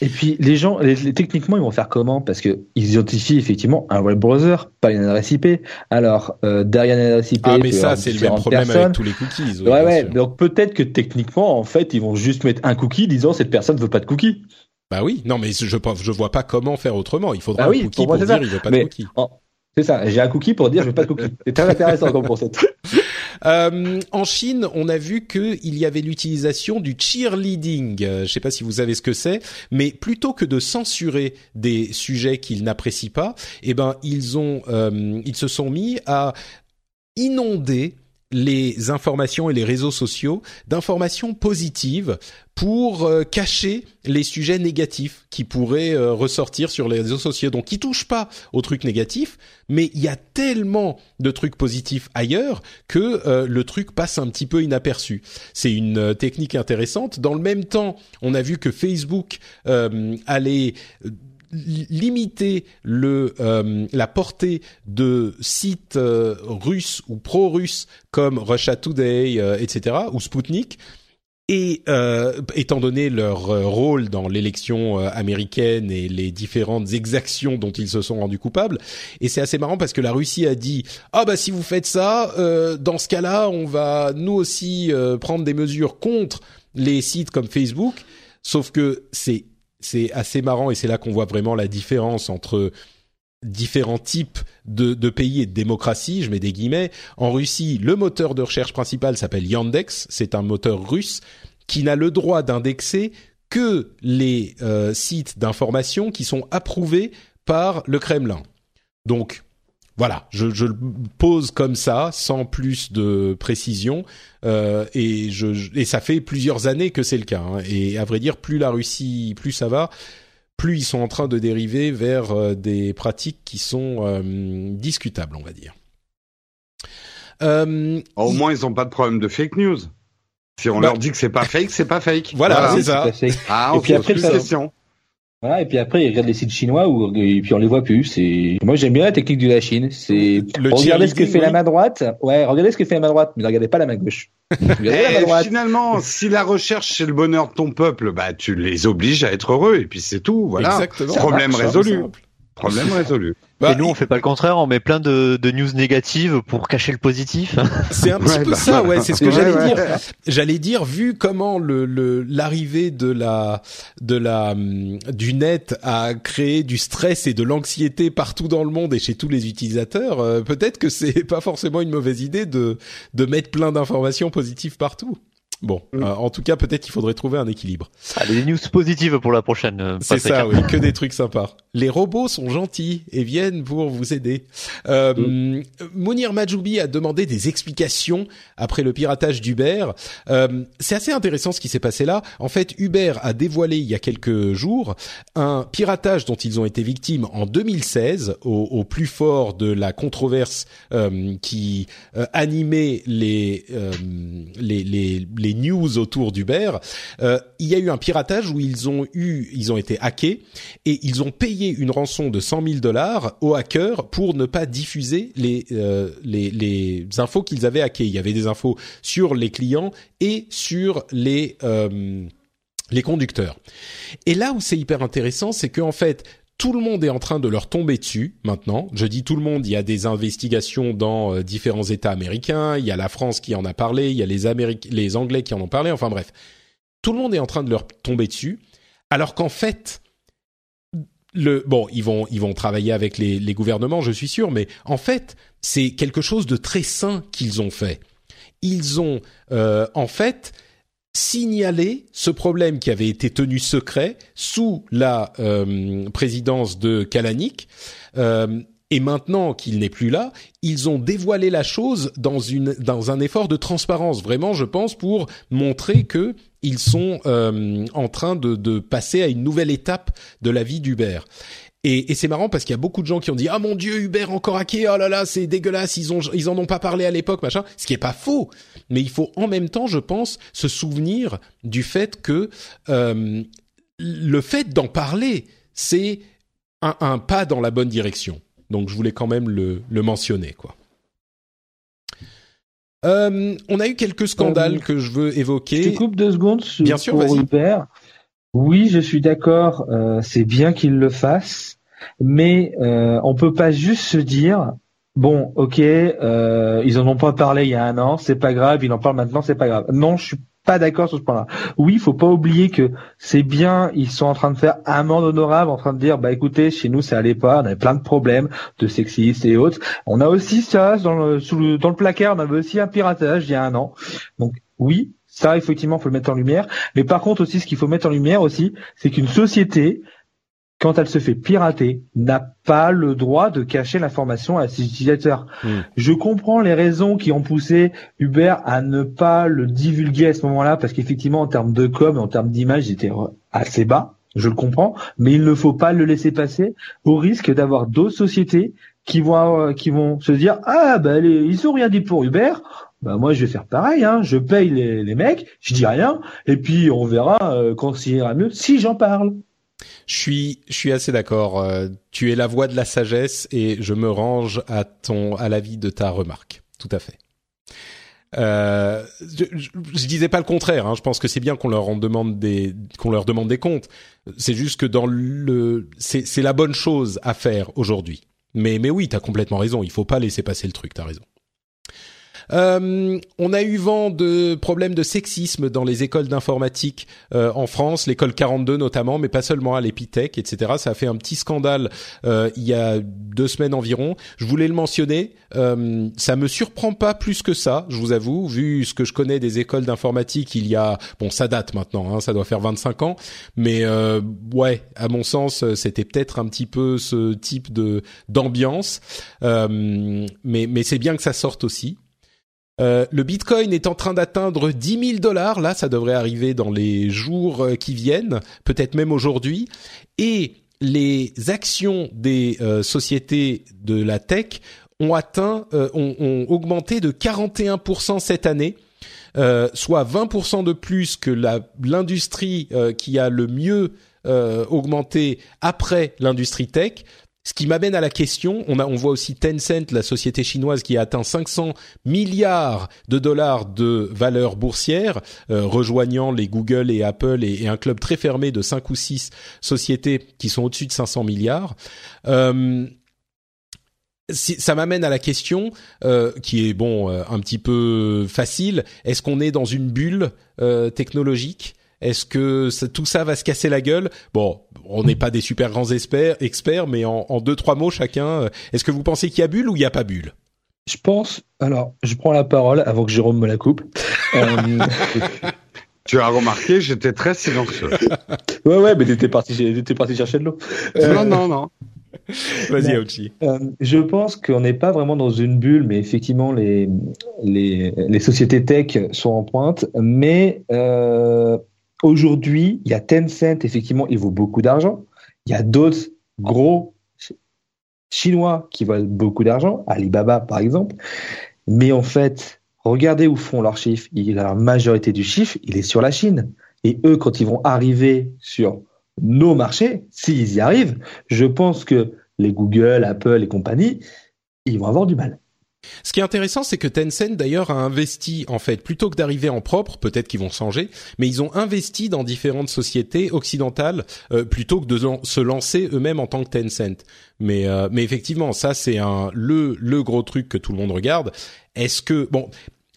C: Et puis les gens, les, techniquement, ils vont faire comment? Parce que ils identifient effectivement un web browser, pas une adresse IP. Alors euh, derrière une adresse IP,
A: ah mais ça c'est le même problème avec tous les cookies.
C: ouais ouais. Donc peut-être que techniquement, en fait, ils vont juste mettre un cookie disant cette personne veut pas de cookie.
A: Bah oui, non mais je je vois pas comment faire autrement. Il faudra bah un cookie pour, dire il veut pas de cookie.
C: C'est ça. J'ai un cookie pour dire je veux pas de cookie. C'est très intéressant comme concept.
A: Euh, en Chine, on a vu qu'il y avait l'utilisation du cheerleading. Euh, je sais pas si vous savez ce que c'est, mais plutôt que de censurer des sujets qu'ils n'apprécient pas, eh ben ils ont, euh, ils se sont mis à inonder les informations et les réseaux sociaux d'informations positives pour euh, cacher les sujets négatifs qui pourraient euh, ressortir sur les réseaux sociaux. Donc, ils touchent pas aux trucs négatifs, mais il y a tellement de trucs positifs ailleurs que euh, le truc passe un petit peu inaperçu. C'est une technique intéressante. Dans le même temps, on a vu que Facebook allait limiter le euh, la portée de sites euh, russes ou pro-russes comme Russia Today, euh, etc. ou Sputnik. Et étant donné leur rôle dans l'élection américaine et les différentes exactions dont ils se sont rendus coupables, et c'est assez marrant parce que la Russie a dit ah bah si vous faites ça, dans ce cas-là, on va nous aussi prendre des mesures contre les sites comme Facebook. Sauf que c'est c'est assez marrant et c'est là qu'on voit vraiment la différence entre différents types de, pays et de démocratie, je mets des guillemets. En Russie, le moteur de recherche principal s'appelle Yandex, c'est un moteur russe qui n'a le droit d'indexer que les euh, sites d'information qui sont approuvés par le Kremlin. Donc, voilà, je, je, le pose comme ça, sans plus de précision, euh, et, je, et ça fait plusieurs années que c'est le cas. Hein. et à vrai dire, plus la Russie, plus ça va, plus ils sont en train de dériver vers euh, des pratiques qui sont euh, discutables, on va dire.
B: Au moins, ils n'ont pas de problème de fake news. Si on bah leur dit que c'est pas fake, c'est pas fake.
A: Voilà, c'est ça.
B: Ah, et puis après, ça, question.
C: Voilà, et puis après, ils regardent les sites chinois où, et puis on les voit plus. C'est, moi j'aime bien la technique de la Chine. C'est, regardez ce que fait la main droite. Ouais, regardez ce que fait la main droite, mais ne regardez pas la main gauche.
B: et finalement, si la recherche c'est le bonheur de ton peuple, bah tu les obliges à être heureux et puis c'est tout. Voilà. Exactement. Problème résolu. Problème résolu.
D: Bah, et nous, on fait pas le contraire, on met plein de, de news négatives pour cacher le positif.
A: C'est un petit peu bah, ça, ouais. C'est ce que j'allais dire. J'allais dire, vu comment le l'arrivée de la de la hum, du net a créé du stress et de l'anxiété partout dans le monde et chez tous les utilisateurs, euh, peut-être que c'est pas forcément une mauvaise idée de de mettre plein d'informations positives partout. Bon, mm. euh, en tout cas, peut-être qu'il faudrait trouver un équilibre.
D: Allez, des news positives pour la prochaine. Euh,
A: c'est ça, oui, que des trucs sympas. Les robots sont gentils et viennent pour vous aider. Euh, mm. Mounir Majoubi a demandé des explications après le piratage d'Uber. Euh, c'est assez intéressant ce qui s'est passé là. En fait, Uber a dévoilé il y a quelques jours un piratage dont ils ont été victimes en 2016, au, au plus fort de la controverse euh, qui animait les, les, les, les news autour d'Uber, euh, il y a eu un piratage où ils ont eu, ils ont été hackés et ils ont payé une rançon de 100 000 dollars aux hackers pour ne pas diffuser les euh, les, les infos qu'ils avaient hackées. Il y avait des infos sur les clients et sur les euh, les conducteurs. Et là où c'est hyper intéressant, c'est que en fait, tout le monde est en train de leur tomber dessus maintenant. Je dis tout le monde, il y a des investigations dans euh, différents États américains, il y a la France qui en a parlé, il y a les, les Anglais qui en ont parlé, enfin bref. Tout le monde est en train de leur tomber dessus, alors qu'en fait, le bon, ils vont ils vont travailler avec les, les gouvernements, je suis sûr, mais en fait, c'est quelque chose de très sain qu'ils ont fait. Ils ont euh, en fait signaler ce problème qui avait été tenu secret sous la euh, présidence de Kalanick. Euh, et maintenant qu'il n'est plus là, ils ont dévoilé la chose dans une dans un effort de transparence, vraiment, je pense, pour montrer que ils sont euh, en train de, de passer à une nouvelle étape de la vie d'Uber. Et, et c'est marrant parce qu'il y a beaucoup de gens qui ont dit ah mon dieu Uber encore hacké oh là là c'est dégueulasse ils ont ils en ont pas parlé à l'époque machin ce qui est pas faux mais il faut en même temps je pense se souvenir du fait que euh, le fait d'en parler c'est un, un, pas dans la bonne direction donc je voulais quand même le, le mentionner quoi. Euh, on a eu quelques scandales euh, que je veux évoquer.
C: Je te coupe deux secondes. Bien sûr, pour Uber. Oui, je suis d'accord. Euh, c'est bien qu'il le fasse, mais euh, on peut pas juste se dire bon, ok, euh, ils en ont pas parlé il y a un an, c'est pas grave, ils en parlent maintenant, c'est pas grave. Non, je suis pas d'accord sur ce point-là. Oui, il faut pas oublier que c'est bien, ils sont en train de faire amende honorable, en train de dire, bah écoutez, chez nous ça allait pas, on avait plein de problèmes de sexistes et autres. On a aussi ça dans le, sous le, dans le placard, on avait aussi un piratage il y a un an. Donc oui, ça, effectivement, faut le mettre en lumière. Mais par contre aussi, ce qu'il faut mettre en lumière aussi, c'est qu'une société, quand elle se fait pirater, n'a pas le droit de cacher l'information à ses utilisateurs. Hmm. Je comprends les raisons qui ont poussé Uber à ne pas le divulguer à ce moment-là, parce qu'effectivement, en termes de com et en termes d'image, il était assez bas. Je le comprends, mais il ne faut pas le laisser passer au risque d'avoir d'autres sociétés qui vont qui vont se dire ah ben ils ont rien dit pour Uber bah moi je vais faire pareil, hein. je paye les, les mecs, je dis rien, et puis on verra euh, quand ça ira mieux si j'en parle.
A: Je suis, je suis assez d'accord. Euh, tu es la voix de la sagesse et je me range à ton, à l'avis de ta remarque. Tout à fait. Euh, je, je, disais pas le contraire. Hein. Je pense que c'est bien qu'on leur en demande des, qu'on leur demande des comptes. C'est juste que dans le, c'est, c'est la bonne chose à faire aujourd'hui. Mais, mais oui, t'as complètement raison. Il faut pas laisser passer le truc. T'as raison. Euh, on a eu vent de problèmes de sexisme dans les écoles d'informatique euh, en France, l'école 42 notamment, mais pas seulement à l'Epitech, etc. Ça a fait un petit scandale euh, il y a deux semaines environ. Je voulais le mentionner. Euh, ça me surprend pas plus que ça, je vous avoue, vu ce que je connais des écoles d'informatique. Il y a, bon, ça date maintenant, hein, ça doit faire 25 ans, mais euh, ouais, à mon sens, c'était peut-être un petit peu ce type de d'ambiance. mais mais c'est bien que ça sorte aussi. Euh, le Bitcoin est en train d'atteindre 10 000 dollars. Là, ça devrait arriver dans les jours euh, qui viennent, peut-être même aujourd'hui. Et les actions des euh, sociétés de la tech ont atteint, ont, ont, augmenté de 41% cette année. soit 20% de plus que l'industrie qui a le mieux augmenté après l'industrie tech. Ce qui m'amène à la question, on, a, on voit aussi Tencent, la société chinoise qui a atteint 500 milliards de dollars de valeur boursière, euh, rejoignant les Google et Apple et, un club très fermé de 5 ou 6 sociétés qui sont au-dessus de 500 milliards. Euh, ça m'amène à la question euh, qui est bon un petit peu facile. Est-ce qu'on est dans une bulle technologique? Est-ce que tout ça va se casser la gueule? Bon, on n'est pas des super grands experts, experts mais en, deux trois mots chacun. Euh, est-ce que vous pensez qu'il y a bulle ou il n'y a pas bulle?
C: Je pense. Alors, je prends la parole avant que Jérôme me la coupe. Euh,
B: tu as remarqué, j'étais très silencieux.
C: ouais, ouais, mais t'étais parti, parti chercher de l'eau.
B: Euh, non, non, non.
A: Vas-y, Auchi.
C: je pense qu'on n'est pas vraiment dans une bulle, mais effectivement, les, les, les sociétés tech sont en pointe. Mais Aujourd'hui, il y a Tencent, effectivement, il vaut beaucoup d'argent. Il y a d'autres gros chinois qui valent beaucoup d'argent, Alibaba par exemple. Mais en fait, regardez où font leurs chiffres. La majorité du chiffre, il est sur la Chine. Et eux, quand ils vont arriver sur nos marchés, s'ils y arrivent, je pense que les Google, Apple et compagnie, ils vont avoir du mal.
A: Ce qui est intéressant, c'est que Tencent d'ailleurs a investi en fait plutôt que d'arriver en propre, peut-être qu'ils vont changer, mais ils ont investi dans différentes sociétés occidentales euh, plutôt que de se lancer eux-mêmes en tant que Tencent. Mais euh, effectivement, ça c'est un le gros truc que tout le monde regarde. Est-ce que bon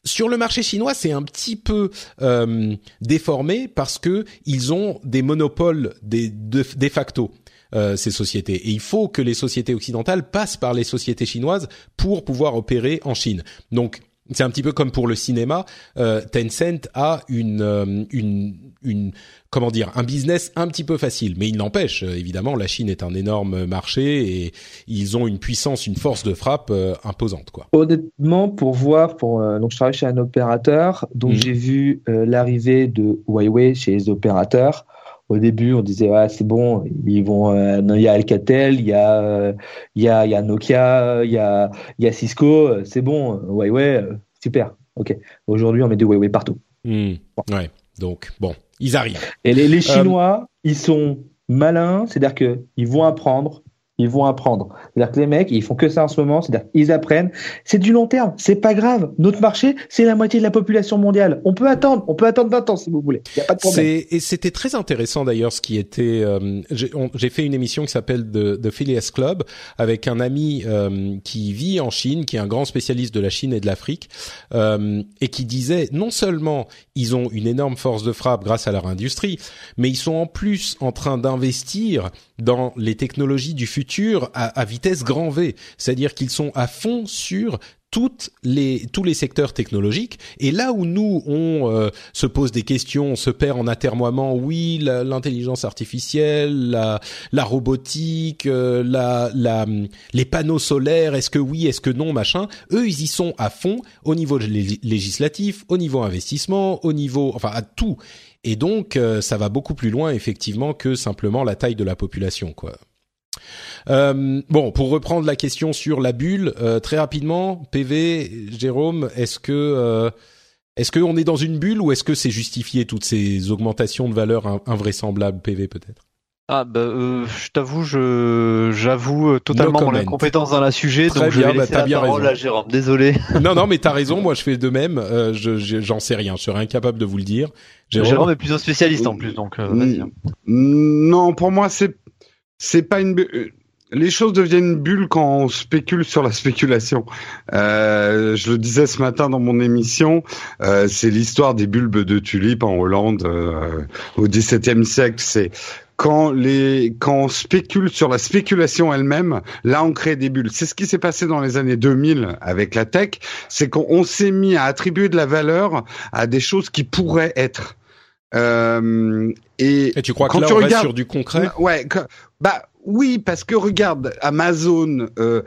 A: sur le marché chinois, c'est un petit peu euh, déformé parce que ils ont des monopoles de facto. Euh, ces sociétés. Et il faut que les sociétés occidentales passent par les sociétés chinoises pour pouvoir opérer en Chine. Donc c'est un petit peu comme pour le cinéma. Euh, Tencent a une, euh, une, une, comment dire, un business un petit peu facile, mais il n'empêche. évidemment, la Chine est un énorme marché et ils ont une puissance, une force de frappe imposante, quoi.
C: Honnêtement, pour voir, pour donc je travaille chez un opérateur, donc mmh. j'ai vu l'arrivée de Huawei chez les opérateurs Au début, on disait ouais, c'est bon, ils vont. il y a Alcatel, il y a, il y a, il y a Nokia, il y a, il y a Cisco, c'est bon. Ouais, ouais, super. Ok. Aujourd'hui, on met du Huawei partout.
A: Hmm. Ouais. Donc bon, ils arrivent.
C: Et les, les Chinois, ils sont malins, c'est-à-dire que ils vont apprendre, ils vont apprendre. C'est-à-dire que les mecs, ils font que ça en ce moment, c'est-à-dire qu'ils apprennent. C'est du long terme, c'est pas grave. Notre marché, c'est la moitié de la population mondiale. On peut attendre, on peut attendre 20 ans si vous voulez. Il y a pas de problème.
A: Et c'était très intéressant d'ailleurs ce qui était. Euh, J'ai fait une émission qui s'appelle The, The Phileas Club avec un ami euh, qui vit en Chine, qui est un grand spécialiste de la Chine et de l'Afrique, euh, et qui disait non seulement ils ont une énorme force de frappe grâce à leur industrie, mais ils sont en plus en train d'investir dans les technologies du futur à, vitesse grand V. C'est-à-dire qu'ils sont à fond sur toutes les tous les secteurs technologiques et là où nous on euh, se pose des questions, on se perd en atermoiement, oui, l'intelligence artificielle, la, la robotique, euh, la, la, les panneaux solaires, est-ce que oui, est-ce que non, machin. Eux, ils y sont à fond au niveau législatif, au niveau investissement, au niveau, enfin à tout. Et donc, euh, ça va beaucoup plus loin effectivement que simplement la taille de la population, quoi. Euh, bon, pour reprendre la question sur la bulle, euh, très rapidement, PV, Jérôme, est-ce que est-ce qu'on est dans une bulle ou est-ce que c'est justifié toutes ces augmentations de valeur invraisemblables, PV peut-être?
D: Ah bah je t'avoue, je j'avoue totalement mon incompétence dans la sujet,
A: Très donc bien, je vais bah, laisser la bien parole
D: à Jérôme. Désolé.
A: non non, mais t'as raison. Moi, je fais de même. Euh, je j'en sais rien. Je serais incapable de vous le dire.
D: Jérôme, est plutôt spécialiste en plus, donc. Euh, hein.
B: non, pour moi, c'est c'est pas une les choses deviennent une bulle quand on spécule sur la spéculation. Euh, je le disais ce matin dans mon émission, euh, c'est l'histoire des bulbes de tulipes en Hollande euh, au XVIIe siècle. C'est quand les quand on spécule sur la spéculation elle-même, là on crée des bulles. C'est ce qui s'est passé dans les années 2000 avec la tech, c'est qu'on s'est mis à attribuer de la valeur à des choses qui pourraient être.
A: Euh, et, et, tu crois que là tu on regardes, reste sur du concret?
B: Ouais, bah oui, parce que regarde, Amazon, euh,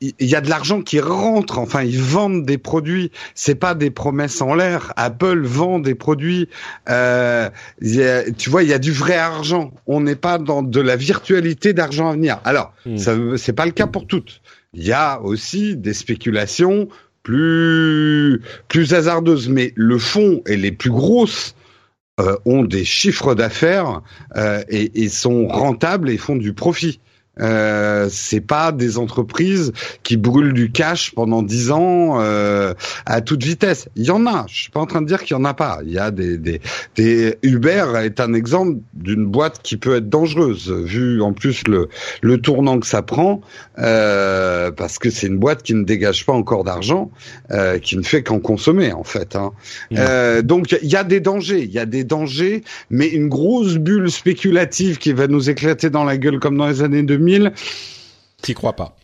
B: il y a de l'argent qui rentre. Enfin, ils vendent des produits. C'est pas des promesses en l'air. Apple vend des produits. Euh, tu vois, il y a du vrai argent. On n'est pas dans de la virtualité d'argent à venir. Alors, ça c'est pas le cas pour toutes. Il y a aussi des spéculations plus plus hasardeuses, mais le fond et les plus grosses euh, ont des chiffres d'affaires euh, et, et, sont rentables et font du profit. Euh, c'est pas des entreprises qui brûlent du cash pendant dix ans euh, à toute vitesse. Il y en a. Je suis pas en train de dire qu'il y en a pas. Il y a des, des, des... Uber est un exemple d'une boîte qui peut être dangereuse vu en plus le le tournant que ça prend euh, parce que c'est une boîte qui ne dégage pas encore d'argent, euh, qui ne fait qu'en consommer en fait. Hein. Mmh. Euh, donc il y a des dangers. Il y a des dangers, mais une grosse bulle spéculative qui va nous éclater dans la gueule comme dans les années 2000 2000.
A: T'y crois pas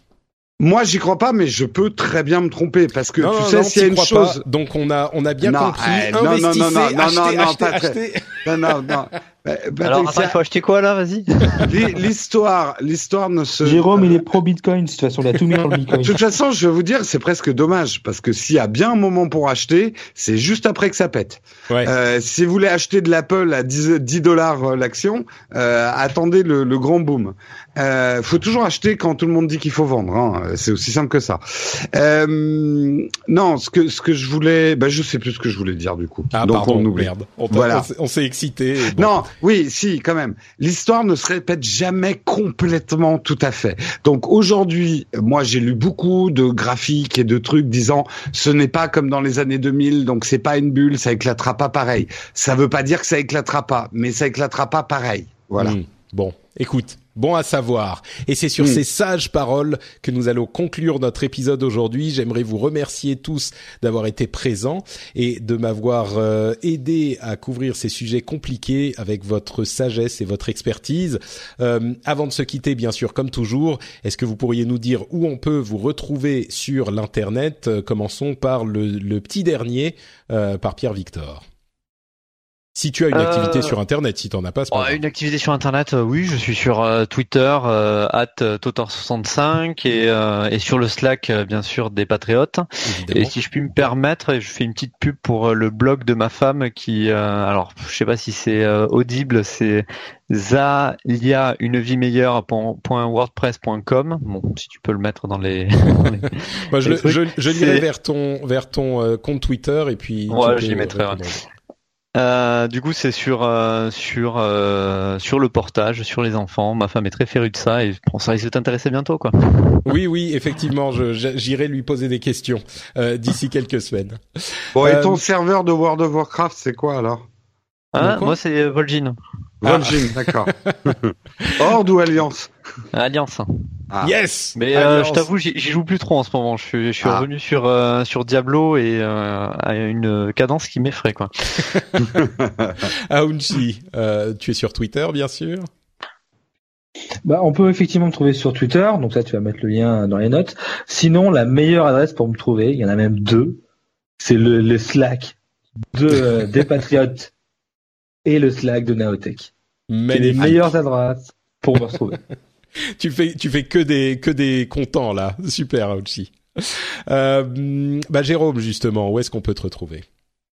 B: moi, j'y crois pas, mais je peux très bien me tromper parce que tu sais s'il y a une chose.
A: Pas. Donc on a on a bien compris. Eh, non, non, non, non, achetez, non, non, achetez, achetez.
B: non, non, non.
D: Bah, Alors, attends, il faut acheter quoi là Vas-y.
B: L'histoire, l'histoire ne se.
C: Jérôme, il est pro Bitcoin. De toute façon, il a tout mis dans le Bitcoin.
B: De toute façon, je vais vous dire, c'est presque dommage parce que s'il y a bien un moment pour acheter, c'est juste après que ça pète. Ouais. Euh, si vous voulez acheter de l'Apple à 10 dollars euh, l'action, euh, attendez le, le, grand boom. Euh, faut toujours acheter quand tout le monde dit qu'il faut vendre. Hein. C'est aussi simple que ça. Euh, non, ce que ce que je voulais, bah, je sais plus ce que je voulais dire du coup.
A: Ah, Donc pardon, on oublie. Merde. On, voilà. On s'est excité.
B: Bon. Non, oui, si, quand même. L'histoire ne se répète jamais complètement tout à fait. Donc aujourd'hui, moi j'ai lu beaucoup de graphiques et de trucs disant ce n'est pas comme dans les années 2000, donc c'est pas une bulle, ça éclatera pas pareil. Ça veut pas dire que ça éclatera pas, mais ça éclatera pas pareil. Voilà. Mmh.
A: Bon, écoute, Bon à savoir. Et c'est sur hmm. ces sages paroles que nous allons conclure notre épisode aujourd'hui. J'aimerais vous remercier tous d'avoir été présents et de m'avoir euh, aidé à couvrir ces sujets compliqués avec votre sagesse et votre expertise. Euh, avant de se quitter, bien sûr, comme toujours, est-ce que vous pourriez nous dire où on peut vous retrouver sur l'Internet? Euh, Commençons par le, le petit dernier, par Pierre Victor. Si tu as une activité sur Internet, si t'en as pas,
D: pas Une activité sur Internet, oui, je suis sur Twitter, at Totor65 et, et sur le Slack, bien sûr, des Patriotes. Et si je puis me permettre, je fais une petite pub pour le blog de ma femme qui, alors, je sais pas si c'est audible, c'est Zalia une vie meilleure.wordpress.com. Bon, si tu peux le mettre dans les.
A: Moi, je, je, je lirai vers ton vers ton compte Twitter et puis.
D: Ouais, j'y mettrai. Euh, du coup, c'est sur euh, sur euh, sur le portage, sur les enfants. Ma femme est très férue de ça et bon, ça risque de t'intéresser bientôt, quoi.
A: Oui, oui, effectivement, j'irai lui poser des questions euh, d'ici quelques semaines.
B: Bon, et ton serveur de World of Warcraft, c'est quoi alors?
D: Ah, Moi, c'est Vol'jin.
B: Vol'jin, ah. d'accord. Horde ou Alliance?
D: Alliance.
A: Ah. Yes.
D: Mais euh, je t'avoue, j'y joue plus trop en ce moment. Je suis, je suis ah. revenu sur euh, sur Diablo et euh, à une cadence qui m'effraie quoi.
A: Aounchi, tu es sur Twitter bien sûr.
C: Bah, on peut effectivement me trouver sur Twitter, donc ça tu vas mettre le lien dans les notes. Sinon, la meilleure adresse pour me trouver, il y en a même deux, c'est le, le Slack de des Patriotes et le Slack de Naotech. C'est les meilleures adresses pour me retrouver.
A: tu fais tu fais que des que des contents là, super aussi. Euh, bah Jérôme justement, où est-ce qu'on peut te retrouver?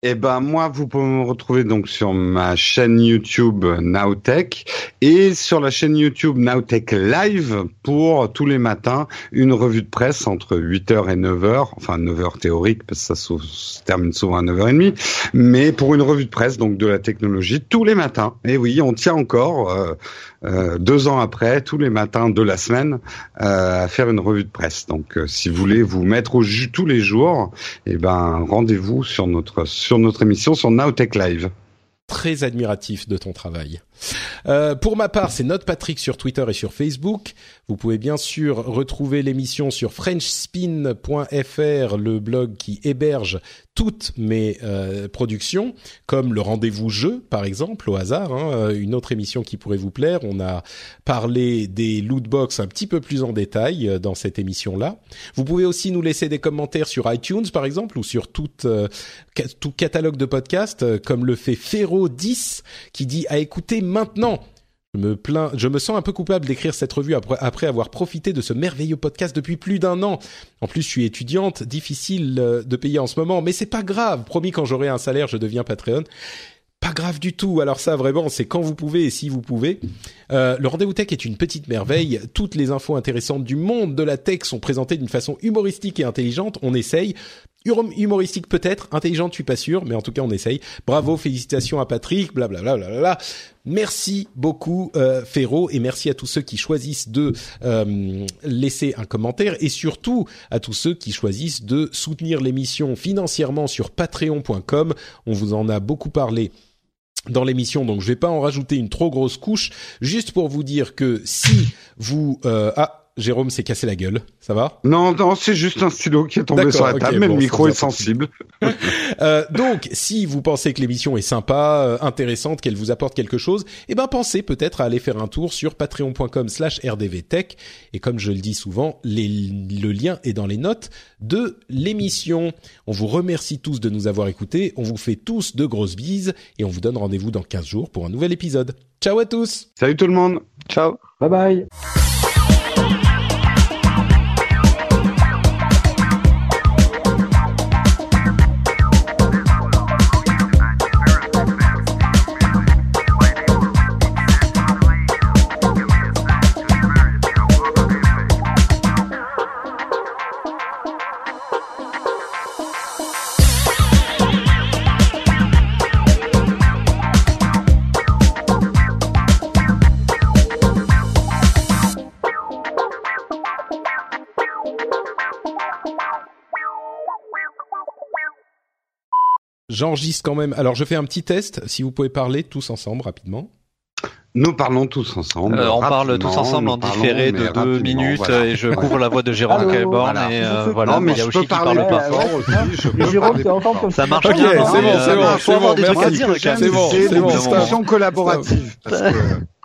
B: Eh ben moi, vous pouvez me retrouver donc sur ma chaîne YouTube Nowtech et sur la chaîne YouTube Nowtech Live pour tous les matins une revue de presse entre 8h et 9h, enfin 9h théorique parce que ça se termine souvent à 9h30, mais pour une revue de presse donc de la technologie tous les matins. Et oui, on tient encore euh, euh, deux ans après, tous les matins de la semaine, euh, à faire une revue de presse. Donc, euh, si vous voulez vous mettre au jus tous les jours, eh ben, rendez-vous sur notre sur notre émission sur Nowtech Live.
A: Très admiratif de ton travail. Euh, pour ma part, c'est Note Patrick sur Twitter et sur Facebook. Vous pouvez bien sûr retrouver l'émission sur FrenchSpin.fr, le blog qui héberge toutes mes euh, productions, comme le rendez-vous jeu, par exemple, au hasard, hein, euh, une autre émission qui pourrait vous plaire. On a parlé des lootbox un petit peu plus en détail euh, dans cette émission-là. Vous pouvez aussi nous laisser des commentaires sur iTunes, par exemple, ou sur tout, tout catalogue de podcasts, comme le fait Ferro10, qui dit à écouter maintenant je me plains, je me sens un peu coupable d'écrire cette revue après, avoir profité de ce merveilleux podcast depuis plus d'un an. En plus, je suis étudiante, difficile euh, de payer en ce moment, mais c'est pas grave. Promis, quand j'aurai un salaire, je deviens Patreon. Pas grave du tout. Alors ça, vraiment, c'est quand vous pouvez et si vous pouvez. Euh, le rendez-vous tech est une petite merveille. Toutes les infos intéressantes du monde de la tech sont présentées d'une façon humoristique et intelligente. On essaye humoristique peut-être, intelligente, je suis pas sûr, mais en tout cas on essaye. Bravo, félicitations à Patrick, blablabla. Bla, bla, bla, Merci beaucoup euh, Ferro et merci à tous ceux qui choisissent de euh, laisser un commentaire et surtout à tous ceux qui choisissent de soutenir l'émission financièrement sur patreon.com. On vous en a beaucoup parlé dans l'émission, donc je vais pas en rajouter une trop grosse couche, juste pour vous dire que si vous euh, ah Jérôme s'est cassé la gueule. Ça va?
B: Non, non, c'est juste un stylo qui est tombé sur la table, mais le micro est sensible.
A: euh, donc, si vous pensez que l'émission est sympa, euh, intéressante, qu'elle vous apporte quelque chose, eh ben pensez peut-être à aller faire un tour sur patreon.com/slash rdvtech. Et comme je le dis souvent, le lien est dans les notes de l'émission. On vous remercie tous de nous avoir écoutés. On vous fait tous de grosses bises et on vous donne rendez-vous dans 15 jours pour un nouvel épisode. Ciao à tous.
B: Salut tout le monde.
D: Ciao.
C: Bye bye.
A: J'enregistre quand même. Alors je fais un petit test. Si vous pouvez parler tous ensemble rapidement.
B: Nous parlons tous ensemble.
D: Euh, on parle tous ensemble en différé de deux minutes et je couvre la voix de Jérôme et euh, voilà.
B: Non, mais il y a aussi qui parle pas fort aussi.
C: Jérôme, t'es encore comme
D: ça. marche bien.
A: C'est bon, c'est bon, c'est bon.
D: Merci.
A: C'est bon,
B: c'est une discussion collaborative.